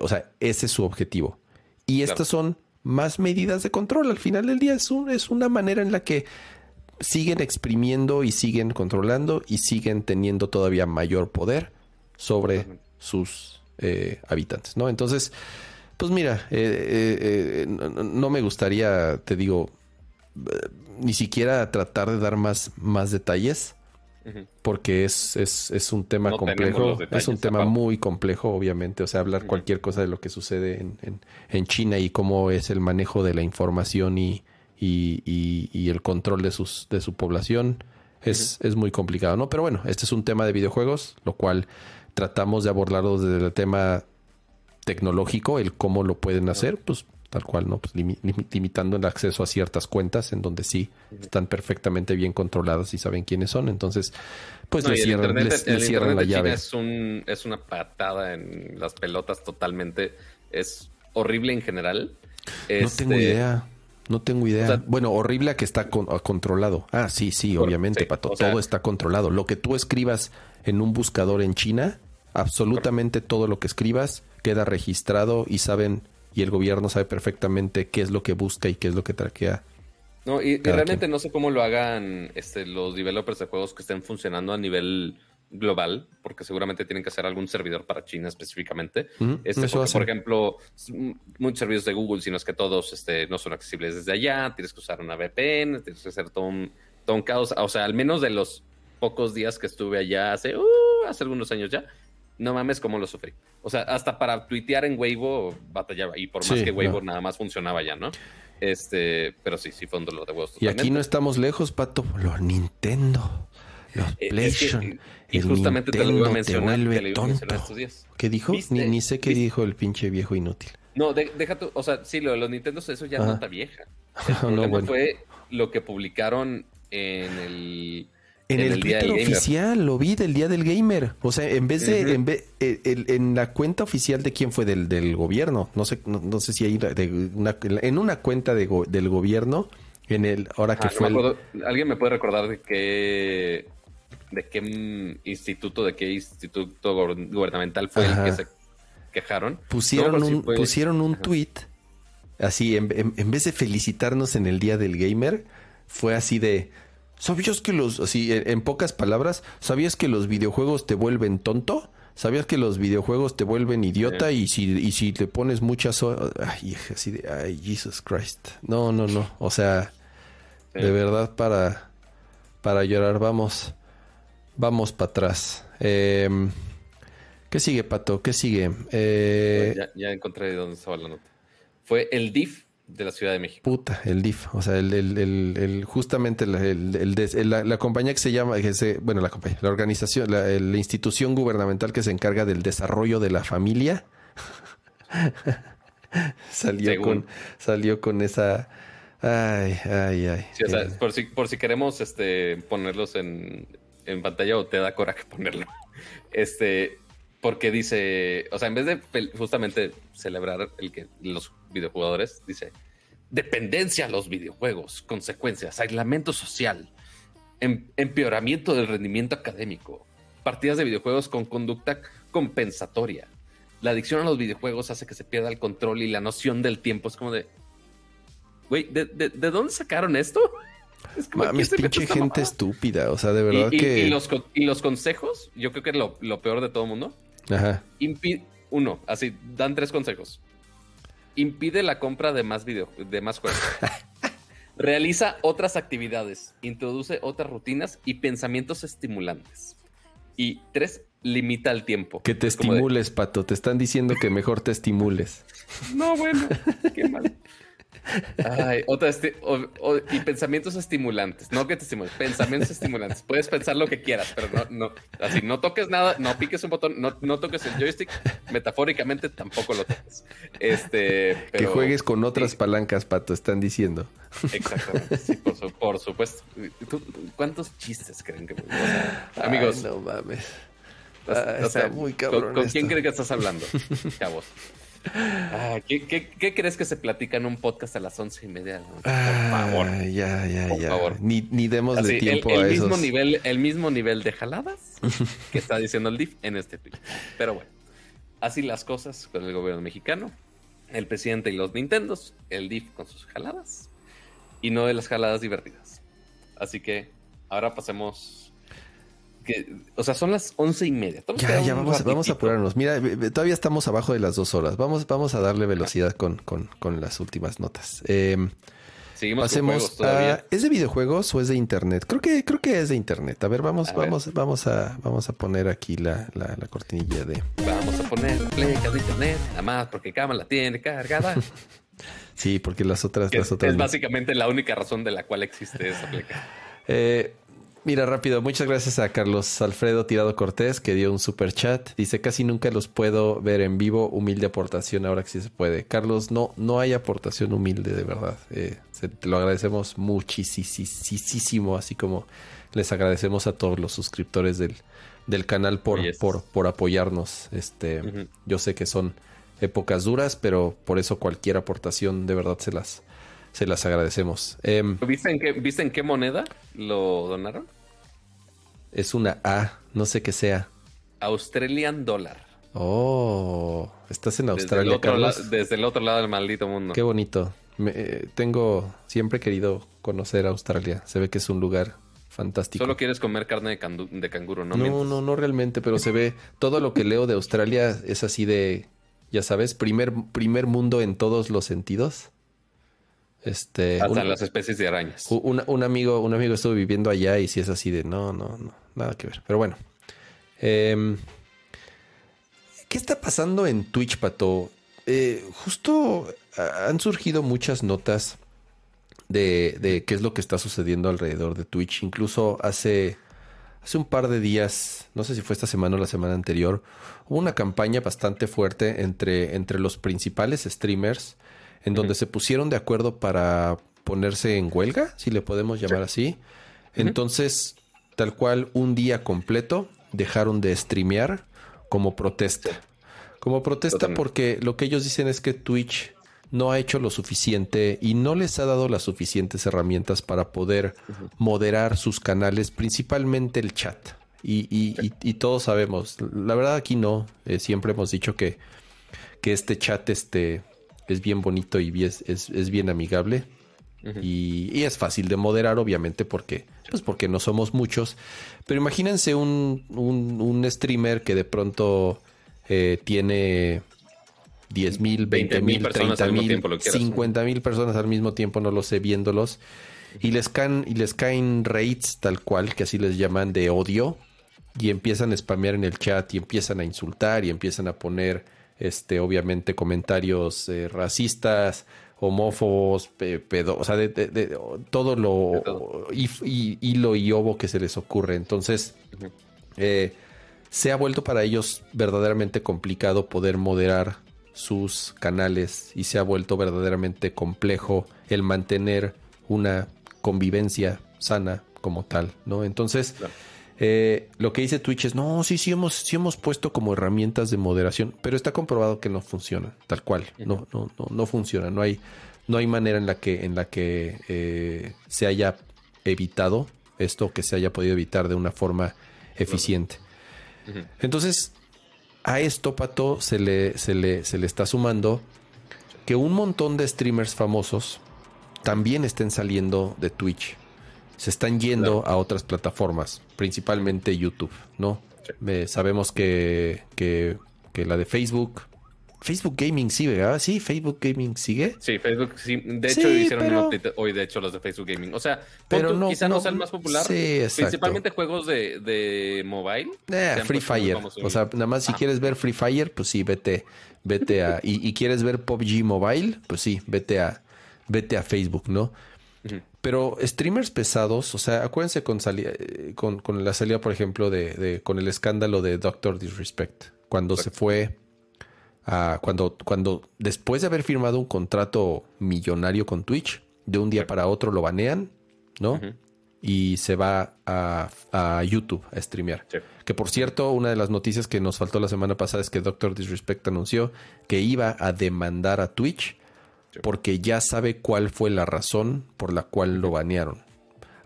o sea, ese es su objetivo. Y Claro. estas son más medidas de control. Al final del día es, un- es una manera en la que siguen exprimiendo y siguen controlando y siguen teniendo todavía mayor poder sobre sus eh, habitantes, ¿no? Entonces, pues mira, eh, eh, no, me gustaría, te digo, ni siquiera tratar de dar más, más detalles, porque es, es, es un tema No complejo, detalles, es un tema aparte. muy complejo, obviamente, o sea, hablar cualquier cosa de lo que sucede en, en, en China y cómo es el manejo de la información y, y, y- y el control de, sus, de su población es, es muy complicado, ¿no? Pero bueno, este es un tema de videojuegos, lo cual tratamos de abordarlo desde el tema tecnológico, el cómo lo pueden hacer, pues tal cual, ¿no? Pues limi- limi- limitando el acceso a ciertas cuentas en donde sí están perfectamente bien controladas y saben quiénes son. Entonces, pues No, le cierran, internet, les- el les cierran la internet de China llave. Es, un, es una patada en las pelotas totalmente. Es horrible en general. No tengo Este, idea. No tengo idea. O sea- bueno, horrible a que está con- a controlado. Ah, sí, sí, obviamente, sí, Pato. o sea- todo está controlado. Lo que tú escribas en un buscador en China, absolutamente todo lo que escribas queda registrado y saben, y el gobierno sabe perfectamente qué es lo que busca y qué es lo que traquea. No, y, realmente quien. no sé cómo lo hagan este, los developers de juegos que estén funcionando a nivel global, porque seguramente tienen que hacer algún servidor para China específicamente. Ujú, Este, porque, por ejemplo, muchos servicios de Google, si no es que todos este, no son accesibles desde allá, tienes que usar una VPN, tienes que hacer todo un, todo un caos. O sea, al menos de los pocos días que estuve allá hace, uh, hace algunos años ya, no mames cómo lo sufrí. O sea, hasta para tuitear en Weibo batallaba, y por más Sí, que Weibo no. nada más funcionaba ya, ¿no? Este, pero sí, sí fue un dolor de huevos. Y aquí no estamos lejos, Pato. Los Nintendo. Los Eh, es que, PlayStation. eh, y el justamente te lo iba a Nintendo mencionar, te lo iba a mencionar estos días. ¿Qué dijo? Ni, ni sé qué ¿Viste? dijo el pinche viejo inútil. No, de- deja tu, o sea, sí, lo de los Nintendo, eso ya Ajá. no está vieja. El No, problema bueno. fue lo que publicaron en el, En, el, Twitter oficial, lo vi del Día del Gamer. O sea, en vez de, en, vez- eh, en la cuenta oficial de quién fue del, del gobierno, no sé, no, no sé si hay de una- en una cuenta de go- del gobierno, en el, ahora que no fue me el- acuerdo, ¿Alguien me puede recordar de qué, de qué instituto, de qué instituto gubern- gubernamental fue Ajá. el que se quejaron? pusieron No, pero sí un, fue- pusieron un Ajá. tweet, así, en, en- en vez de felicitarnos en el Día del Gamer, fue así de, ¿sabías que los, así, en, pocas palabras, ¿sabías que los videojuegos te vuelven tonto? ¿Sabías que los videojuegos te vuelven idiota y si y si le pones muchas horas, ay, así de, ay, Jesus Christ. No, no, no, o sea, Sí. de verdad para para llorar vamos vamos para atrás. Em, ¿Qué sigue, Pato? ¿Qué sigue? Eh, ya, ya encontré dónde estaba la nota. fue el DIF de la Ciudad de México. Puta, el DIF. O sea, el, el, el, el- justamente la, el- el des- la, compañía que se llama, que se, bueno, la compañía, la organización, la, la institución gubernamental que se encarga del desarrollo de la familia. salió Según. con, salió con esa. Ay, ay, ay. Sí, o sea, Eh, por si, por si queremos este, ponerlos en, en pantalla o te da coraje ponerlo. Este, porque dice, o sea, en vez de justamente celebrar el que los videojugadores, dice, dependencia a los videojuegos, consecuencias, aislamiento social, em- empeoramiento del rendimiento académico, partidas de videojuegos con conducta compensatoria. La adicción a los videojuegos hace que se pierda el control y la noción del tiempo. Es como de, güey, ¿de, de, de dónde sacaron esto? Es como, Mames, ¿quién se metió pinche gente estúpida. O sea, de verdad y- que. y los, y los consejos, yo creo que lo, lo peor de todo el mundo, Ajá. uno, así, dan tres consejos. Impide la compra de más video, de más juegos. Realiza otras actividades, introduce otras rutinas y pensamientos estimulantes. Y tres, limita el tiempo. Que te Es como de, estimules, pato. Te están diciendo que mejor te estimules. no, bueno, qué mal. Ay, otra esti- o- o- y pensamientos estimulantes, no que te estimules, pensamientos estimulantes. Puedes pensar lo que quieras, pero no, no, así, no toques nada, no piques un botón, no, no toques el joystick, metafóricamente tampoco lo toques. Este, que juegues con otras sí, palancas, pato. Están diciendo. Exactamente, sí, por, su- por supuesto. ¿Tú- ¿Cuántos chistes creen que o sea, amigos? Ay, no mames. Ah, o sea, está muy ¿con- cabrón. ¿Con, quién esto. crees que estás hablando, chavos? Ah, ¿qué, qué, qué crees que se platica en un podcast a las once y media? de? Por favor. Ah, ya, ya, Por ya. favor. Ni, ni Así, el, tiempo el a mismo esos. nivel, el mismo nivel de jaladas que está diciendo el DIF en este tweet. Pero bueno, así las cosas con el gobierno mexicano, el presidente y los Nintendos, el DIF con sus jaladas y no de las jaladas divertidas. Así que ahora pasemos. Que, o sea, son las once y media. Ya, ya, vamos, vamos a apurarnos. Mira, ve- ve, todavía estamos abajo de las dos horas. Vamos, vamos a darle velocidad con, con, con las últimas notas. Eh, Seguimos pasemos a. ¿Es de videojuegos o es de internet? Creo que, creo que es de internet. A ver, vamos, A ver. vamos, vamos a, vamos a poner aquí la, la, la cortinilla de. Vamos a poner la pleca de internet, nada más porque Cama la tiene cargada. Sí, porque las otras, que las es, otras. es básicamente la única razón de la cual existe esa pleca. Eh, mira, rápido, muchas gracias a Carlos Alfredo Tirado Cortés que dio un super chat. Dice, casi nunca los puedo ver en vivo. Humilde aportación, ahora que sí se puede. Carlos, no, no hay aportación humilde, de verdad. Eh, se- te lo agradecemos muchísimo, así como les agradecemos a todos los suscriptores del, del canal por, Yes. por, por apoyarnos. Este. Yo sé que son épocas duras, pero por eso cualquier aportación de verdad se las, se las agradecemos. Em, ¿Viste en, qué, ¿Viste en qué moneda lo donaron? Es una A, no sé qué sea. Australian Dollar. Oh, estás en Desde el, Australia, la- desde el otro lado del maldito mundo. Qué bonito. Me- eh, tengo, siempre he querido conocer Australia. Se ve que es un lugar fantástico. Solo quieres comer carne de, candu- de canguro, ¿no? no, no, no realmente, pero se ve, todo lo que leo de Australia es así de, ya sabes, primer, primer mundo en todos los sentidos. Este, Hasta un- las especies de arañas. Un, un amigo, un amigo estuvo viviendo allá y si es así de no, no, no, nada que ver. Pero bueno. Em, ¿Qué está pasando en Twitch, Pato? Eh, justo han surgido muchas notas de, de qué es lo que está sucediendo alrededor de Twitch. Incluso hace, hace un par de días, no sé si fue esta semana o la semana anterior, hubo una campaña bastante fuerte entre, entre los principales streamers en donde se pusieron de acuerdo para ponerse en huelga, si le podemos llamar así. Entonces, tal cual, un día completo dejaron de streamear como protesta. Como protesta Totalmente. porque lo que ellos dicen es que Twitch no ha hecho lo suficiente y no les ha dado las suficientes herramientas para poder moderar sus canales, principalmente el chat. Y, y- y- y todos sabemos, la verdad aquí no, eh, siempre hemos dicho que, que este chat este, es bien bonito y bien- es, es bien amigable. y, y es fácil de moderar, obviamente, porque, pues porque no somos muchos. Pero imagínense un, un, un streamer que de pronto eh, tiene 10 mil, 20 mil, 20,000 personas 30 al mismo mil, tiempo, lo quieras. 50 mil personas al mismo tiempo, no lo sé, viéndolos. Y les caen, y les caen rates tal cual, que así les llaman, de odio. Y empiezan a spamear en el chat y empiezan a insultar y empiezan a poner este, obviamente comentarios eh, racistas, homófobos, pe- pedo, o sea, de, de- de- todo lo y, y- hilo y ovo que se les ocurre. Entonces, eh, se ha vuelto para ellos verdaderamente complicado poder moderar sus canales y se ha vuelto verdaderamente complejo el mantener una convivencia sana como tal, ¿no? Entonces, Claro. Eh, lo que dice Twitch es, no, sí, sí hemos, sí hemos puesto como herramientas de moderación, pero está comprobado que no funcionan, tal cual, no, no, no, no funciona, no hay, no hay manera en la que, en la que eh, se haya evitado esto, que se haya podido evitar de una forma eficiente. Entonces, a esto, Pato, se le, se le, se le está sumando que un montón de streamers famosos también estén saliendo de Twitch. Se están yendo a otras plataformas, principalmente YouTube, ¿no? Sí. Eh, sabemos que, que, que la de Facebook. Facebook Gaming sigue, ¿verdad? Sí, Facebook Gaming sigue. Sí, Facebook, sí. De Sí, hecho, hicieron pero- un update hoy, de hecho, los de Facebook Gaming. O sea, Pero no- quizá no, no- sea el más popular. sí, exacto. Principalmente juegos de, de mobile. Eh, han Free Fire. O sea, nada más si Ah. quieres ver Free Fire, pues sí, vete, vete a. Y, y quieres ver PUBG Mobile, pues sí, vete a, vete a Facebook, ¿no? Pero streamers pesados, o sea, acuérdense con, sali- eh, con, con la salida, por ejemplo, de, de- con el escándalo de Doctor Disrespect, cuando se fue a, cuando, cuando después de haber firmado un contrato millonario con Twitch, de un día para otro lo banean, ¿no? Y se va a, a YouTube a streamear. Sí. Que por cierto, una de las noticias que nos faltó la semana pasada es que Doctor Disrespect anunció que iba a demandar a Twitch Sí. porque ya sabe cuál fue la razón por la cual lo banearon.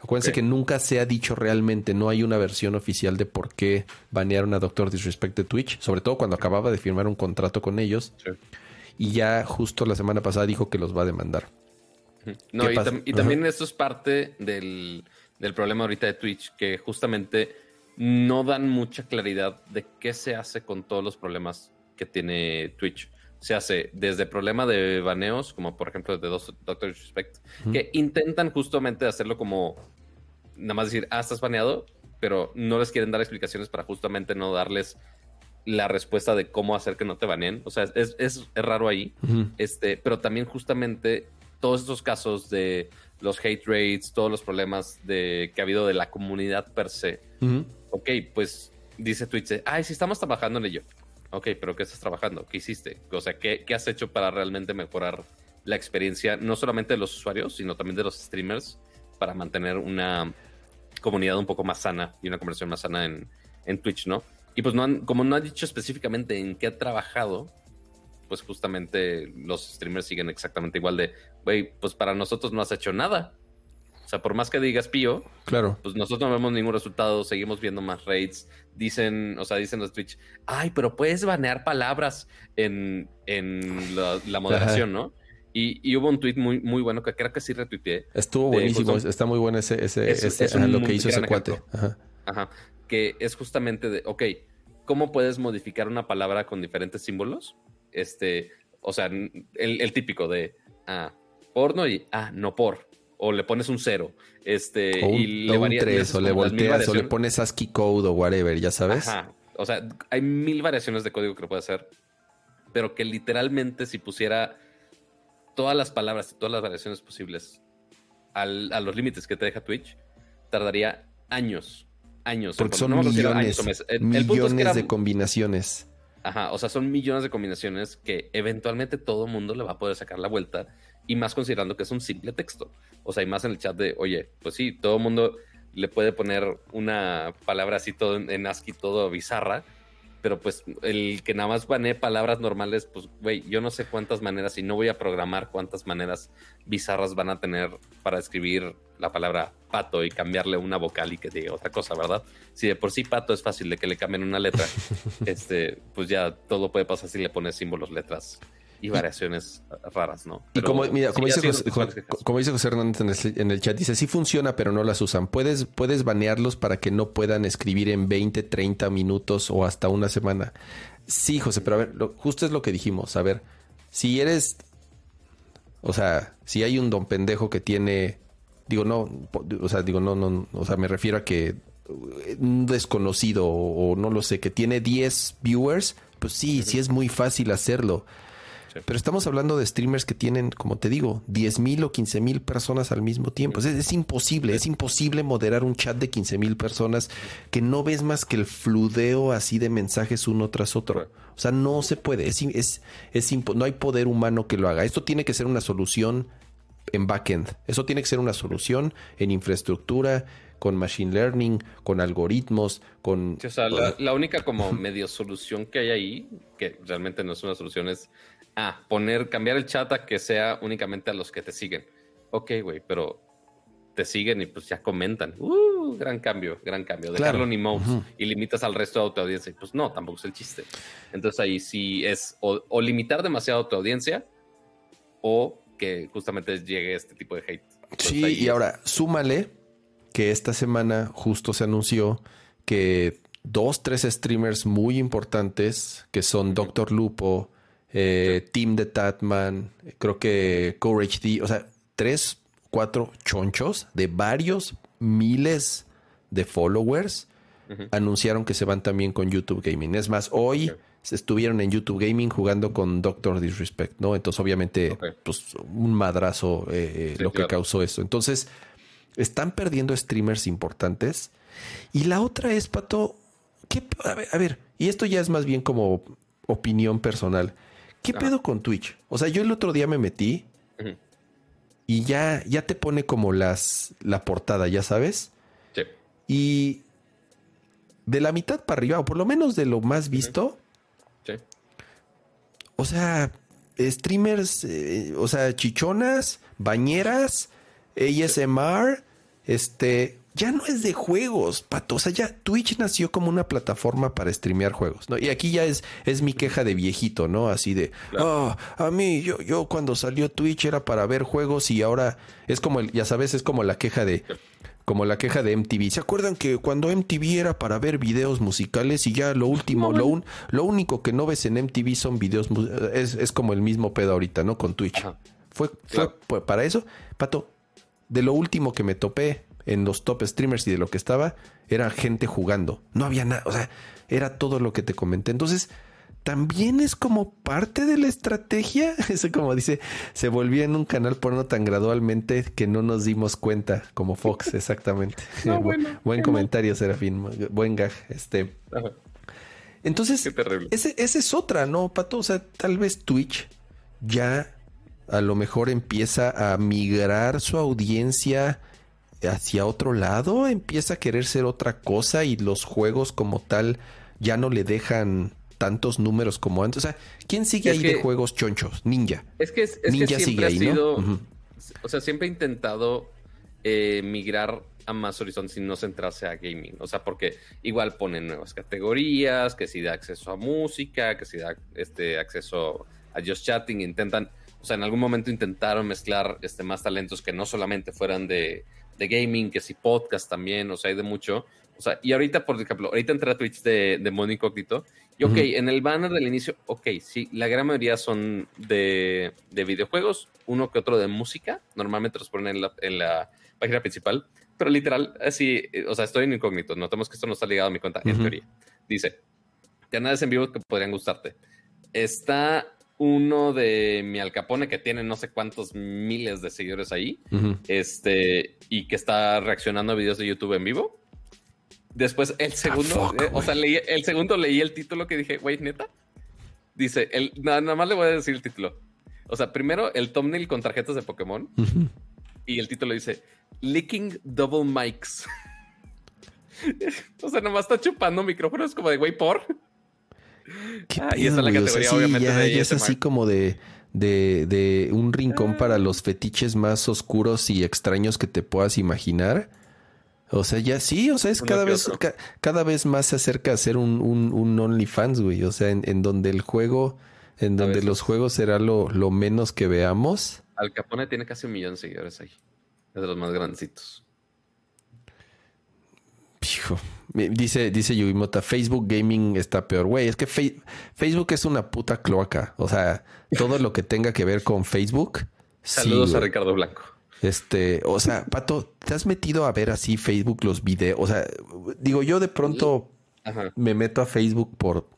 Acuérdense que nunca se ha dicho realmente, no hay una versión oficial de por qué banearon a Doctor Disrespect de Twitch, sobre todo cuando acababa de firmar un contrato con ellos Sí. y ya justo la semana pasada dijo que los va a demandar. No, ¿Qué y, pasa? tam- y Ajá. también esto es parte del, del problema ahorita de Twitch, que justamente no dan mucha claridad de qué se hace con todos los problemas que tiene Twitch. Se hace desde problema de baneos, como por ejemplo de dos- Doctor Disrespect, que intentan justamente hacerlo como nada más decir, ah, estás baneado, pero no les quieren dar explicaciones para justamente no darles la respuesta de cómo hacer que no te baneen. O sea, es, es- es raro ahí. Este, pero también justamente todos estos casos de los hate rates, todos los problemas de, que ha habido de la comunidad per se. Ok, pues dice Twitch, ay, sí estamos trabajando en ello. Ok, pero ¿qué estás trabajando? ¿Qué hiciste? O sea, ¿qué, qué has hecho para realmente mejorar la experiencia, no solamente de los usuarios, sino también de los streamers, para mantener una comunidad un poco más sana y una conversación más sana en, en Twitch, ¿no? Y pues no han, como no han dicho específicamente en qué ha trabajado, pues justamente los streamers siguen exactamente igual de, güey, pues para nosotros no has hecho nada. O sea, por más que digas pío, Claro. pues nosotros no vemos ningún resultado, seguimos viendo más rates. Dicen, o sea, dicen los Twitch, ay, pero puedes banear palabras en, en la, la moderación, ¿no? Y, y hubo un tweet muy, muy bueno que creo que sí retuiteé, Estuvo buenísimo, está muy bueno ese, ese, Es- ese- es ajá, lo que hizo ese cuate. Ajá. Ajá, que es justamente de, ok, ¿cómo puedes modificar una palabra con diferentes símbolos? Este, o sea, el, el típico de, ah, porno y, ah, no por, o le pones un cero, este, O un, y o le un varías- tres, haces o le volteas, o le pones ASCII code o whatever, ya sabes. Ajá. O sea, hay mil variaciones de código que lo puede hacer, pero que literalmente si pusiera todas las palabras y todas las variaciones posibles al- a los límites que te deja Twitch, tardaría años, años. Porque son no millones, años o meses. El- el punto es que millones era- de combinaciones. Ajá, o sea, son millones de combinaciones que eventualmente todo mundo le va a poder sacar la vuelta y más considerando que es un simple texto. O sea, y más en el chat de, oye, pues sí, todo el mundo le puede poner una palabra así todo en, ASCII, todo bizarra, pero pues el que nada más banee palabras normales, pues, güey, yo no sé cuántas maneras y no voy a programar cuántas maneras bizarras van a tener para escribir la palabra pato y cambiarle una vocal y que diga otra cosa, ¿verdad? Si de por sí pato es fácil de que le cambien una letra, este, pues ya todo puede pasar si le pones símbolos, letras y variaciones raras, ¿no? Y como, mira, como, sí, dice José, como dice José Hernández en el, en el chat, dice, sí funciona, pero no las usan. Puedes, puedes banearlos para que no puedan escribir en 20, 30 minutos o hasta una semana. Sí, José, pero a ver, lo- justo es lo que dijimos. A ver, si eres, o sea, si hay un don pendejo que tiene, digo, no, o sea, digo, no, no, o sea, me refiero a que un desconocido o, o no lo sé, que tiene 10 viewers, pues sí, sí es muy fácil hacerlo. Sí. Pero estamos hablando de streamers que tienen, como te digo, 10 mil o 15 mil personas al mismo tiempo. Es, es imposible, es imposible moderar un chat de 15 mil personas que no ves más que el fludeo así de mensajes uno tras otro. O sea, no se puede, es, es, es impo- no hay poder humano que lo haga. Esto tiene que ser una solución en backend. Eso tiene que ser una solución en infraestructura, con machine learning, con algoritmos, con... Sí, o sea, la, la única como medio solución que hay ahí, que realmente no es una solución, es ah, poner, cambiar el chat a que sea únicamente a los que te siguen. Ok, güey, pero te siguen y pues ya comentan. Uh, gran cambio, gran cambio. Claro. Dejarlo emotes Ujú. y limitas al resto de tu audiencia. Y pues no, tampoco es el chiste. Entonces ahí sí es o, o limitar demasiado tu audiencia o que justamente llegue este tipo de hate. Entonces, Sí, y es- ahora súmale que esta semana justo se anunció que dos, tres streamers muy importantes, que son Doctor Lupo, eh, Team de Tatman, creo que Courage D, o sea, tres, cuatro chonchos de varios miles de followers anunciaron que se van también con YouTube Gaming. Es más, hoy Ok. se estuvieron en YouTube Gaming jugando con Doctor Disrespect, ¿no? Entonces, obviamente, pues un madrazo eh, eh, Sí, lo que causó eso. Entonces, están perdiendo streamers importantes. Y la otra es, Pato, ¿qué, a, ver, a ver, y esto ya es más bien como opinión personal. ¿Qué Ajá. pedo con Twitch? O sea, yo el otro día me metí y ya, ya te pone como las la portada, ya sabes. Sí. Y de la mitad para arriba, o por lo menos de lo más visto, Sí. o sea, streamers, eh, o sea, chichonas, bañeras, ASMR, este, ya no es de juegos, pato. O sea, ya Twitch nació como una plataforma para streamear juegos, ¿no? Y aquí ya es, es mi queja de viejito, ¿no? Así de, Claro. "Ah, a mí, yo, yo cuando salió Twitch era para ver juegos y ahora es como el, ya sabes, es como la queja de, como la queja de MTV. ¿Se acuerdan que cuando MTV era para ver videos musicales y ya lo último, lo, un- lo único que no ves en MTV son videos, es, es como el mismo pedo ahorita, ¿no? Con Twitch. Ajá. Fue, fue Claro. para eso, Pato, de lo último que me topé en los top streamers y de lo que estaba, era gente jugando. No había nada, o sea, era todo lo que te comenté. Entonces, también es como parte de la estrategia. Eso como dice, se volvió en un canal porno tan gradualmente que no nos dimos cuenta, como Fox, exactamente. No, Bu- bueno, Buen comentario, Serafín. Buen gag. Este. Ajá. Entonces, ese, esa es otra, ¿no, Pato? O sea, tal vez Twitch ya a lo mejor empieza a migrar su audiencia hacia otro lado, empieza a querer ser otra cosa y los juegos como tal ya no le dejan tantos números como antes. O sea, ¿quién sigue Es ahí de juegos chonchos? Ninja. Es que, es, es Ninja que sigue siempre ahí, ha ¿no? sido, Ujú. o sea, siempre ha intentado eh, migrar a más horizontes y no centrarse a gaming. O sea, porque igual ponen nuevas categorías, que si da acceso a música, que si da este acceso a just chatting, intentan, o sea, en algún momento intentaron mezclar este, más talentos que no solamente fueran de, de gaming, que si podcast también, o sea, hay de mucho. O sea, y ahorita, por ejemplo, ahorita entré a Twitch de, de Mono Incógnito. Y ok, Ujú. en el banner del inicio, ok, sí, la gran mayoría son de, de videojuegos, uno que otro de música. Normalmente los ponen en la, en la página principal. Pero literal, así, eh, o sea, estoy en incógnito. Notemos que esto no está ligado a mi cuenta, en Ujú. teoría. Dice, canales en vivo que podrían gustarte. Está uno de mi Al Capone que tiene no sé cuántos miles de seguidores ahí este, y que está reaccionando a videos de YouTube en vivo. Después, el segundo, fuck, eh, o sea, leí, el segundo leí el título que dije, güey, neta. Dice, el, nada, nada más le voy a decir el título. O sea, primero el thumbnail con tarjetas de Pokémon y el título dice, Licking Double Mics. o sea, nomás está chupando micrófonos como de, güey, por. ¿Qué Ah, y está en la güey? O sea, categoría, sí, obviamente, ya, de ya es así como de, de, de un rincón para los fetiches más oscuros y extraños que te puedas imaginar. O sea, ya sí, o sea, es Uno cada vez, ca- cada vez más se acerca a ser un, un, un OnlyFans, güey. O sea, en, en donde el juego, en donde los juegos será lo, lo menos que veamos. Al Capone tiene casi un millón de seguidores ahí. Es de los más grandecitos. Hijo, dice, dice Yubimota, Facebook Gaming está peor. Güey, es que Fe- Facebook es una puta cloaca. O sea, todo lo que tenga que ver con Facebook. sí, Saludos a. Ricardo Blanco. Este, o sea, Pato, ¿te has metido a ver así Facebook los videos? O sea, digo, yo de pronto Ajá. me meto a Facebook por,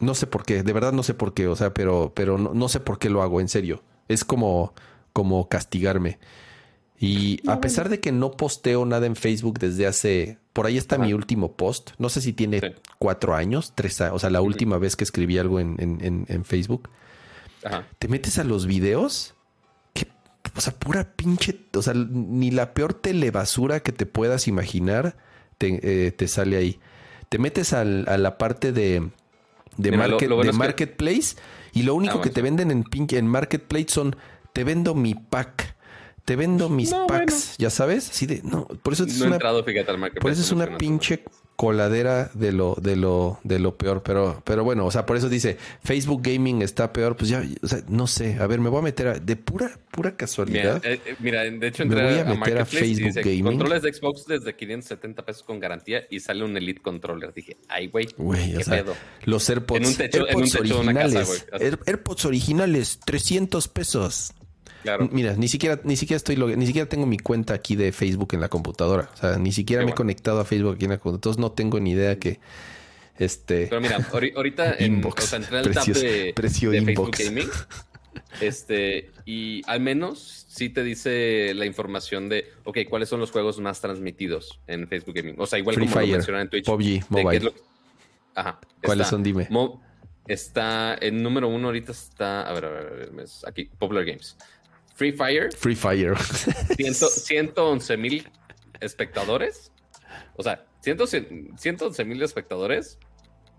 No sé por qué, de verdad no sé por qué, o sea, pero, pero no, no sé por qué lo hago, en serio. Es como, como castigarme. Y a pesar de que no posteo nada en Facebook desde hace, por ahí está mi último post, no sé si tiene Sí. cuatro años, tres años, o sea, la última vez que escribí algo en, en- en- en Facebook, Ajá. te metes a los videos, que, o sea, pura pinche, o sea, ni la peor telebasura que te puedas imaginar te, eh, te sale ahí. Te metes al- a la parte de, de, Mira, market- lo bueno de que- Marketplace y lo único Ah, que bueno. te venden en, en Marketplace son, te vendo mi pack, te vendo mis No, packs, ya sabes, así de, no, por eso es No una entrado, fíjate, al por eso es una pinche coladera de lo, de lo, de lo peor. Pero, pero bueno, o sea, por eso dice Facebook Gaming está peor. Pues ya, o sea, no sé. A ver, me voy a meter a- de pura, pura Mira, casualidad. eh, eh, mira, de hecho Me entré voy a a, meter a y Facebook dice, Gaming. controles de Xbox desde 570 pesos con garantía y sale un Elite Controller. Dije, ay, güey, Güey, o qué sea, pedo. los AirPods, En un techo- en un AirPods techo de una casa, originales. Air- AirPods originales, 300 pesos. Claro. Mira, ni siquiera, ni siquiera estoy log- ni siquiera tengo mi cuenta aquí de Facebook en la computadora. O sea, ni siquiera Qué me he bueno. conectado a Facebook aquí en la computadora. Entonces no tengo ni idea que este Pero mira, ahori- ahorita en, Inbox. o sea, entré al tab de, precio de inbox. Facebook Gaming. Este, y al menos sí te dice la información de, ok, cuáles son los juegos más transmitidos en Facebook Gaming. O sea, igual Free como lo Fire, mencionan en Twitch. PUBG, Mobile. lo- Ajá. ¿Cuáles está son? Dime. Mo- está en número uno ahorita está, a ver, a ver, a ver, es aquí, Popular Games. Free Fire, Free Fire. ciento- 111 mil espectadores. O sea, 111 mil espectadores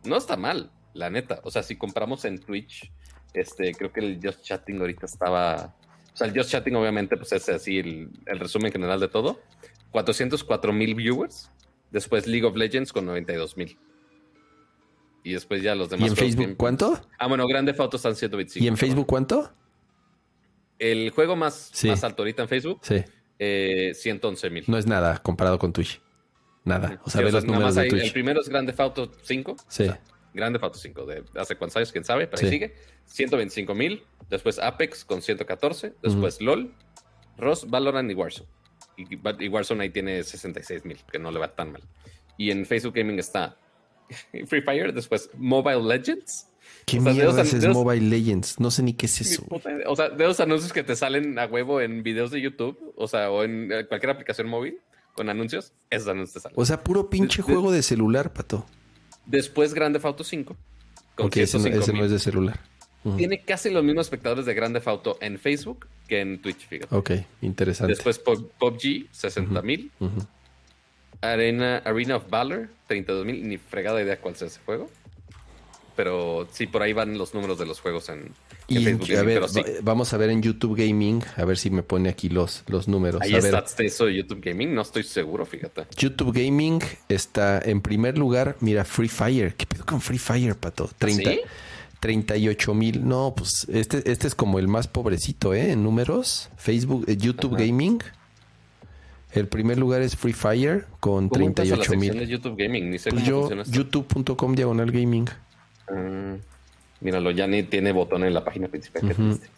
no está mal, la neta. O sea, si compramos en Twitch, este, creo que el Just Chatting ahorita estaba. O sea, el Just Chatting, obviamente, pues es así el, el resumen general de todo. 404 mil viewers. Después League of Legends con 92 mil. Y después ya los demás. ¿Y en Facebook cuánto? Ah, bueno, Grande Fotos están 125. ¿Y en Facebook cuánto? El juego más, Sí. más alto ahorita en Facebook, Sí. eh, 111 mil. No es nada comparado con Twitch. Nada. O sea, Sí, ve los nada números más de ahí, El primero es Grande Auto 5. Sí. O sea, Grande Auto 5, de hace cuántos años, quién sabe, pero ahí sigue. 125 mil. Después Apex con 114. Después LOL, Ross, Valorant y Warzone. Y, y Warzone ahí tiene 66 mil, que no le va tan mal. Y en Facebook Gaming está Free Fire, después Mobile Legends. ¿Qué o sea, mierda esos- es esos- Mobile Legends? No sé ni qué es eso. puta. O sea, de los anuncios que te salen a huevo en videos de YouTube, o sea, o en eh, cualquier aplicación móvil con anuncios, esos anuncios te salen. O sea, puro pinche De- juego de celular, pato. Después Grande Auto 5. Con Porque ese, no, 105 ese no mil. es de celular. Tiene casi los mismos espectadores de Grande Auto en Facebook que en Twitch, fíjate. Ok, interesante. Después Pub- PUBG, 60 mil. Arena, Arena of Valor, 32 mil. Ni fregada idea cuál es ese juego. Pero sí, por ahí van los números de los juegos en, en Y en- a ver, sí, vamos a ver en YouTube Gaming, a ver si me pone aquí los, los números. ahí a está ver, eso de YouTube Gaming, no estoy seguro, fíjate. YouTube Gaming está en primer lugar. Mira, Free Fire. ¿Qué pedo con Free Fire, pato? 30, ¿Sí? 38 mil. No, pues este, este es como el más pobrecito, ¿eh? En números. Facebook, eh, YouTube Ajá. Gaming. El primer lugar es Free Fire con ¿Cómo entras a la 38 sección de mil. YouTube Gaming? Ni sé Pues yo, youtube.com diagonal gaming. Ah, míralo, ya ni tiene botón en la página principal. Ujú. triste.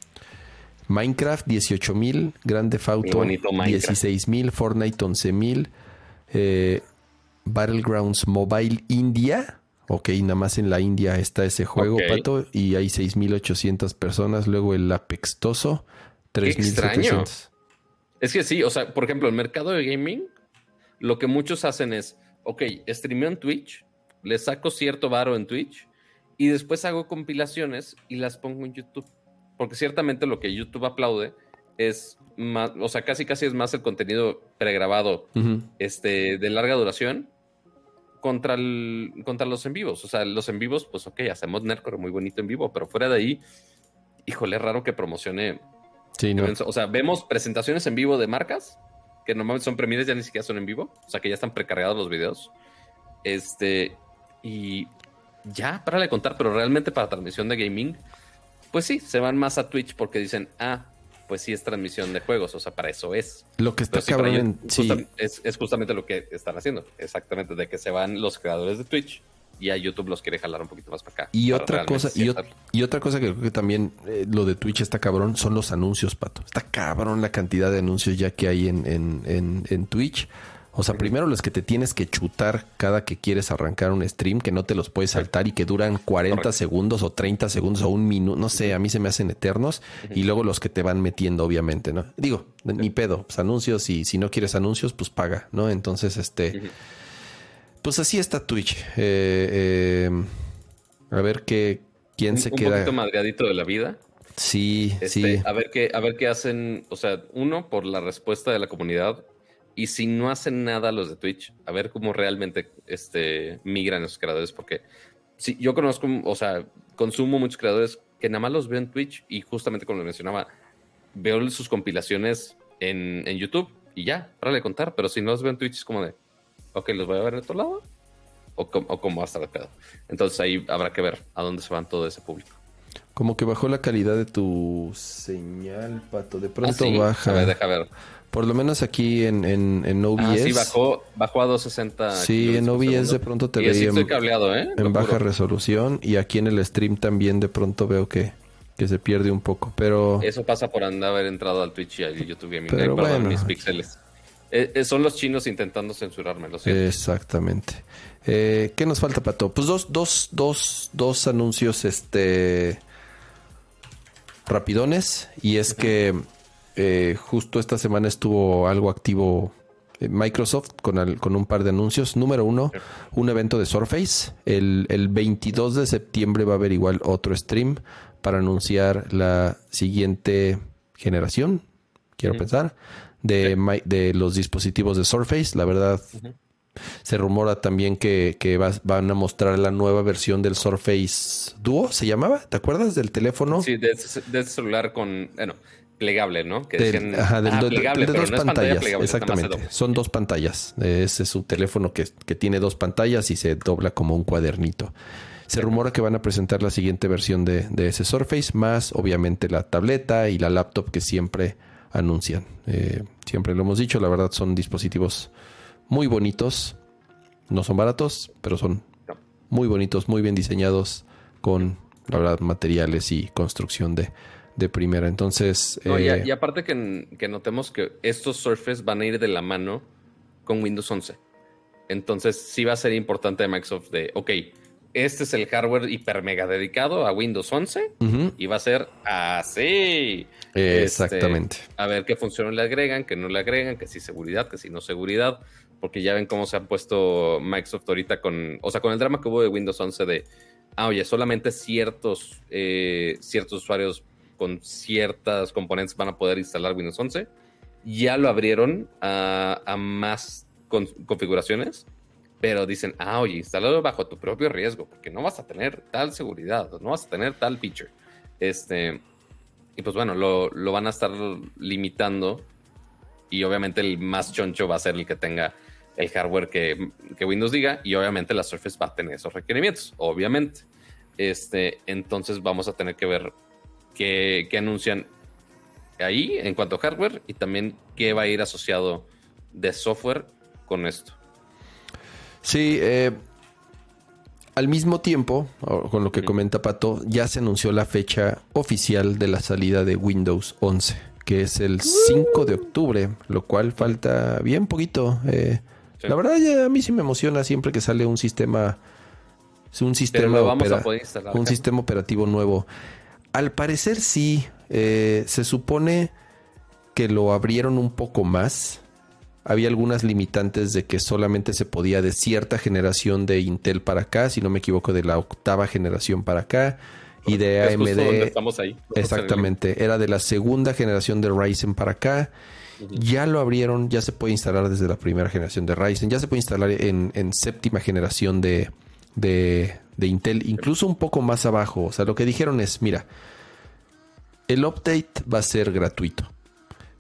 Minecraft 18 mil, Grande Mi Auto bonito Minecraft. 16 mil, Fortnite 11 mil, eh, Battlegrounds Mobile India, ok, nada más en la India está ese juego. Pato, y hay 6.800 personas, luego el Apextoso, extraño. 3.700. Es que sí, o sea, por ejemplo, el mercado de gaming, lo que muchos hacen es, ok, streameo en Twitch, le saco cierto varo en Twitch y después hago compilaciones y las pongo en YouTube. Porque ciertamente lo que YouTube aplaude es más, o sea, casi casi es más el contenido pregrabado este, de larga duración contra, el, contra los en vivos. O sea, los en vivos, pues ok, hacemos Nerdcore muy bonito en vivo, pero fuera de ahí, híjole, es raro que promocione Sí, no. o sea, vemos presentaciones en vivo de marcas que normalmente son premieres, ya ni siquiera son en vivo, o sea, que ya están precargados los videos. Este, y ya, para de contar, pero realmente para transmisión de gaming, pues sí, se van más a Twitch porque dicen, ah, pues sí es transmisión de juegos, o sea, para eso es. Lo que está sí, cabrón, ellos en- sí, justa- es, es justamente lo que están haciendo, exactamente, de que se van los creadores de Twitch y a YouTube los quiere jalar un poquito más para acá. Y para otra cosa, y, y otra cosa que creo que también eh, lo de Twitch está cabrón son los anuncios, pato. Está cabrón la cantidad de anuncios ya que hay en, en, en, en Twitch. O sea, primero los que te tienes que chutar cada que quieres arrancar un stream, que no te los puedes saltar y que duran 40 segundos o 30 segundos o un minuto, no sé, a mí se me hacen eternos. Y luego los que te van metiendo, obviamente, ¿no? Digo, ni pedo, pues anuncios y si no quieres anuncios, pues paga, ¿no? Entonces, este, pues así está Twitch. Eh, eh, a ver qué, quién se queda. Un poquito madreadito de la vida. Sí, Este, sí. A ver qué, a ver qué hacen. O sea, uno, por la respuesta de la comunidad. Y si no hacen nada los de Twitch, a ver cómo realmente este, migran esos creadores. Porque sí, yo conozco, o sea, consumo muchos creadores que nada más los veo en Twitch. Y justamente como lo mencionaba, veo sus compilaciones en, en YouTube y ya, para le contar. Pero si no los veo en Twitch, es como de, ok, los voy a ver en otro lado. O, com- o cómo va a estar el pedo. Entonces ahí habrá que ver a dónde se van todo ese público. Como que bajó la calidad de tu señal, pato. De Ah, pronto sí. baja. A ver, deja ver. Por lo menos aquí en, en, en OBS. Ah, sí, bajó, bajó a 260. Sí, en OBS segundo. de pronto te y veía estoy en- cableado, ¿eh? en baja resolución. Y aquí en el stream también de pronto veo que, que se pierde un poco. Pero Eso pasa por andar haber entrado al Twitch y al YouTube Gaming. Pero Ay, perdón, bueno. mis píxeles. Eh, eh, son los chinos intentando censurarme, lo Eh, siento. exactamente. Eh, ¿Qué nos falta, Pato? Pues dos, dos, dos, dos anuncios este rapidones. Y es que eh, justo esta semana estuvo algo activo eh, Microsoft con, al- con un par de anuncios. Número uno, un evento de Surface. El, el 22 de septiembre va a haber igual otro stream para anunciar la siguiente generación, quiero pensar, de, de los dispositivos de Surface. La verdad, se rumora también que, que van a mostrar la nueva versión del Surface Duo, ¿se llamaba? ¿Te acuerdas del teléfono? Sí, de, ese- de ese celular con, bueno, plegable, ¿no? Que Del- decían, ajá, del ah, do- plegable, de pero dos no es pantalla pantallas, exactamente. Son dos pantallas. Ese es su teléfono que, que tiene dos pantallas y se dobla como un cuadernito. Se rumora que van a presentar la siguiente versión de, de ese Surface, más obviamente la tableta y la laptop que siempre anuncian. Eh, siempre lo hemos dicho, la verdad son dispositivos muy bonitos. No son baratos, pero son muy bonitos, muy bien diseñados, con la verdad materiales y construcción de, de primera. Entonces, No, y, a- eh, y aparte que, que notemos que estos Surface van a ir de la mano con Windows 11. Entonces sí va a ser importante de Microsoft de, ok, este es el hardware hiper mega dedicado a Windows 11 ujú, y va a ser así. Este, Exactamente. a ver qué funciones le agregan, qué no le agregan, que si seguridad, que si no seguridad, porque ya ven cómo se ha puesto Microsoft ahorita con, o sea, con el drama que hubo de Windows 11 de, ah, oye, solamente ciertos, eh, ciertos usuarios con ciertas componentes van a poder instalar Windows 11. Ya lo abrieron a, más con- configuraciones, pero dicen, ah, oye, instálalo bajo tu propio riesgo, porque no vas a tener tal seguridad, no vas a tener tal feature. Este, y pues bueno, lo, lo van a estar limitando. Y obviamente el más choncho va a ser el que tenga el hardware que, que Windows diga. Y obviamente la Surface va a tener esos requerimientos, obviamente. Este, entonces vamos a tener que ver qué, qué anuncian ahí en cuanto a hardware y también qué va a ir asociado de software con esto. Sí, eh, al mismo tiempo, con lo que comenta Pato, ya se anunció la fecha oficial de la salida de Windows 11, que es el 5 de octubre, lo cual falta bien poquito. eh. Sí. La verdad, ya a mí sí me emociona siempre que sale un sistema, un Pero sistema, lo vamos opera- a poder instalar. un sistema operativo nuevo. Al parecer sí, eh, se supone que lo abrieron un poco más. Había algunas limitantes de que solamente se podía de cierta generación de Intel para acá, si no me equivoco, de la octava generación para acá, y de Es justo donde AMD. estamos ahí. Exactamente, era de la segunda generación de Ryzen para acá. Ya lo abrieron, ya se puede instalar desde la primera generación de Ryzen, ya se puede instalar en, en séptima generación de, de, de Intel, incluso un poco más abajo. O sea, lo que dijeron es, mira, el update va a ser gratuito.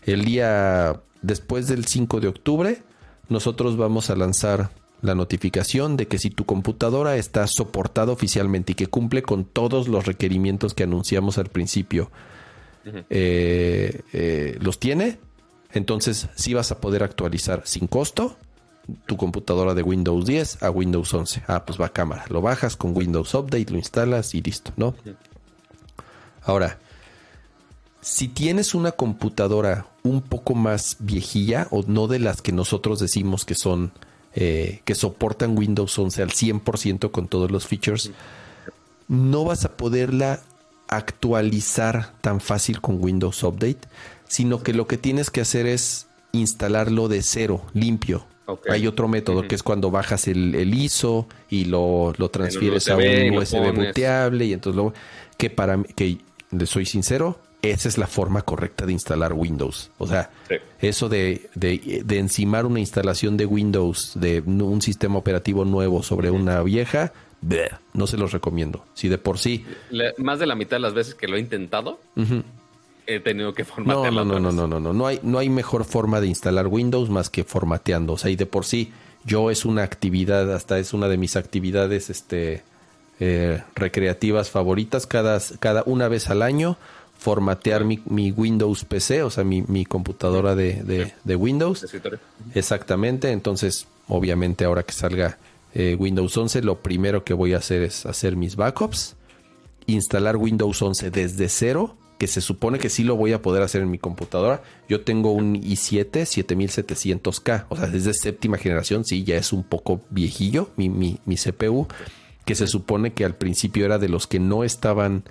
El día después del 5 de octubre, nosotros vamos a lanzar la notificación de que si tu computadora está soportada oficialmente y que cumple con todos los requerimientos que anunciamos al principio, eh, eh, los tiene, entonces sí vas a poder actualizar sin costo tu computadora de Windows 10 a Windows 11. Ah, pues va a cámara. Lo bajas con Windows Update, lo instalas y listo, ¿no? Ahora, si tienes una computadora un poco más viejilla o no de las que nosotros decimos que son eh, que soportan Windows 11 al 100% con todos los features, no vas a poderla actualizar tan fácil con Windows Update, sino que lo que tienes que hacer es instalarlo de cero, limpio. Hay otro método que es cuando bajas el, ISO y lo, lo transfieres a un USB booteable y entonces luego que para que le soy sincero, esa es la forma correcta de instalar Windows. O sea, eso de, de, de, encimar una instalación de Windows, de un sistema operativo nuevo sobre una vieja, no se los recomiendo. Si de por sí. más de la mitad de las veces que lo he intentado, he tenido que formatear. No, no, no, no, no, no, no. hay, no hay mejor forma de instalar Windows más que formateando. O sea, y de por sí, yo es una actividad, hasta es una de mis actividades este, eh, recreativas favoritas. Cada, cada una vez al año formatear mi, mi, Windows PC, o sea, mi, mi computadora de, de, Windows. Exactamente, entonces, obviamente ahora que salga eh, Windows 11, lo primero que voy a hacer es hacer mis backups, instalar Windows 11 desde cero, que se supone que sí lo voy a poder hacer en mi computadora. Yo tengo un i7 7700K, o sea, desde séptima generación, sí, ya es un poco viejillo mi, mi, mi CPU, que se supone que al principio era de los que no estaban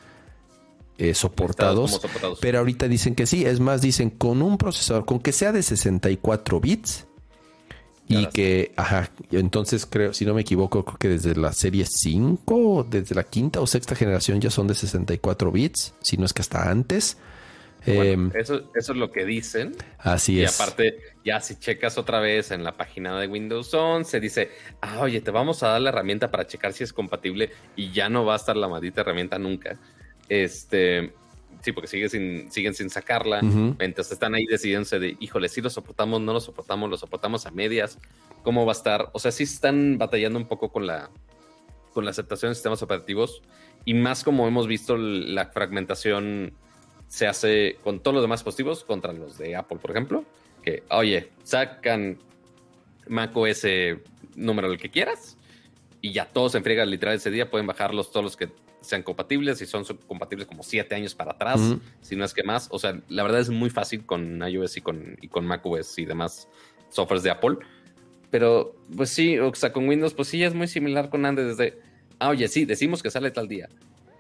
eh, soportados, pero ahorita dicen que sí, es más, dicen con un procesador, con que sea de 64 bits y que, ajá, entonces creo, si no me equivoco, creo que desde la serie 5, desde la quinta o sexta generación ya son de 64 bits, si no es que hasta antes. Em, eso, eso es lo que dicen. Así es. Y aparte, ya si checas otra vez en la página de Windows 11, dice, ah, oye, te vamos a dar la herramienta para checar si es compatible y ya no va a estar la maldita herramienta nunca. Este, sí, porque sigue sin, siguen sin sacarla. Entonces están ahí decidiéndose de, híjole, si lo soportamos, no lo soportamos, lo soportamos a medias. ¿Cómo va a estar? O sea, sí están batallando un poco con la, con la aceptación de sistemas operativos. Y más como hemos visto, la fragmentación se hace con todos los demás dispositivos contra los de Apple, por ejemplo. Que, oye, sacan macOS número el que quieras y ya todos se enfriegan literal ese día. Pueden bajarlos todos los que sean compatibles y son compatibles como siete años para atrás, si no es que más. O sea, la verdad es muy fácil con iOS y con, y con macOS y demás softwares de Apple. Pero, pues sí, o sea, con Windows, pues sí, es muy similar con Android desde, ah, oye, sí, decimos que sale tal día.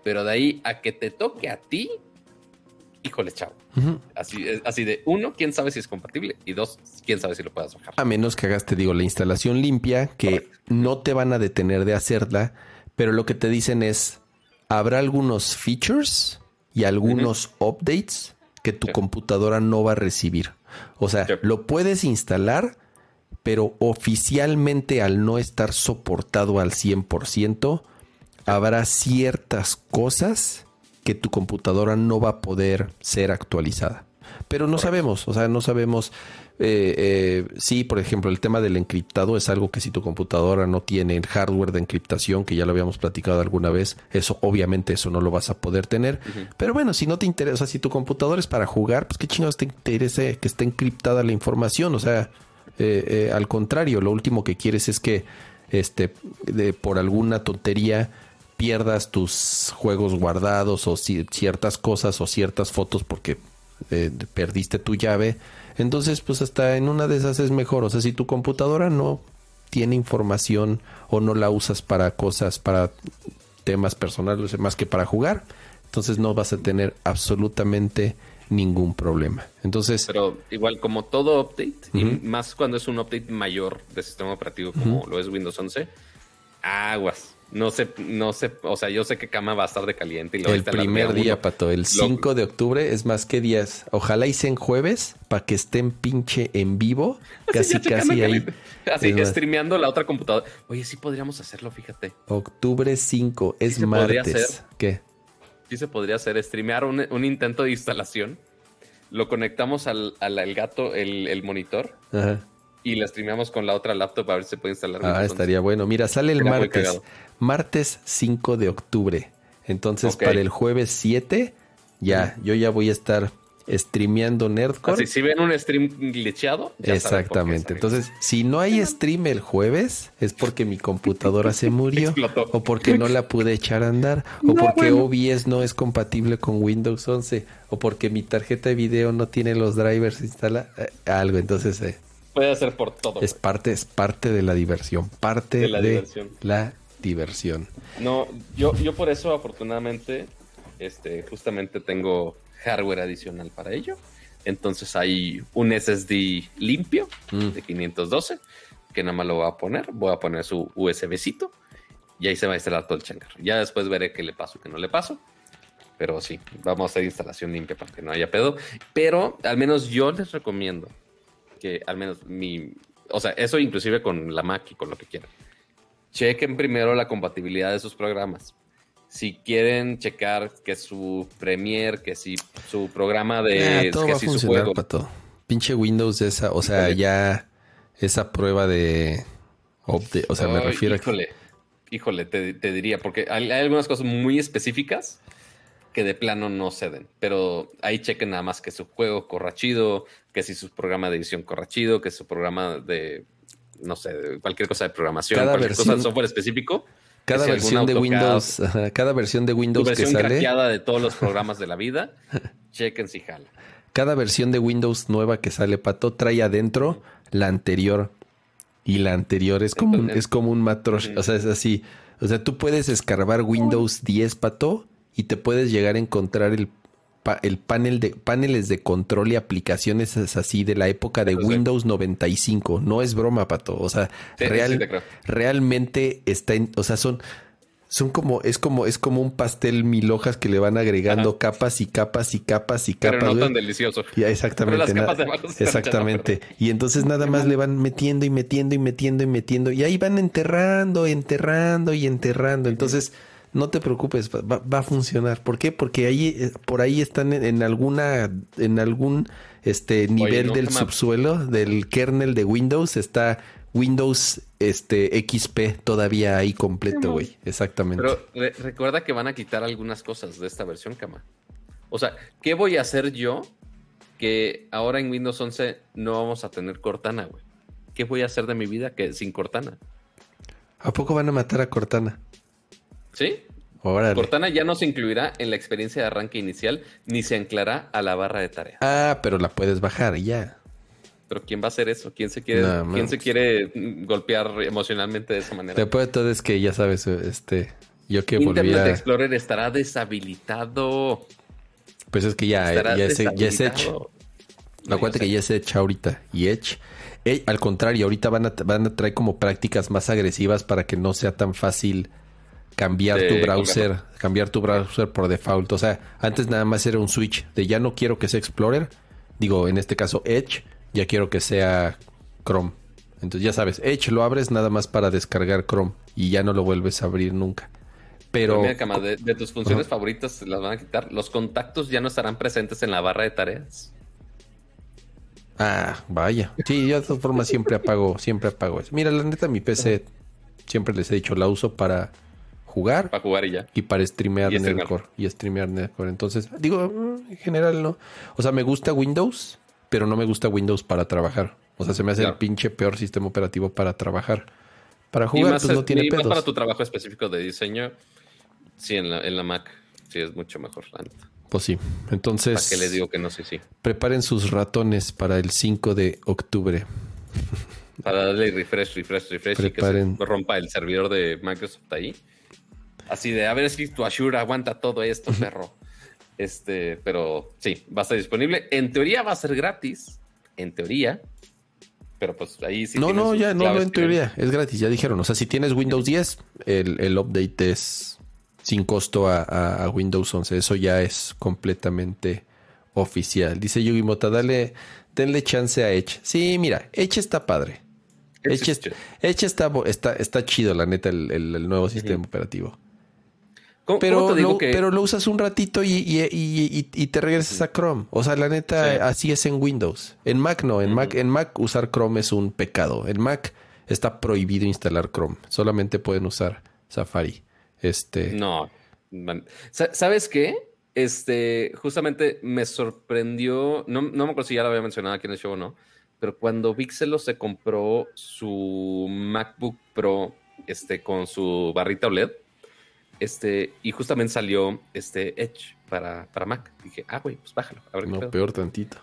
Pero de ahí a que te toque a ti, híjole, chao. así, así de, uno, quién sabe si es compatible. Y dos, quién sabe si lo puedas bajar. A menos que hagas, te digo, la instalación limpia, que no te van a detener de hacerla, pero lo que te dicen es, habrá algunos features y algunos updates que tu computadora no va a recibir. O sea, lo puedes instalar, pero oficialmente al no estar soportado al 100%, habrá ciertas cosas que tu computadora no va a poder ser actualizada. Pero no sabemos, o sea, no sabemos eh, eh, sí, por ejemplo, el tema del encriptado es algo que si tu computadora no tiene el hardware de encriptación, que ya lo habíamos platicado alguna vez, eso obviamente eso no lo vas a poder tener. Pero bueno, si no te interesa, si tu computadora es para jugar, pues qué chingados te interesa que esté encriptada la información. O sea, eh, eh, al contrario, lo último que quieres es que este, de, por alguna tontería pierdas tus juegos guardados o ciertas cosas o ciertas fotos porque perdiste tu llave entonces, pues hasta en una de esas es mejor. O sea, si tu computadora no tiene información o no la usas para cosas, para temas personales más que para jugar, entonces no vas a tener absolutamente ningún problema. Entonces, pero igual como todo update y más cuando es un update mayor de sistema operativo como lo es Windows 11, aguas. No sé, no sé, o sea, yo sé que cama va a estar de caliente. Y el primer día, Pato, el 5 de octubre, es más que días. Ojalá hice en jueves para que estén pinche en vivo, casi, casi ahí. Así, streameando la otra computadora. Oye, sí podríamos hacerlo, fíjate. Octubre 5, es martes. ¿Qué? Sí se podría hacer, streamear un, intento de instalación. Lo conectamos al, al, gato, el, el monitor. Ajá y la streameamos con la otra laptop a ver si se puede instalar. Ah, estaría bueno. Mira, sale el martes. Martes 5 de octubre. Entonces, para el jueves 7, ya, yo ya voy a estar streameando Nerdcore. Así, si ven un stream glitchado, ya Exactamente. Entonces, si no hay stream el jueves, es porque mi computadora se murió, Explotó. o porque no la pude echar a andar, o porque OBS no es compatible con Windows 11, o porque mi tarjeta de video no tiene los drivers instalados, algo. Entonces, eh, puede hacer por todo. es güey. parte, es parte de la diversión, parte De de la la diversión. No, yo, yo por eso afortunadamente, este, justamente tengo hardware adicional para ello. Entonces hay un SSD limpio Mm. de 512 que nada más lo voy a poner. Voy a poner su USBcito y ahí se va a instalar todo el changar. Ya después veré qué le paso, qué no le paso. Pero sí, vamos a hacer instalación limpia para que no haya pedo. Pero al menos yo les recomiendo que al menos mi... O sea, eso inclusive con la Mac y con lo que quieran. Chequen primero la compatibilidad de sus programas. Si quieren checar que su Premiere, que si su programa de... Ah, todo que va a si su funcionar, juego... pato. Pinche Windows esa, o sea, Híjole. ya esa prueba de o sea, me refiero a que híjole, híjole, te, te diría, porque hay, hay algunas cosas muy específicas que de plano no ceden, pero ahí chequen nada más que su juego corra chido, que si su programa de edición corra chido, que su programa de, no sé, cualquier cosa de programación, Cada cualquier cosa de software específico. cada si versión de Windows, ajá, cada versión de tu Windows que sale, craqueada de todos los programas de la vida, chequen si jala. cada versión de Windows nueva que sale, pato, trae adentro la anterior y la anterior es como un, es como un matrosh, o sea, es así. O sea, tú puedes escarbar Windows 10, pato, y te puedes llegar a encontrar el pa- el panel de paneles de control y aplicaciones es así de la época de Pero. Windows 95. No es broma, pato. O sea, Sí, real, realmente está en, o sea, son son como es como es como un pastel mil hojas que le van agregando Ajá. capas y capas y capas y Pero capas. no güey. tan delicioso. Ya, exactamente. Pero las capas de exactamente. echando Y entonces nada más le van metiendo y metiendo y metiendo y metiendo. Y ahí van enterrando, enterrando y enterrando. Entonces, no te preocupes, va, va a funcionar. ¿Por qué? Porque ahí, eh, por ahí están en, en alguna, en algún este nivel no, del subsuelo, del kernel de Windows, está Windows este XP todavía ahí completo, güey. Exactamente. Pero re- recuerda que van a quitar algunas cosas de esta versión, Cama. O sea, ¿qué voy a hacer yo que ahora en Windows 11 no vamos a tener Cortana, güey? ¿Qué voy a hacer de mi vida que sin Cortana? ¿A poco van a matar a Cortana? ¿Sí? Órale. Cortana ya no se incluirá en la experiencia de arranque inicial ni se anclará a la barra de tarea. Ah, pero la puedes bajar y ya. Pero ¿quién va a hacer eso? ¿Quién se quiere, No, ¿quién se quiere mm, golpear emocionalmente de esa manera? Después de todo es que ya sabes, este, yo que Internet volvía, Explorer estará deshabilitado. pues es que ya, estará ya es, ya es Edge. No, acuérdate que ya es Edge ahorita. Y Edge, eh, al contrario, ahorita van a, van a traer como prácticas más agresivas para que no sea tan fácil cambiar De tu browser, cambiar tu browser por default. O sea, antes nada más era un switch de ya no quiero que sea Explorer, digo, en este caso Edge, ya quiero que sea Chrome. Entonces ya sabes, Edge lo abres nada más para descargar Chrome y ya no lo vuelves a abrir nunca. Pero Pero mira, Cama, de, de tus funciones favoritas las van a quitar. Los contactos ya no estarán presentes en la barra de tareas. Ah, vaya. Sí, yo de todas formas siempre apago, siempre apago eso. Mira, la neta, mi PC siempre les he dicho, la uso para jugar Para jugar y ya. y para streamear Y. Nerdcore. Y streamear Nerdcore. Entonces, digo, mm, en general no. O sea, me gusta Windows, pero no me gusta Windows para trabajar. O sea, se me hace Claro. el pinche peor sistema operativo para trabajar. Para jugar, más, pues no tiene y más pedos. para tu trabajo específico de diseño. Sí, en la, en la Mac. Sí, es mucho mejor. la neta. Pues sí. Entonces, ¿Para qué les digo que no sé sí? preparen sus ratones para el 5 de octubre. Para darle refresh, refresh, refresh Preparen. y que se rompa el servidor de Microsoft ahí. Así de a ver si tu Azure aguanta todo esto, perro. Este, pero sí, va a estar disponible. En teoría va a ser gratis. En teoría. Pero pues ahí sí. no, no, ya, no, en teoría, es gratis, ya dijeron. O sea, si tienes Windows 10, el, el update es sin costo a, a- a Windows 11. Eso ya es completamente oficial. Dice Yugi Mota, dale, denle chance a Edge. Sí, mira, Edge está padre. Edge Edge, está, está, está chido, la neta, el, el- el nuevo sistema operativo. ¿Cómo, Pero, cómo te digo lo, que pero lo usas un ratito y, y- y- y- te regresas a Chrome. O sea, la neta, Sí. así es en Windows. En Mac no, en, Mac, en Mac usar Chrome es un pecado. En Mac está prohibido instalar Chrome. Solamente pueden usar Safari. Este. No. ¿Sabes qué? este, justamente me sorprendió, no, no me acuerdo si ya lo había mencionado aquí en el show o no, pero cuando Vixelo se compró su MacBook Pro este, con su barrita OLED, este, y justamente salió este Edge para, para Mac. Dije, ah, güey, pues bájalo. A ver qué No, pedo". peor tantito.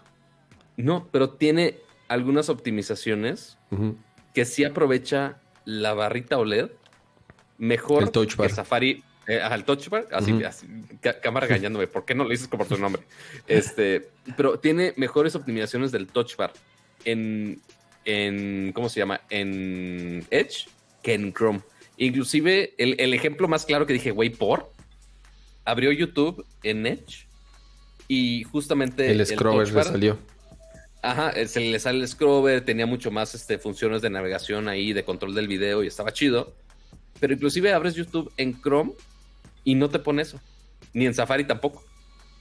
No, pero tiene algunas optimizaciones que sí aprovecha la barrita OLED mejor El touch bar. que Safari. Eh, el touch bar, así, así, cámara engañándome, ¿por qué no le dices por tu nombre? Este, pero tiene mejores optimizaciones del touch bar en, en ¿cómo se llama? En Edge que en Chrome. Inclusive, el, el ejemplo más claro que dije, güey, por, abrió YouTube en Edge y justamente El touch le salió. Ajá, eh, se le sale el scrubber, tenía mucho más este, funciones de navegación ahí, de control del video y estaba chido. Pero inclusive abres YouTube en Chrome y no te pone eso. Ni en Safari tampoco.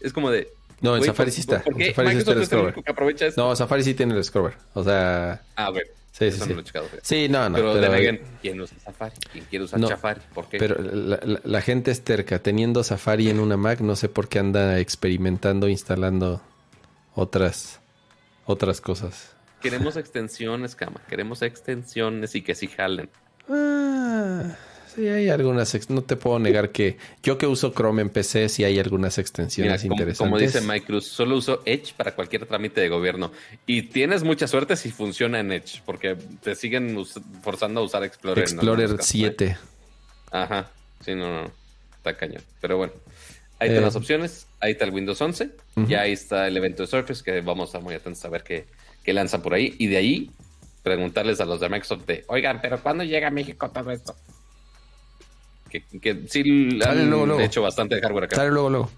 Es como de... No, en Safari ¿por- sí está. ¿Por En qué Safari sí está el? No, Safari sí tiene el scrubber. O sea, Ah, güey. Sí, sí, Eso sí. no checado. fíjate. Sí, no, no. pero, pero- de Megan, ¿quién usa Safari? ¿Quién quiere usar No, Safari? ¿Por qué? Pero la, la- la gente es terca. Teniendo Safari en una Mac, no sé por qué anda experimentando, instalando otras, otras cosas. Queremos extensiones, cama. Queremos extensiones y que sí jalen. Ah, sí, hay algunas. No te puedo negar que yo que uso Chrome en PC, sí hay algunas Mira, extensiones como, interesantes. como dice Mike Cruz, solo uso Edge para cualquier trámite de gobierno. Y tienes mucha suerte si funciona en Edge, porque te siguen forzando a usar Explorer. Explorer ¿eh? 7. Ajá. Sí, no, no. Está cañón. Pero bueno. Ahí están Eh, las opciones. Ahí está el Windows 11. Ujú. Ya ahí está el evento de Surface, que vamos a estar muy atentos a ver qué, qué lanzan por ahí. Y de ahí, preguntarles a los de Microsoft de, oigan, pero ¿cuándo llega a México todo esto? Que, que sí Sale han luego, luego. hecho bastante hardware acá. Sale luego, luego.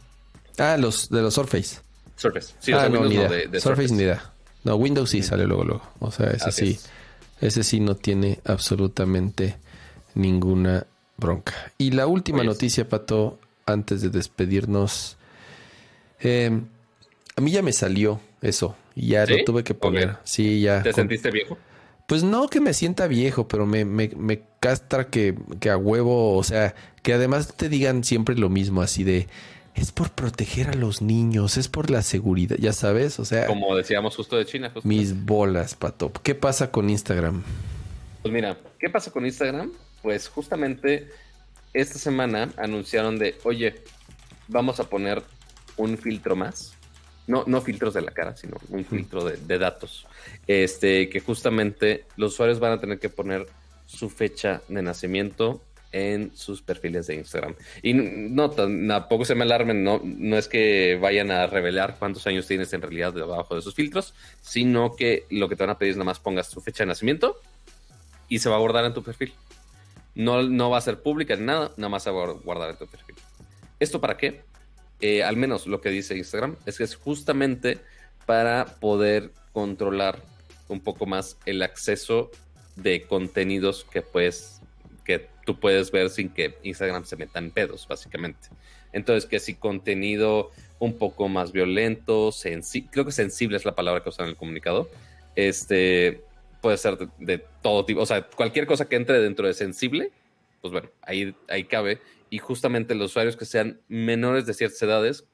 Ah, los de los Surface. Surface. Sí, o ah, sea, no, Windows no, de, de Surface, ni idea. No, Windows sí sale luego, luego. O sea, ese Así sí. es. Ese sí no tiene absolutamente ninguna bronca. Y la última noticia, Pato, antes de despedirnos. eh, a mí ya me salió eso. Y ya ¿Sí? lo tuve que poner. Sí, ya. ¿Te con- sentiste viejo? Pues no que me sienta viejo, pero me, me, me castra que, que a huevo, o sea, que además te digan siempre lo mismo, así de, es por proteger a los niños, es por la seguridad, ya sabes, o sea, Como decíamos justo de China. justo. mis bolas, pato. ¿Qué pasa con Instagram? Pues mira, ¿qué pasa con Instagram? Pues justamente esta semana anunciaron de, oye, vamos a poner un filtro más. No, no filtros de la cara, sino un filtro de, de datos. Este, que justamente los usuarios van a tener que poner su fecha de nacimiento en sus perfiles de Instagram. Y no, tampoco se me alarmen, no, no es que vayan a revelar cuántos años tienes en realidad debajo de esos filtros, sino que lo que te van a pedir es nada más pongas tu fecha de nacimiento y se va a guardar en tu perfil. No, no va a ser pública ni nada, nada más se va a guardar en tu perfil. ¿Esto para qué? Eh, al menos lo que dice Instagram es que es justamente para poder controlar un poco más el acceso de contenidos que puedes que tú puedes ver sin que Instagram se meta en pedos, básicamente. Entonces, que si contenido un poco más violento, creo que sensible es la palabra que usan en el comunicado, este puede ser de, de todo tipo, o sea, cualquier cosa que entre dentro de sensible, pues bueno, ahí, ahí cabe. Y justamente los usuarios que sean menores de ciertas edades,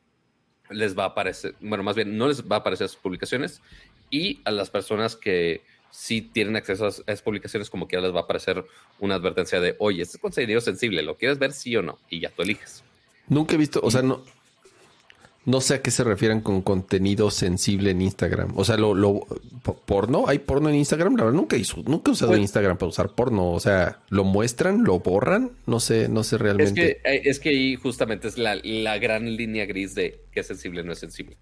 les va a aparecer, bueno, más bien no les va a aparecer sus publicaciones y a las personas que sí tienen acceso a esas- publicaciones, como que ya les va a aparecer una advertencia de, oye, este es contenido sensible, ¿lo quieres ver sí o no? Y ya tú eliges. Nunca he visto, o sea, no, no sé a qué se refieran con contenido sensible en Instagram. O sea, lo, lo po- porno, hay porno en Instagram, la verdad nunca he, usu- nunca he usado Pues- Instagram para usar porno. O sea, lo muestran, lo borran, no sé, no sé Es realmente. que, eh, es que ahí justamente es la, la gran línea gris de qué es sensible no es sensible.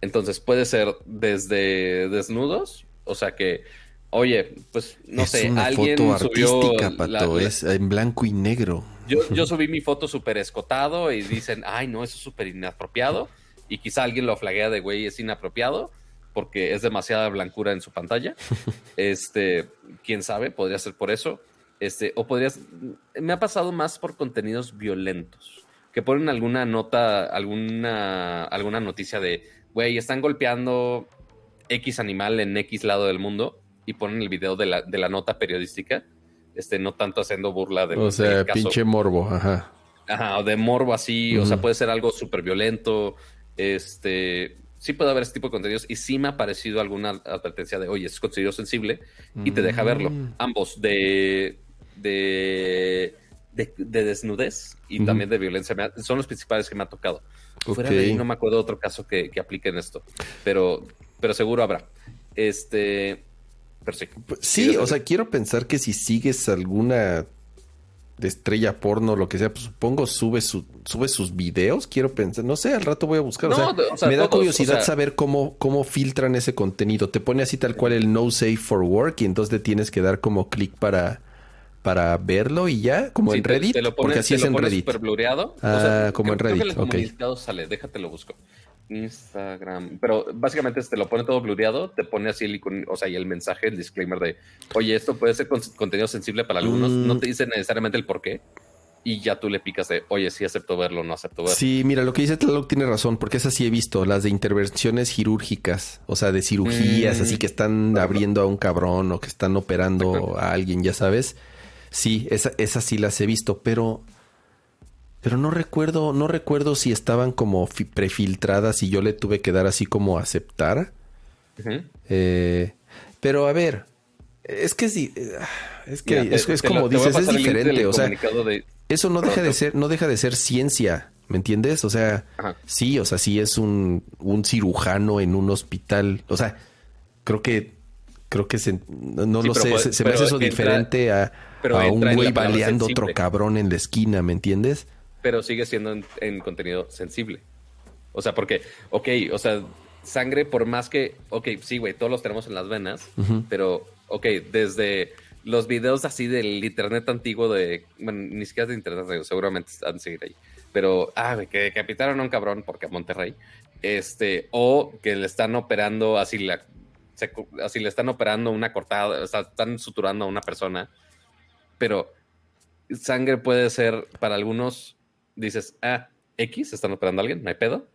Entonces puede ser desde desnudos, o sea que, oye, pues no es sé, una alguien foto subió la- pato, la- es en blanco y negro. Yo, yo subí mi foto súper escotado y dicen, ay, no, eso es súper inapropiado. Y quizá alguien lo flaguea de, güey, es inapropiado porque es demasiada blancura en su pantalla. Este, quién sabe, podría ser por eso. Este, o podrías. Me ha pasado más por contenidos violentos. Que ponen alguna nota, alguna, alguna noticia de, güey, están golpeando X animal en X lado del mundo y ponen el video de la, de la nota periodística. Este, no tanto haciendo burla del, O sea, caso. pinche morbo, ajá. Ajá, o de morbo así, o sea, puede ser algo súper violento. Este, sí puede haber este tipo de contenidos y sí me ha parecido alguna advertencia de, oye, es contenido sensible y te deja verlo. Mm. Ambos de, de, de, de desnudez y también de violencia me ha- son los principales que me ha tocado. Fuera de ahí no me acuerdo de otro caso que, que aplique en esto, pero, pero seguro habrá. Este, pero sí. Pues Sí, o sea, quiero pensar que si sigues alguna de estrella porno, lo que sea, pues supongo sube, su, sube sus videos, quiero pensar, no sé, al rato voy a buscar. o sea, o sea, me da todos, curiosidad o sea- saber cómo, cómo filtran ese contenido. Te pone así tal cual el no safe for work y entonces te tienes que dar como clic para, para verlo y ya, como Sí, en te- Reddit, te lo porque pones- así te es lo en pones Reddit. blureado. Ah, como en creo- creo que Reddit, el ok. comunicado sale, déjate lo busco. Instagram. Pero básicamente te lo pone todo blureado, te pone así el icono, o sea, y el mensaje, el disclaimer de, oye, esto puede ser con- contenido sensible para algunos, Mm. no te dice necesariamente el por qué, y ya tú le picas de, oye, sí acepto verlo, no acepto verlo. Sí, mira, lo que dice Tlaloc tiene razón, porque esas sí he visto, las de intervenciones quirúrgicas, o sea, de cirugías, Mm. así que están abriendo a un cabrón o que están operando a alguien, ya sabes. Sí, esa- esas sí las he visto, pero pero no recuerdo, no recuerdo si estaban como fi- prefiltradas y yo le tuve que dar así como aceptar. Eh, pero a ver, es que sí, eh, es que Mira, te- es, te como dices, es diferente, o sea, de- eso no deja de ser, no deja de ser ciencia, ¿me entiendes? O sea, Ajá. sí, o sea, sí es un, un cirujano en un hospital. O sea, creo que, creo que se, no, Sí, lo sé, puede- se, se me hace eso entra- diferente a, a un güey baleando otro cabrón en la esquina, ¿me entiendes? Pero sigue siendo en, en contenido sensible. O sea, porque, ok, o sea, sangre, por más que, ok, sí, güey, todos los tenemos en las venas, pero, ok, desde los videos así del internet antiguo de, bueno, ni siquiera de internet, seguramente han de seguir ahí, pero, ah, güey, que decapitaron a un cabrón porque a Monterrey, este, o que le están operando así la, se- así le están operando una cortada, o sea, están suturando a una persona, pero sangre puede ser para algunos, dices, ah, X, están operando a alguien, no hay pedo.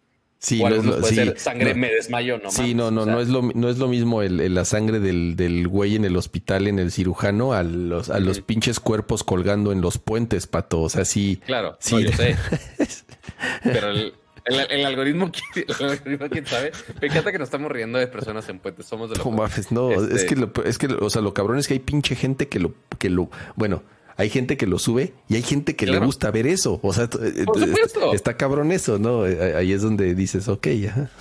Sí, no es lo- puede sí, ser sangre, no. me desmayo, no Sí, no, no, o sea, no es lo, no es lo mismo el, el- la sangre del, del güey en el hospital, en el cirujano, a los, a los pinches cuerpos colgando en los puentes, pato. O sea, sí. Claro, Sí. no, yo sé. Pero el, el, el algoritmo, ¿quién- el algoritmo, quién sabe. Me encanta que nos estamos riendo de personas en puentes. Somos de No los mames, no, Este- es que lo, es que, o sea, lo cabrón es que hay pinche gente que lo, que lo, bueno, hay gente que lo sube y hay gente que le gusta ver eso. O sea, eh, está cabrón eso, ¿no? Eh, Ahí es donde dices, ok, ya.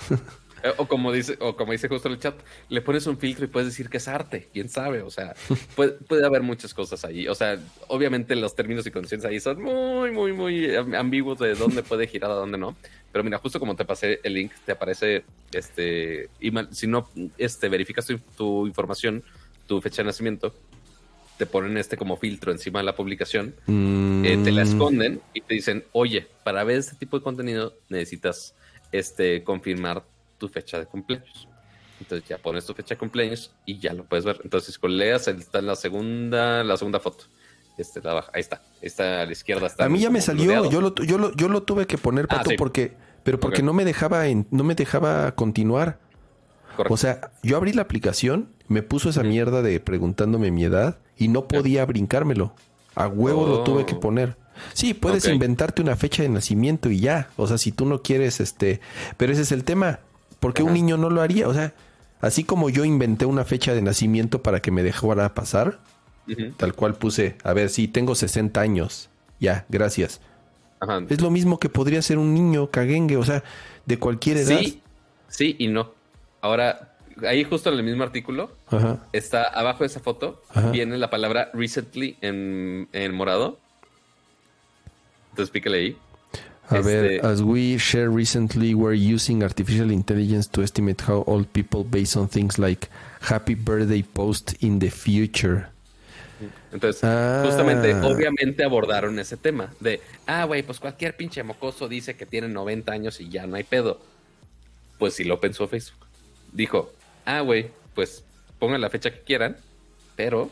Eh, O como dice, o como dice justo en el chat, le pones un filtro y puedes decir que es arte, quién sabe, o sea, puede, puede haber muchas cosas ahí. O sea, obviamente los términos y condiciones ahí son muy, muy, muy am- ambiguos de dónde puede girar, a dónde no. Pero mira, justo como te pasé el link, te aparece, este, y mal- si no, este, verificas tu, tu información, tu fecha de nacimiento, te ponen este como filtro encima de la publicación eh, te la Mm, esconden y te dicen, oye, para ver este tipo de contenido necesitas este, confirmar tu fecha de cumpleaños. Entonces ya pones tu fecha de cumpleaños y ya lo puedes ver. Entonces, con leas, está en la segunda, la segunda foto. Este, la baja. Ahí está. Está a la izquierda. Está A mí ya me salió, yo lo, yo lo, yo lo tuve que poner, Ah, pato, sí. porque, pero porque Ok. no me dejaba, en- no me dejaba continuar. Correcto. O sea, yo abrí la aplicación, me puso esa mierda de preguntándome mi edad y no podía brincármelo. A huevo lo tuve que Oh. poner. Sí, puedes inventarte una fecha de nacimiento y ya. O sea, si tú no quieres, este. Pero ese es el tema. ¿Por qué un niño no lo haría? O sea, así como yo inventé una fecha de nacimiento para que me dejara pasar, tal cual puse, a ver, sí, tengo 60 años. Ya, gracias. Ajá. Es lo mismo que podría ser un niño caguengue, o sea, de cualquier edad. Sí, sí y no. Ahora, ahí justo en el mismo artículo, Ajá. está abajo de esa foto, Ajá. viene la palabra recently en, en morado. Entonces pícale ahí. A Este- ver, as we share recently, we're using artificial intelligence to estimate how old people based on things like happy birthday post in the future. Entonces, Ah. justamente, obviamente abordaron ese tema de, ah, güey, pues cualquier pinche mocoso dice que tiene 90 años y ya no hay pedo. Pues sí lo pensó Facebook. Dijo, ah, güey, pues pongan la fecha que quieran, pero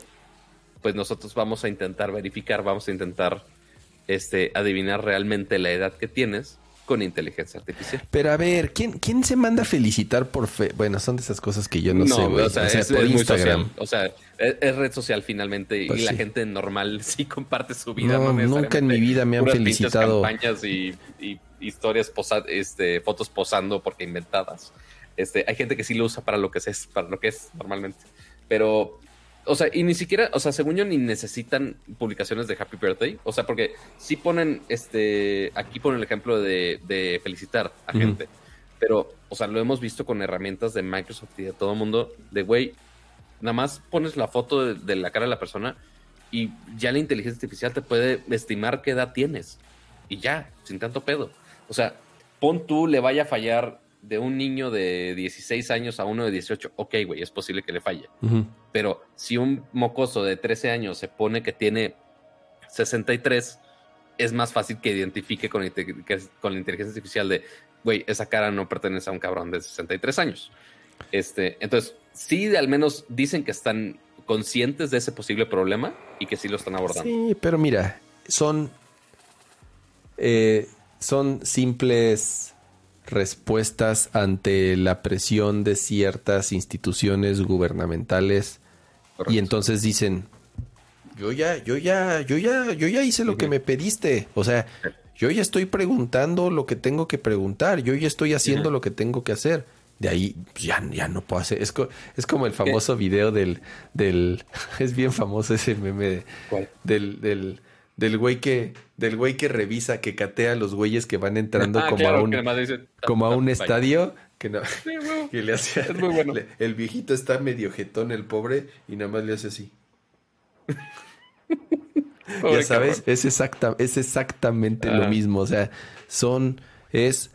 pues nosotros vamos a intentar verificar, vamos a intentar este, adivinar realmente la edad que tienes con inteligencia artificial. Pero a ver, ¿quién, quién se manda a felicitar por fe? Bueno, son de esas cosas que yo no, sé, güey. o sea, es, por es muy Instagram. social. O sea, es, es red social finalmente Pues y la sí. gente normal sí comparte su vida. No, No, nunca en mi vida me han felicitado. campañas y, y historias, posa- este, fotos posando porque inventadas. Este, hay gente que sí lo usa para lo que es, para lo que es normalmente. Pero, o sea, y ni siquiera, o sea, según yo, ni necesitan publicaciones de Happy Birthday. O sea, porque sí ponen, este, aquí ponen el ejemplo de, de felicitar a gente. Pero, o sea, lo hemos visto con herramientas de Microsoft y de todo mundo, de güey, nada más pones la foto de, de la cara de la persona y ya la inteligencia artificial te puede estimar qué edad tienes. Y ya, sin tanto pedo. O sea, pon tú, le vaya a fallar de un niño de 16 años a uno de 18. Ok, güey, es posible que le falle. Pero si un mocoso de 13 años se pone que tiene 63, es más fácil que identifique con la inteligencia artificial de, güey, esa cara no pertenece a un cabrón de 63 años. Este, entonces, sí, al menos dicen que están conscientes de ese posible problema y que sí lo están abordando. Sí, pero mira, son. eh, son simples respuestas ante la presión de ciertas instituciones gubernamentales. Correcto. Y entonces dicen. Yo ya, yo ya, yo ya, yo ya hice lo que me pediste. O sea, yo ya estoy preguntando lo que tengo que preguntar. Yo ya estoy haciendo lo que tengo que hacer. De ahí pues, ya, ya no puedo hacer. Es, co- es como el famoso video del, del. Es bien famoso ese meme de- ¿Cuál? del, del, del güey que, del güey que revisa, que catea a los güeyes que van entrando Ah, como claro, a un, dice, como a un estadio. Que no, Sí, güey. que le hace Es muy bueno. le- el viejito está medio jetón el pobre y nada más le hace así. Pobre ya sabes, es exacta, es exactamente lo Ah. mismo. O sea, son, es,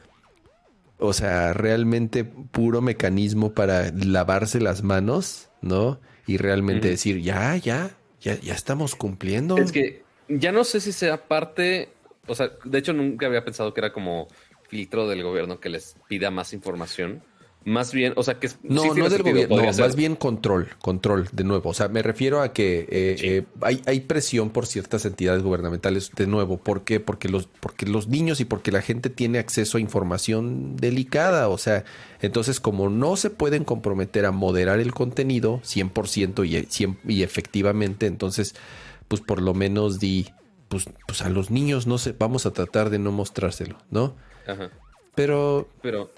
o sea, realmente puro mecanismo para lavarse las manos, ¿no? Y realmente decir, ya, ya, ya, ya estamos cumpliendo. Es que ya no sé si sea parte, o sea, de hecho nunca había pensado que era como filtro del gobierno que les pida más información. Más bien, o sea, que es- No, sí no del gobierno, no, más bien control, control, de nuevo. O sea, me refiero a que eh, Sí. eh, hay, hay presión por ciertas entidades gubernamentales, de nuevo. ¿Por qué? Porque los, porque los niños y porque la gente tiene acceso a información delicada. O sea, entonces como no se pueden comprometer a moderar el contenido 100% y, y efectivamente, entonces, pues por lo menos di, pues, pues a los niños no se, vamos a tratar de no mostrárselo, ¿no? Ajá. Pero Pero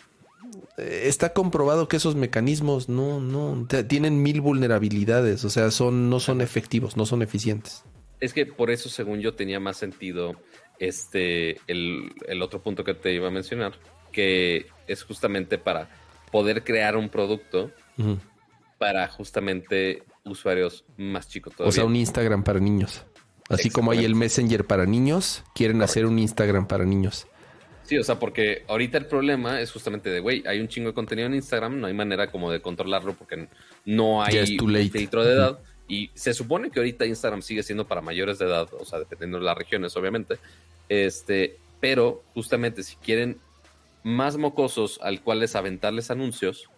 eh, está comprobado que esos mecanismos no, no, tienen mil vulnerabilidades, o sea, son, no son efectivos, no son eficientes. es que por eso, según yo, tenía más sentido este el, el otro punto que te iba a mencionar, que es justamente para poder crear un producto para para justamente usuarios más chicos todavía. O sea, un Instagram para niños. Así como hay el Messenger para niños, quieren hacer un Instagram para niños. Sí, o sea, porque ahorita el problema es justamente de, güey, hay un chingo de contenido en Instagram, no hay manera como de controlarlo porque no hay un filtro de edad. Y se supone que ahorita Instagram sigue siendo para mayores de edad, o sea, dependiendo de las regiones, obviamente. Este, pero justamente si quieren más mocosos al cuales aventarles anuncios,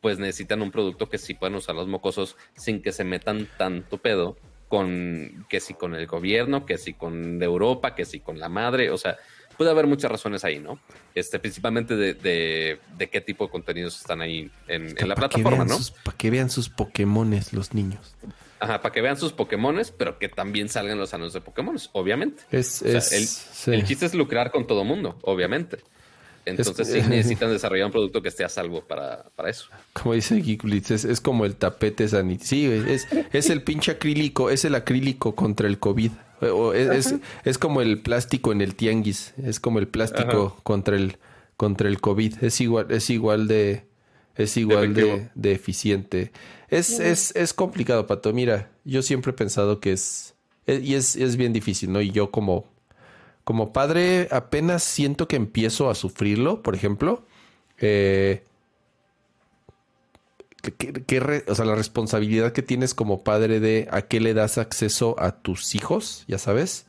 pues necesitan un producto que sí puedan usar los mocosos sin que se metan tanto pedo con que si con el gobierno, que si con Europa, que si con la madre, o sea, puede haber muchas razones ahí, ¿no? Este, principalmente de, de, de qué tipo de contenidos están ahí en, en la plataforma, ¿no? para que vean sus Pokémones los niños. Ajá, para que vean sus Pokémones, pero que también salgan los anuncios de Pokémones, obviamente. Es, O sea, es- el, sí. el chiste es lucrar con todo mundo, obviamente. Entonces Es- sí necesitan desarrollar un producto que esté a salvo para, para eso. Como dice Geekulitz, es, es como el tapete sanitario. Sí, es, es el pinche acrílico, es el acrílico contra el COVID. O- es, es, es como el plástico en el tianguis, es como el plástico contra el contra el COVID. Es igual, es igual de es igual de, de eficiente. Es, es, es complicado, Pato. Mira, yo siempre he pensado que es, es- y es, es bien difícil, ¿no? Y yo como como padre apenas siento que empiezo a sufrirlo, por ejemplo. Eh, re- o sea, la responsabilidad que tienes como padre de a qué le das acceso a tus hijos, ya sabes.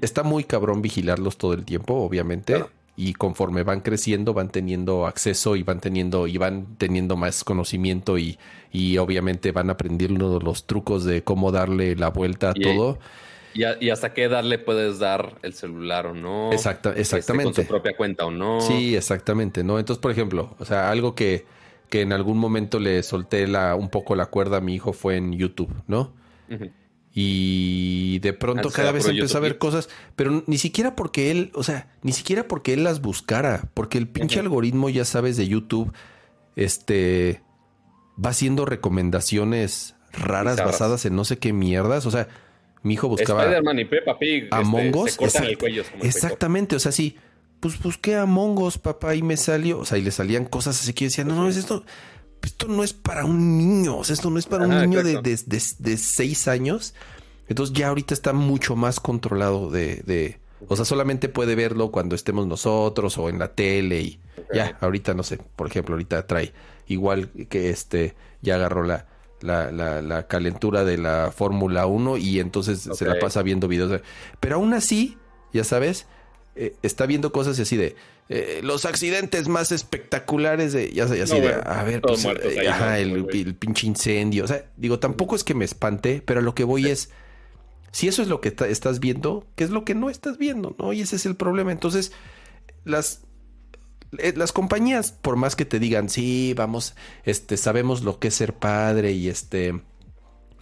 Está muy cabrón vigilarlos todo el tiempo, obviamente. Claro. Y conforme van creciendo, van teniendo acceso y van teniendo, y van teniendo más conocimiento y, y obviamente van aprendiendo los trucos de cómo darle la vuelta a Y- todo. Y, a- y hasta qué edad le puedes dar el celular o no. Exacta- Este, exactamente. con su propia cuenta o no. Sí, exactamente, ¿no? Entonces, por ejemplo, o sea, algo que, que en algún momento le solté la, un poco la cuerda a mi hijo fue en YouTube, ¿no? Y de pronto Antes cada vez empezó a ver cosas, pero ni siquiera porque él, o sea, ni siquiera porque él las buscara, porque el pinche algoritmo, ya sabes, de YouTube, este, va haciendo recomendaciones raras basadas en no sé qué mierdas, o sea, mi hijo buscaba... Spider-Man y Peppa Pig este, Among Us. se cortan el cuello. como el exactamente, o sea, sí. Pues busqué Among Us, papá, y me salió. O sea, y le salían cosas así que decían, no, no, es esto. Esto no es para un niño. O sea, esto no es para un niño de, de, de- de seis años. Entonces ya ahorita está mucho más controlado de, de- O sea, solamente puede verlo cuando estemos nosotros o en la tele y ya, ahorita no sé, por ejemplo, ahorita trae igual que este, ya agarró la, la, la, la calentura de la Fórmula 1 y entonces se la pasa viendo videos. Pero aún así, ya sabes, eh, está viendo cosas así de eh, los accidentes más espectaculares de, ya sabes, así No, de, bueno, a ver, pues, eh, ahí, ajá, ¿no? el, el pinche incendio. O sea, digo, tampoco es que me espante, pero lo que voy es, si eso es lo que estás viendo, ¿qué es lo que no estás viendo? ¿No? Y ese es el problema. Entonces, las las compañías, por más que te digan, sí, vamos, este, sabemos lo que es ser padre y este,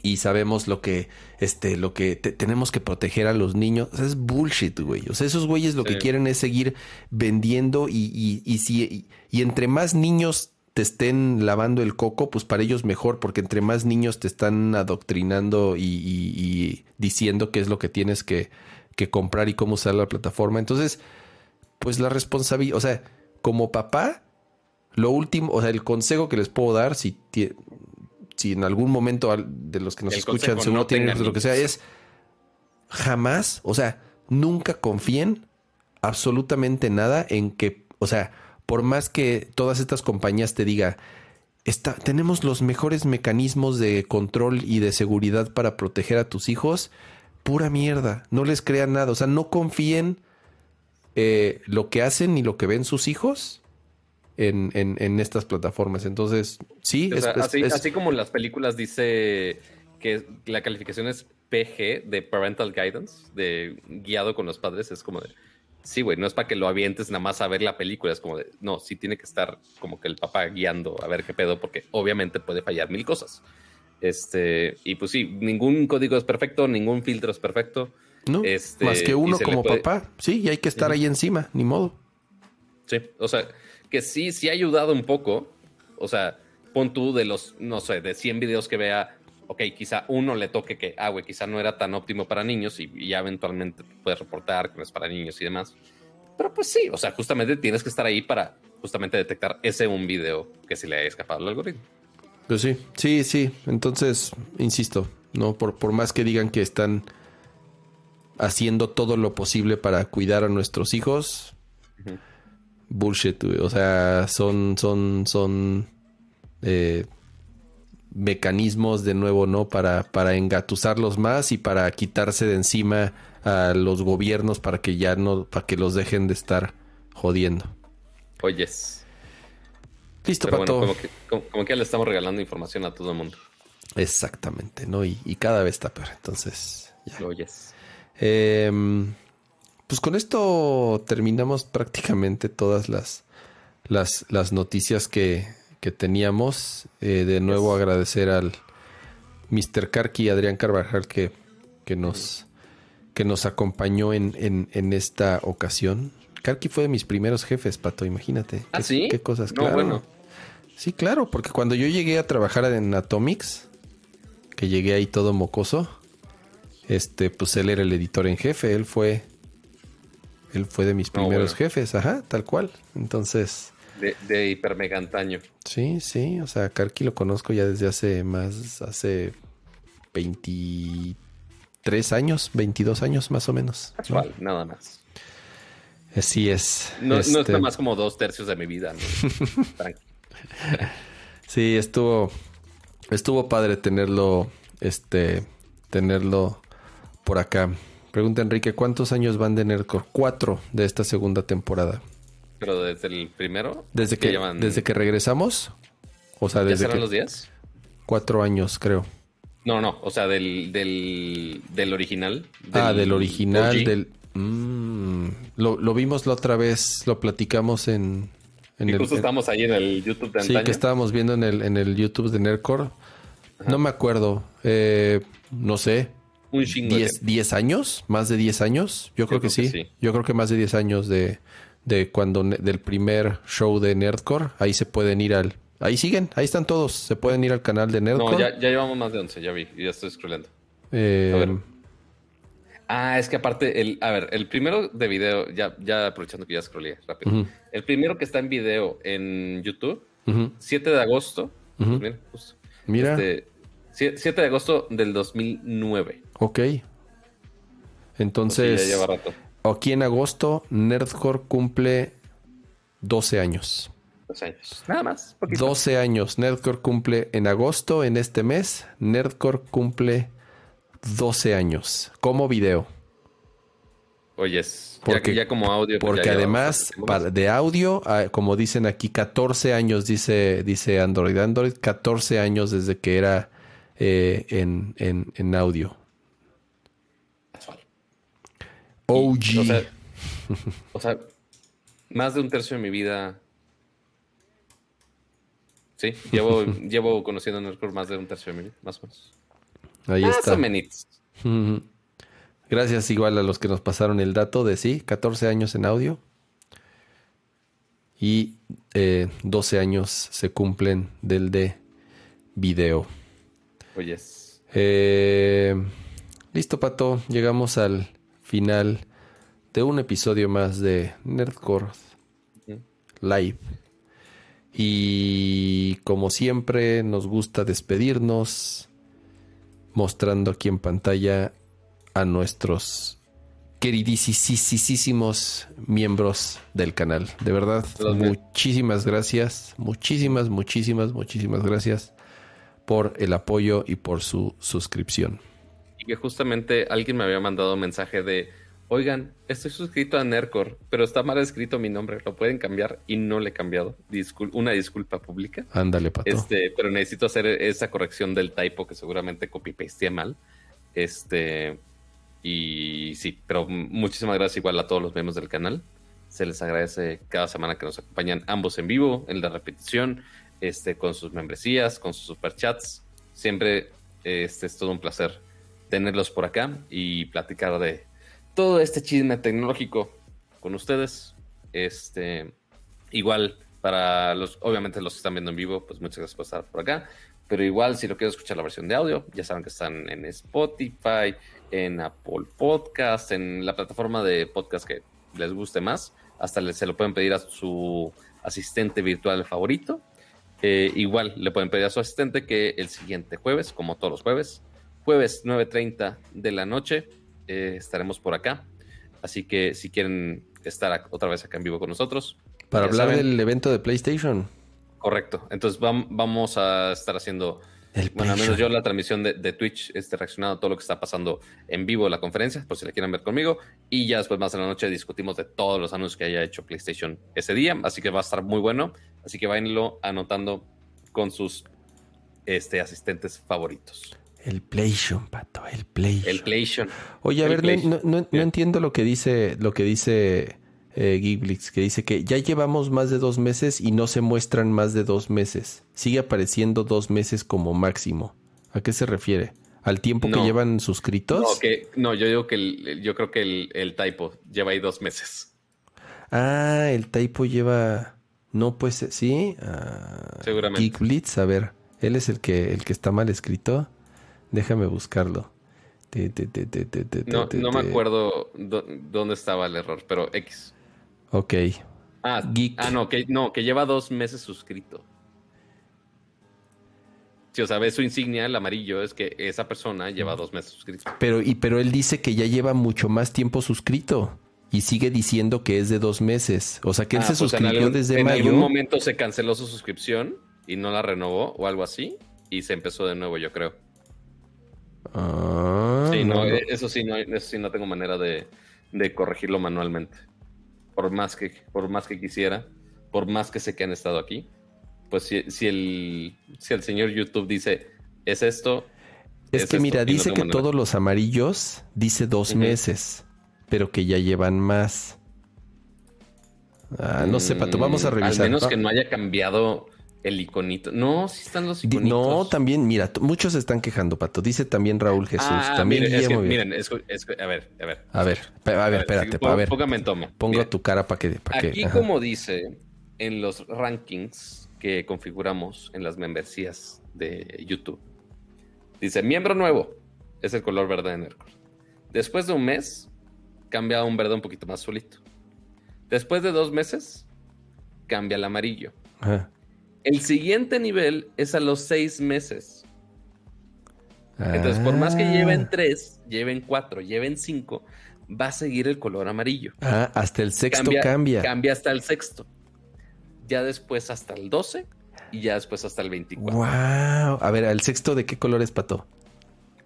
y sabemos lo que, este, lo que te- tenemos que proteger a los niños, o sea, es bullshit, güey. O sea, esos güeyes lo que quieren es seguir vendiendo y, y, y si, y, y entre más niños te estén lavando el coco, pues para ellos mejor, porque entre más niños te están adoctrinando y, y- y diciendo qué es lo que tienes que, que comprar y cómo usar la plataforma. Entonces, pues la responsabilidad, o sea, como papá, lo último, o sea, el consejo que les puedo dar, si, si en algún momento de los que nos El escuchan, seguro no tienen lo que sea, es jamás, o sea, nunca confíen absolutamente nada en que, o sea, por más que todas estas compañías te diga, está, tenemos los mejores mecanismos de control y de seguridad para proteger a tus hijos, pura mierda, no les crean nada, o sea, no confíen eh, lo que hacen ni lo que ven sus hijos en, en- en estas plataformas. Entonces, sí, O es- sea, así, es- así como en las películas dice que la calificación es PG de Parental Guidance, de guiado con los padres, es como de, sí, güey, no es para que lo avientes nada más a ver la película, es como de, no, sí tiene que estar como que el papá guiando a ver qué pedo, porque obviamente puede fallar mil cosas. Este, y pues sí, ningún código es perfecto, ningún filtro es perfecto. ¿No? este, más que uno como puede- papá, sí, y hay que estar ahí encima, ni modo. Sí, o sea, que sí, sí ha ayudado un poco. O sea, pon tú de los, no sé, de 100 videos que vea, ok, quizá uno le toque que, ah, güey, quizá no era tan óptimo para niños y, y ya eventualmente puedes reportar que no es para niños y demás. Pero pues sí, o sea, justamente tienes que estar ahí para justamente detectar ese un video que se le haya escapado al algoritmo. Pues sí, sí, sí. Entonces, insisto, no por, por más que digan que están haciendo todo lo posible para cuidar a nuestros hijos, bullshit, güey. O sea, son, son, son eh, mecanismos de nuevo, ¿no? Para, para engatusarlos más y para quitarse de encima a los gobiernos para que ya no, para que los dejen de estar jodiendo. Oyes. Listo, Pero Pato. bueno, como que, como, como que ya le estamos regalando información a todo el mundo. Exactamente, ¿no? Y, y cada vez está peor. Entonces, ya. Oyes. Eh, pues con esto terminamos prácticamente todas las, las, las noticias que, que teníamos. Eh, de nuevo Yes. agradecer al Mr. Karki y Adrián Carvajal que, que, nos, que nos acompañó en, en, en esta ocasión. Karki fue de mis primeros jefes, Pato, imagínate. ¿Ah, qué, sí? qué cosas, No, claro. bueno. Sí, claro, porque cuando yo llegué a trabajar en Atomics, que llegué ahí todo mocoso, este, pues él era el editor en jefe, él fue, él fue de mis No, primeros bueno. jefes, ajá, tal cual. Entonces, De, de hiper mega antaño. sí, sí, o sea, Karki lo conozco ya desde hace más, hace 23 años, 22 años más o menos. ¿no? Casual, nada más. Así es. No, no es Este, más como dos tercios de mi vida. ¿no? Sí, estuvo estuvo padre tenerlo este tenerlo por acá. Pregunta Enrique, ¿cuántos años van de Nerdcore? Cuatro de esta segunda temporada. Pero desde el primero. Desde ¿qué que desde que regresamos, o sea, ¿Ya desde serán que los días? cuatro años creo. No, no, o sea, del, del, del original. ah, del original, OG. del... Mm, lo, lo vimos la otra vez, lo platicamos en... en Y el- justo en- estamos ahí en el YouTube de Sí, antaño. que estábamos viendo en el, en el YouTube de Nerdcore. No me acuerdo. eh, no sé. Un chingo. de 10, 10 años, más de 10 años. Yo creo, que, creo sí. que sí. Yo creo que más de 10 años de, de cuando del primer show de Nerdcore. Ahí se pueden ir al. Ahí siguen, ahí están todos. Se pueden ir al canal de Nerdcore. No, ya, ya llevamos más de 11, ya vi, ya estoy scrollando. Eh, A ver. Ah, es que aparte, el, a ver, el primero de video, ya, ya aprovechando que ya scrollé rápido. El primero que está en video en YouTube, ujú, 7 de agosto. pues mira, justo. Mira, Este, sie- 7 de agosto del 2009. Ok. Pues sí, Entonces, ya lleva rato. aquí en agosto, Nerdcore cumple 12 años. Dos años. Nada más. poquito. 12 años. Nerdcore cumple en agosto, en este mes. Nerdcore cumple 12 años. Como video. Oyes, Porque- ya, ya como audio. pues Porque además, para- de audio, ah, como dicen aquí, 14 años, dice, dice Android. Android, 14 años desde que era eh, en, en- en audio. Casual. OG. O sea, o sea, más de un tercio de mi vida. Sí, llevo, llevo conociendo a Nerdcore más de un tercio de mi vida, más o menos. Ahí Más está. o menos. Ujú. Gracias igual a los que nos pasaron el dato de sí, 14 años en audio. Y eh, 12 años se cumplen del de video. Oyes. Eh, listo, Pato. Llegamos al final de un episodio más de Nerdcore. Live. Y como siempre, nos gusta despedirnos mostrando aquí en pantalla a nuestros queridísimos miembros del canal. De verdad, Los muchísimas gracias. Muchísimas, muchísimas, muchísimas gracias por el apoyo y por su suscripción. Y que justamente alguien me había mandado un mensaje de, oigan, estoy suscrito a Nerdcore, pero está mal escrito mi nombre, ¿lo pueden cambiar? Y no le he cambiado. Discul- una disculpa pública. Ándale, Pato. Este, pero necesito hacer esa corrección del typo que seguramente copy pasteé mal. Este, y sí, pero muchísimas gracias igual a todos los miembros del canal. Se les agradece cada semana que nos acompañan ambos en vivo, en la repetición, este, con sus membresías, con sus superchats. Siempre este, es todo un placer tenerlos por acá y platicar de todo este chisme tecnológico con ustedes. Este, igual para los, obviamente los que están viendo en vivo, pues muchas gracias por estar por acá. Pero igual, si lo quieren escuchar la versión de audio, ya saben que están en Spotify, en Apple Podcast, en la plataforma de podcast que les guste más. Hasta se lo pueden pedir a su asistente virtual favorito. Eh, igual le pueden pedir a su asistente que el siguiente jueves, como todos los jueves, jueves 9.30 de la noche, eh, estaremos por acá. Así que si quieren estar otra vez acá en vivo con nosotros, Para hablar saben. del evento de PlayStation. Correcto. Entonces vam- vamos a estar haciendo, El bueno, al menos yo la transmisión de, de Twitch, este, reaccionando a todo lo que está pasando en vivo la conferencia, por si la quieren ver conmigo. Y ya después más en la noche discutimos de todos los anuncios que haya hecho PlayStation ese día. Así que va a estar muy bueno. Así que váyanlo anotando con sus este, asistentes favoritos. El PlayStation, Pato, el PlayStation. El PlayStation. Oye, a el ver, no, no- entiendo lo que dice, lo que dice eh, que dice que ya llevamos más de dos meses y no se muestran más de dos meses. Sigue apareciendo dos meses como máximo. ¿A qué se refiere? ¿Al tiempo que llevan suscritos? No, que, no, yo digo que el- yo creo que el, el typo lleva ahí dos meses. Ah, el typo lleva. No, pues sí. Ah, Seguramente. Geekblitz, a ver, él es el que, el que está mal escrito. Déjame buscarlo. Te- te- te- No, me acuerdo dó- dónde estaba el error, pero X. Ok. Ah, Geek. ah, no, que no, que lleva dos meses suscrito. Si o sea, ves su insignia, el amarillo, es que esa persona lleva dos meses suscrito. Pero, y, pero él dice que ya lleva mucho más tiempo suscrito. Y sigue diciendo que es de dos meses. O sea que él Ah, se pues en suscribió algún- desde en mayo. algún momento se canceló su suscripción y no la renovó o algo así. Y se empezó de nuevo, yo creo. Ah, Sí, no, eso sí, no, eso sí no tengo manera de, de corregirlo manualmente. Por más que, por más que quisiera, por más que sé que han estado aquí, pues si, si el, si el señor YouTube dice es esto, Es, Es que esto, mira, no dice que manera. todos los amarillos dice dos meses, pero que ya llevan más. Ah, no sé, Pato, vamos a Mm, revisar. Al menos que no haya cambiado el iconito. No, sí están los iconitos. No, también, mira, muchos se están quejando, Pato. Dice también Raúl Jesús. Ah, también miren, es que, miren, es es a ver, a ver. A ver, a ver, espérate, pa- a ver. Póngame en toma. Pongo Miren, tu cara para que, que. Aquí, ajá. como dice en los rankings que configuramos en las membresías de YouTube, dice miembro nuevo, es el color verde de Nerdcore. Después de un mes, cambia a un verde un poquito más solito. Después de dos meses, cambia al amarillo. Ajá. El siguiente nivel es a los seis meses. Entonces, por más que Ah. lleven tres, lleven cuatro, lleven cinco, va a seguir el color amarillo. Ah, hasta el sexto cambia. Cambia hasta el sexto. Ya después hasta el 12 y ya después hasta el 24. Wow. A ver, ¿el sexto de qué color es, Pato?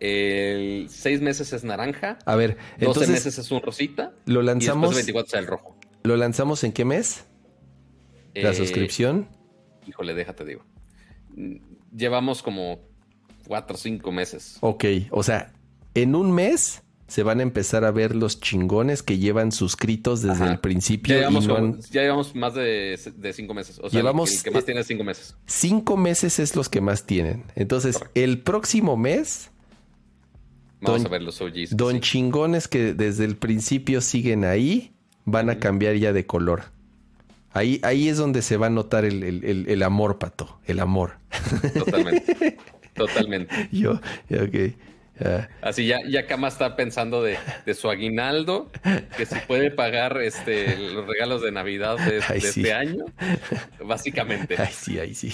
El seis meses es naranja, A ver, 12 entonces meses es un rosita lo y después lanzamos. el 24 es el rojo. ¿Lo lanzamos en qué mes? La Eh, suscripción. Híjole, déjate digo. Mm, Llevamos como cuatro o cinco meses. Ok, o sea, en un mes se van a empezar a ver los chingones que llevan suscritos desde Ajá. el principio. Ya llevamos, no como- han- ya llevamos más de, de cinco meses. O sea, Llevamos- el que más tiene es cinco meses. Cinco meses es los que más tienen. Entonces, Correcto. el próximo mes, Vamos Don- a ver los OGs. don sí. chingones que desde el principio siguen ahí, van a cambiar ya de color. Ahí, ahí es donde se va a notar el, el- el- el amor, pato. El amor. Totalmente. Totalmente. Yo, ok. Así ya, ya Kama está pensando de, de su aguinaldo, que si puede pagar este los regalos de Navidad de, Ay, de sí. este año, básicamente. ay, sí, ahí sí.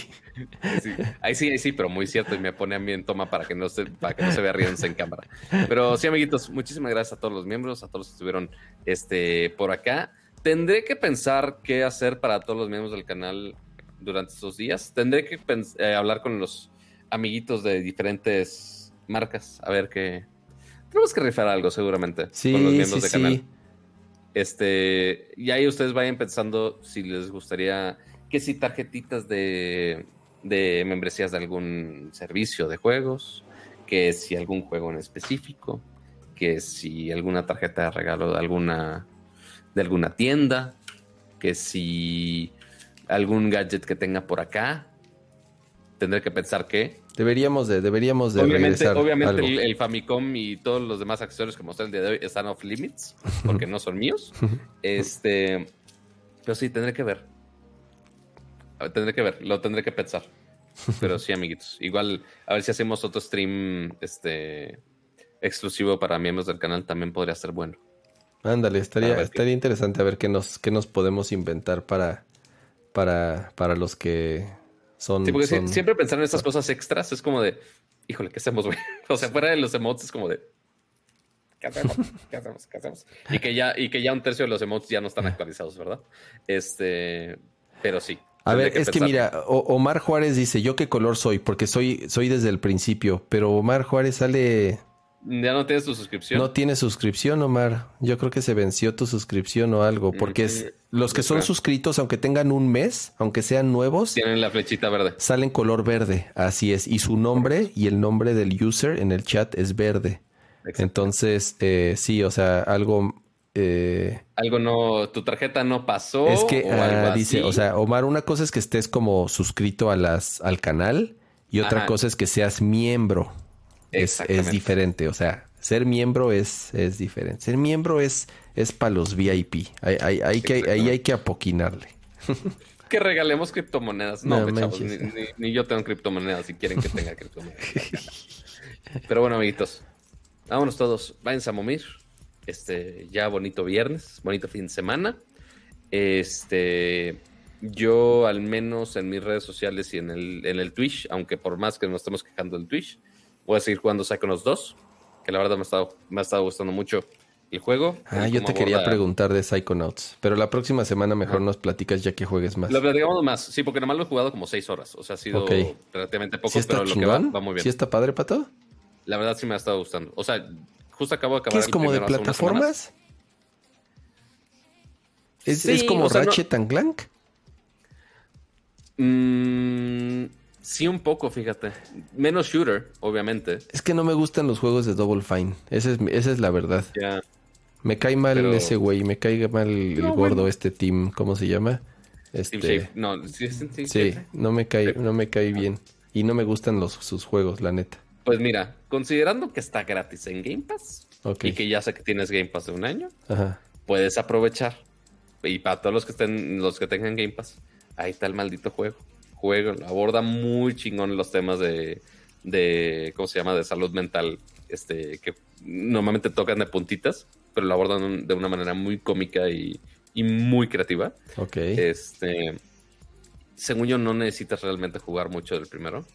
Sí. Ahí sí, ahí sí, pero muy cierto, y me pone a mí en toma para que no se, para que no se vea riéndose en cámara. Pero sí, amiguitos, muchísimas gracias a todos los miembros, a todos los que estuvieron este, por acá. Tendré que pensar qué hacer para todos los miembros del canal durante estos días. Tendré que eh, hablar con los amiguitos de diferentes marcas, a ver qué. Tenemos que rifar algo seguramente Sí, con los sí, miembros de sí. canal. Este, y ahí ustedes vayan pensando si les gustaría que si tarjetitas de, de membresías de algún servicio de juegos, que si algún juego en específico, que si alguna tarjeta de regalo de alguna de alguna tienda, que si algún gadget que tenga por acá. Tendré que pensar que Deberíamos de, deberíamos de obviamente, obviamente algo. el, el Famicom y todos los demás accesorios que mostré el día de hoy están off limits porque no son míos. Este, pero sí, tendré que ver, Tendré que ver, lo tendré que pensar. Pero sí, amiguitos. Igual, a ver si hacemos otro stream este, exclusivo para miembros del canal, también podría ser bueno. Ándale, estaría, estaría interesante a ver qué nos, qué nos podemos inventar para, para, para los que son. Sí, porque son- siempre pensar en estas cosas extras es como de, híjole, ¿qué hacemos, güey? O sea, fuera de los emotes es como de, ¿qué hacemos? ¿Qué hacemos? ¿Qué hacemos? Y que ya, y que ya un tercio de los emotes ya no están actualizados, ¿verdad? Este, pero sí. A ver, es que mira, Omar Juárez dice, ¿yo qué color soy? Porque soy, soy desde el principio, pero Omar Juárez sale... ¿Ya no tienes tu suscripción? No tiene suscripción, Omar. Yo creo que se venció tu suscripción o algo, porque es, los que son suscritos, aunque tengan un mes, aunque sean nuevos, Tienen la flechita verde. salen color verde. Así es. Y su nombre y el nombre del user en el chat es verde. Exacto. Entonces, eh, sí, o sea, algo... eh, Algo no, tu tarjeta no pasó. es que o algo ah, dice, así. o sea, Omar, una cosa es que estés como suscrito a las, al canal y otra Ajá. cosa es que seas miembro. Es, es diferente, o sea, ser miembro es, es diferente. Ser miembro es, es para los VIP. Hay, hay, hay que, ahí hay que apoquinarle. que regalemos criptomonedas. No, No me chavos, ni, manches. ni- ni yo tengo criptomonedas si quieren que tenga criptomonedas. Pero bueno, amiguitos, vámonos todos. Váyanse a momir. Este, ya bonito viernes, bonito fin de semana. Este, yo al menos en mis redes sociales y en el, en el Twitch, aunque por más que nos estemos quejando del Twitch, voy a seguir jugando Psychonauts 2, que la verdad me ha estado, me ha estado gustando mucho el juego. Ah, el yo te quería aborda- preguntar de Psychonauts, pero la próxima semana mejor Ajá. nos platicas ya que juegues más. Lo platicamos más, sí, porque nomás lo he jugado como seis horas. O sea, ha sido Ok. relativamente poco, ¿Sí está pero lo que va, chingón? va muy bien. ¿Sí está padre, Pato? La verdad sí me ha estado gustando. O sea, justo acabo de acabar ¿Qué es el como de plataformas? ¿Es, Sí, es como o sea, no- and Clank? Mm, Sí, un poco, fíjate. Menos shooter, obviamente. Es que no me gustan los juegos de Double Fine. Esa es, esa es la verdad. Ya. Me cae mal Pero- ese güey, me cae mal el No, gordo, bueno. este team, ¿cómo se llama? Team Este, Shape. No, sí, sí, sí, sí, sí. no me cae, no me cae bien. Y no me gustan los, sus juegos, la neta. Pues mira, considerando que está gratis en Game Pass y que ya sé que tienes Game Pass de un año, Ajá. puedes aprovechar. Y para todos los que estén, los que tengan Game Pass, ahí está el maldito juego. Juego, aborda muy chingón los temas de, de ¿cómo se llama? De salud mental, este, que normalmente tocan de puntitas, pero lo abordan de una manera muy cómica y, y muy creativa. Ok. Este, según yo, no necesitas realmente jugar mucho del primero.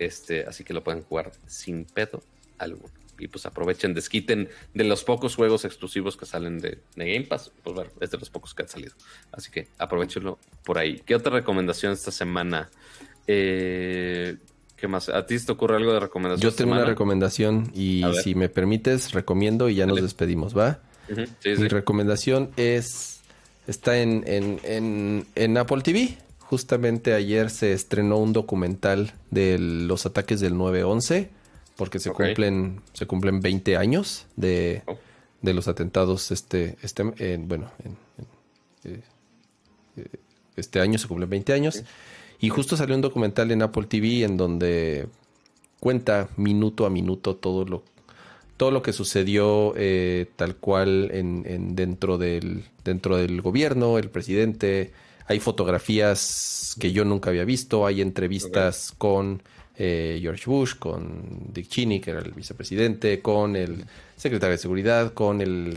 Este, así que lo pueden jugar sin pedo alguno. Y pues aprovechen, desquiten de los pocos juegos exclusivos que salen de, de Game Pass. Pues bueno, es de los pocos que han salido. Así que aprovechenlo por ahí. ¿Qué otra recomendación esta semana? Eh, ¿Qué más? ¿A ti se te ocurre algo de recomendación? Yo tengo una recomendación y si me permites, recomiendo y ya nos despedimos, ¿va? Sí, Mi sí. recomendación es. Está en, en, en, en Apple TV. Justamente ayer se estrenó un documental de los ataques del 9-11. Porque se cumplen. Se cumplen 20 años de, Oh. de los atentados. Este. este en- bueno, en- en- eh, eh, este año se cumplen 20 años. Y justo salió un documental en Apple TV en donde cuenta minuto a minuto todo lo todo lo que sucedió eh, tal cual en, en dentro del dentro del gobierno, el presidente. Hay fotografías que yo nunca había visto, hay entrevistas con eh, George Bush, con Dick Cheney, que era el vicepresidente, con el secretario de seguridad, con el,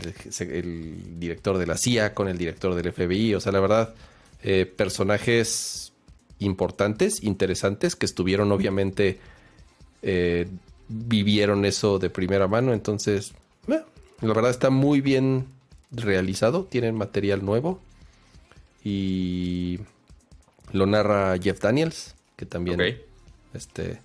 director de la CIA, con el director del FBI. O sea, la verdad, eh, personajes importantes, interesantes, que estuvieron obviamente eh, vivieron eso de primera mano. Entonces, la verdad está muy bien realizado. Tienen material nuevo. Y lo narra Jeff Daniels, que también. Este,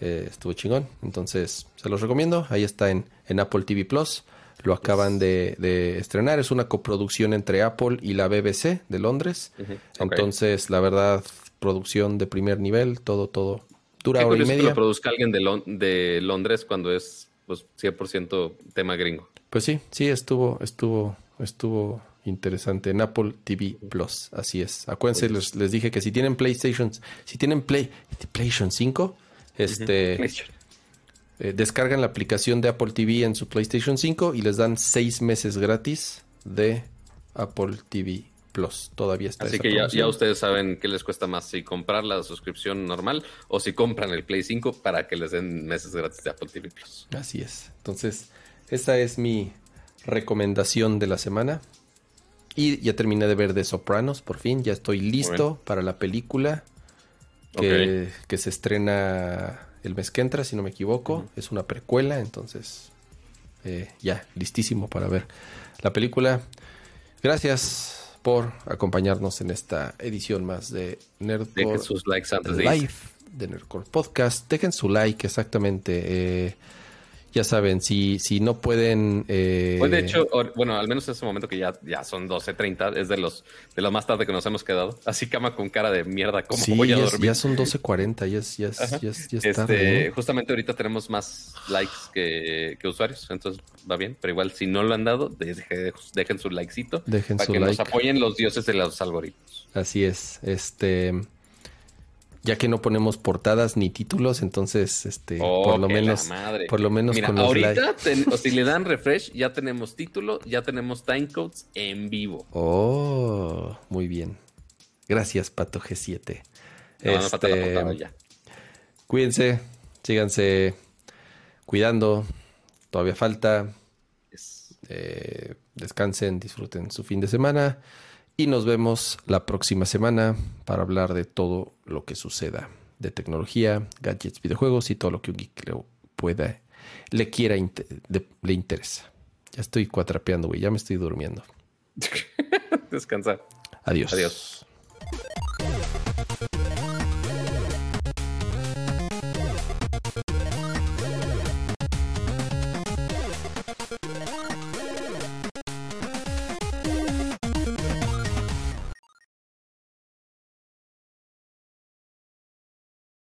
eh, estuvo chingón. Entonces, se los recomiendo. Ahí está en, en Apple TV Plus. Lo acaban de, de estrenar. Es una coproducción entre Apple y la BBC de Londres. Entonces, la verdad, producción de primer nivel, todo, todo. Dura Qué hora y curioso que media. lo produzca alguien de, Lon- de Londres cuando es pues, 100% tema gringo. Pues sí, sí, estuvo, estuvo, estuvo interesante en Apple TV Plus. Así es. Acuérdense, les, les dije que si tienen PlayStation, si tienen Play, PlayStation 5, este, eh, descargan la aplicación de Apple TV en su PlayStation 5 y les dan seis meses gratis de Apple TV Plus. Todavía está Así esa que ya ustedes saben qué les cuesta más, si comprar la suscripción normal o si compran el Play 5 para que les den meses gratis de Apple TV Plus. Así es. Entonces, esa es mi recomendación de la semana. Y ya terminé de ver The Sopranos, por fin. Ya estoy listo Bueno. para la película que, que se estrena el mes que entra, si no me equivoco. Es una precuela, entonces eh, ya, listísimo para ver la película. Gracias por acompañarnos en esta edición más de Nerdcore. Dejen sus likes antes de. Live de Nerdcore Podcast. Dejen su like, exactamente. Eh, ya saben, si, si no pueden. eh, Pues de hecho, bueno, al menos en ese momento que ya, ya son 12.30, es de los de lo más tarde que nos hemos quedado. Así cama con cara de mierda, ¿cómo sí, voy a ya, dormir? ya son 12.40, ya es, ya es, ya es- ya es Este, tarde. Justamente ahorita tenemos más likes que, que usuarios, entonces va bien. Pero igual, si no lo han dado, deje- dejen su likecito Dejen para su que like. nos apoyen los dioses de los algoritmos. Así es. Este. Ya que no ponemos portadas ni títulos, entonces, este, Oh, por lo menos, madre. por lo menos Mira, con los ahorita, ten- o si le dan refresh, ya tenemos título, ya tenemos timecodes en vivo. Oh, muy bien. Gracias, Pato G7. No, no falta la Este, portada ya. Cuídense, síganse cuidando. Todavía falta. Eh, descansen, disfruten su fin de semana. Y nos vemos la próxima semana para hablar de todo lo que suceda de tecnología, gadgets, videojuegos y todo lo que un geek le pueda, le quiera, le, le interesa. Ya estoy cuatrapeando, güey. Ya me estoy durmiendo. Descansa. Adiós. Adiós.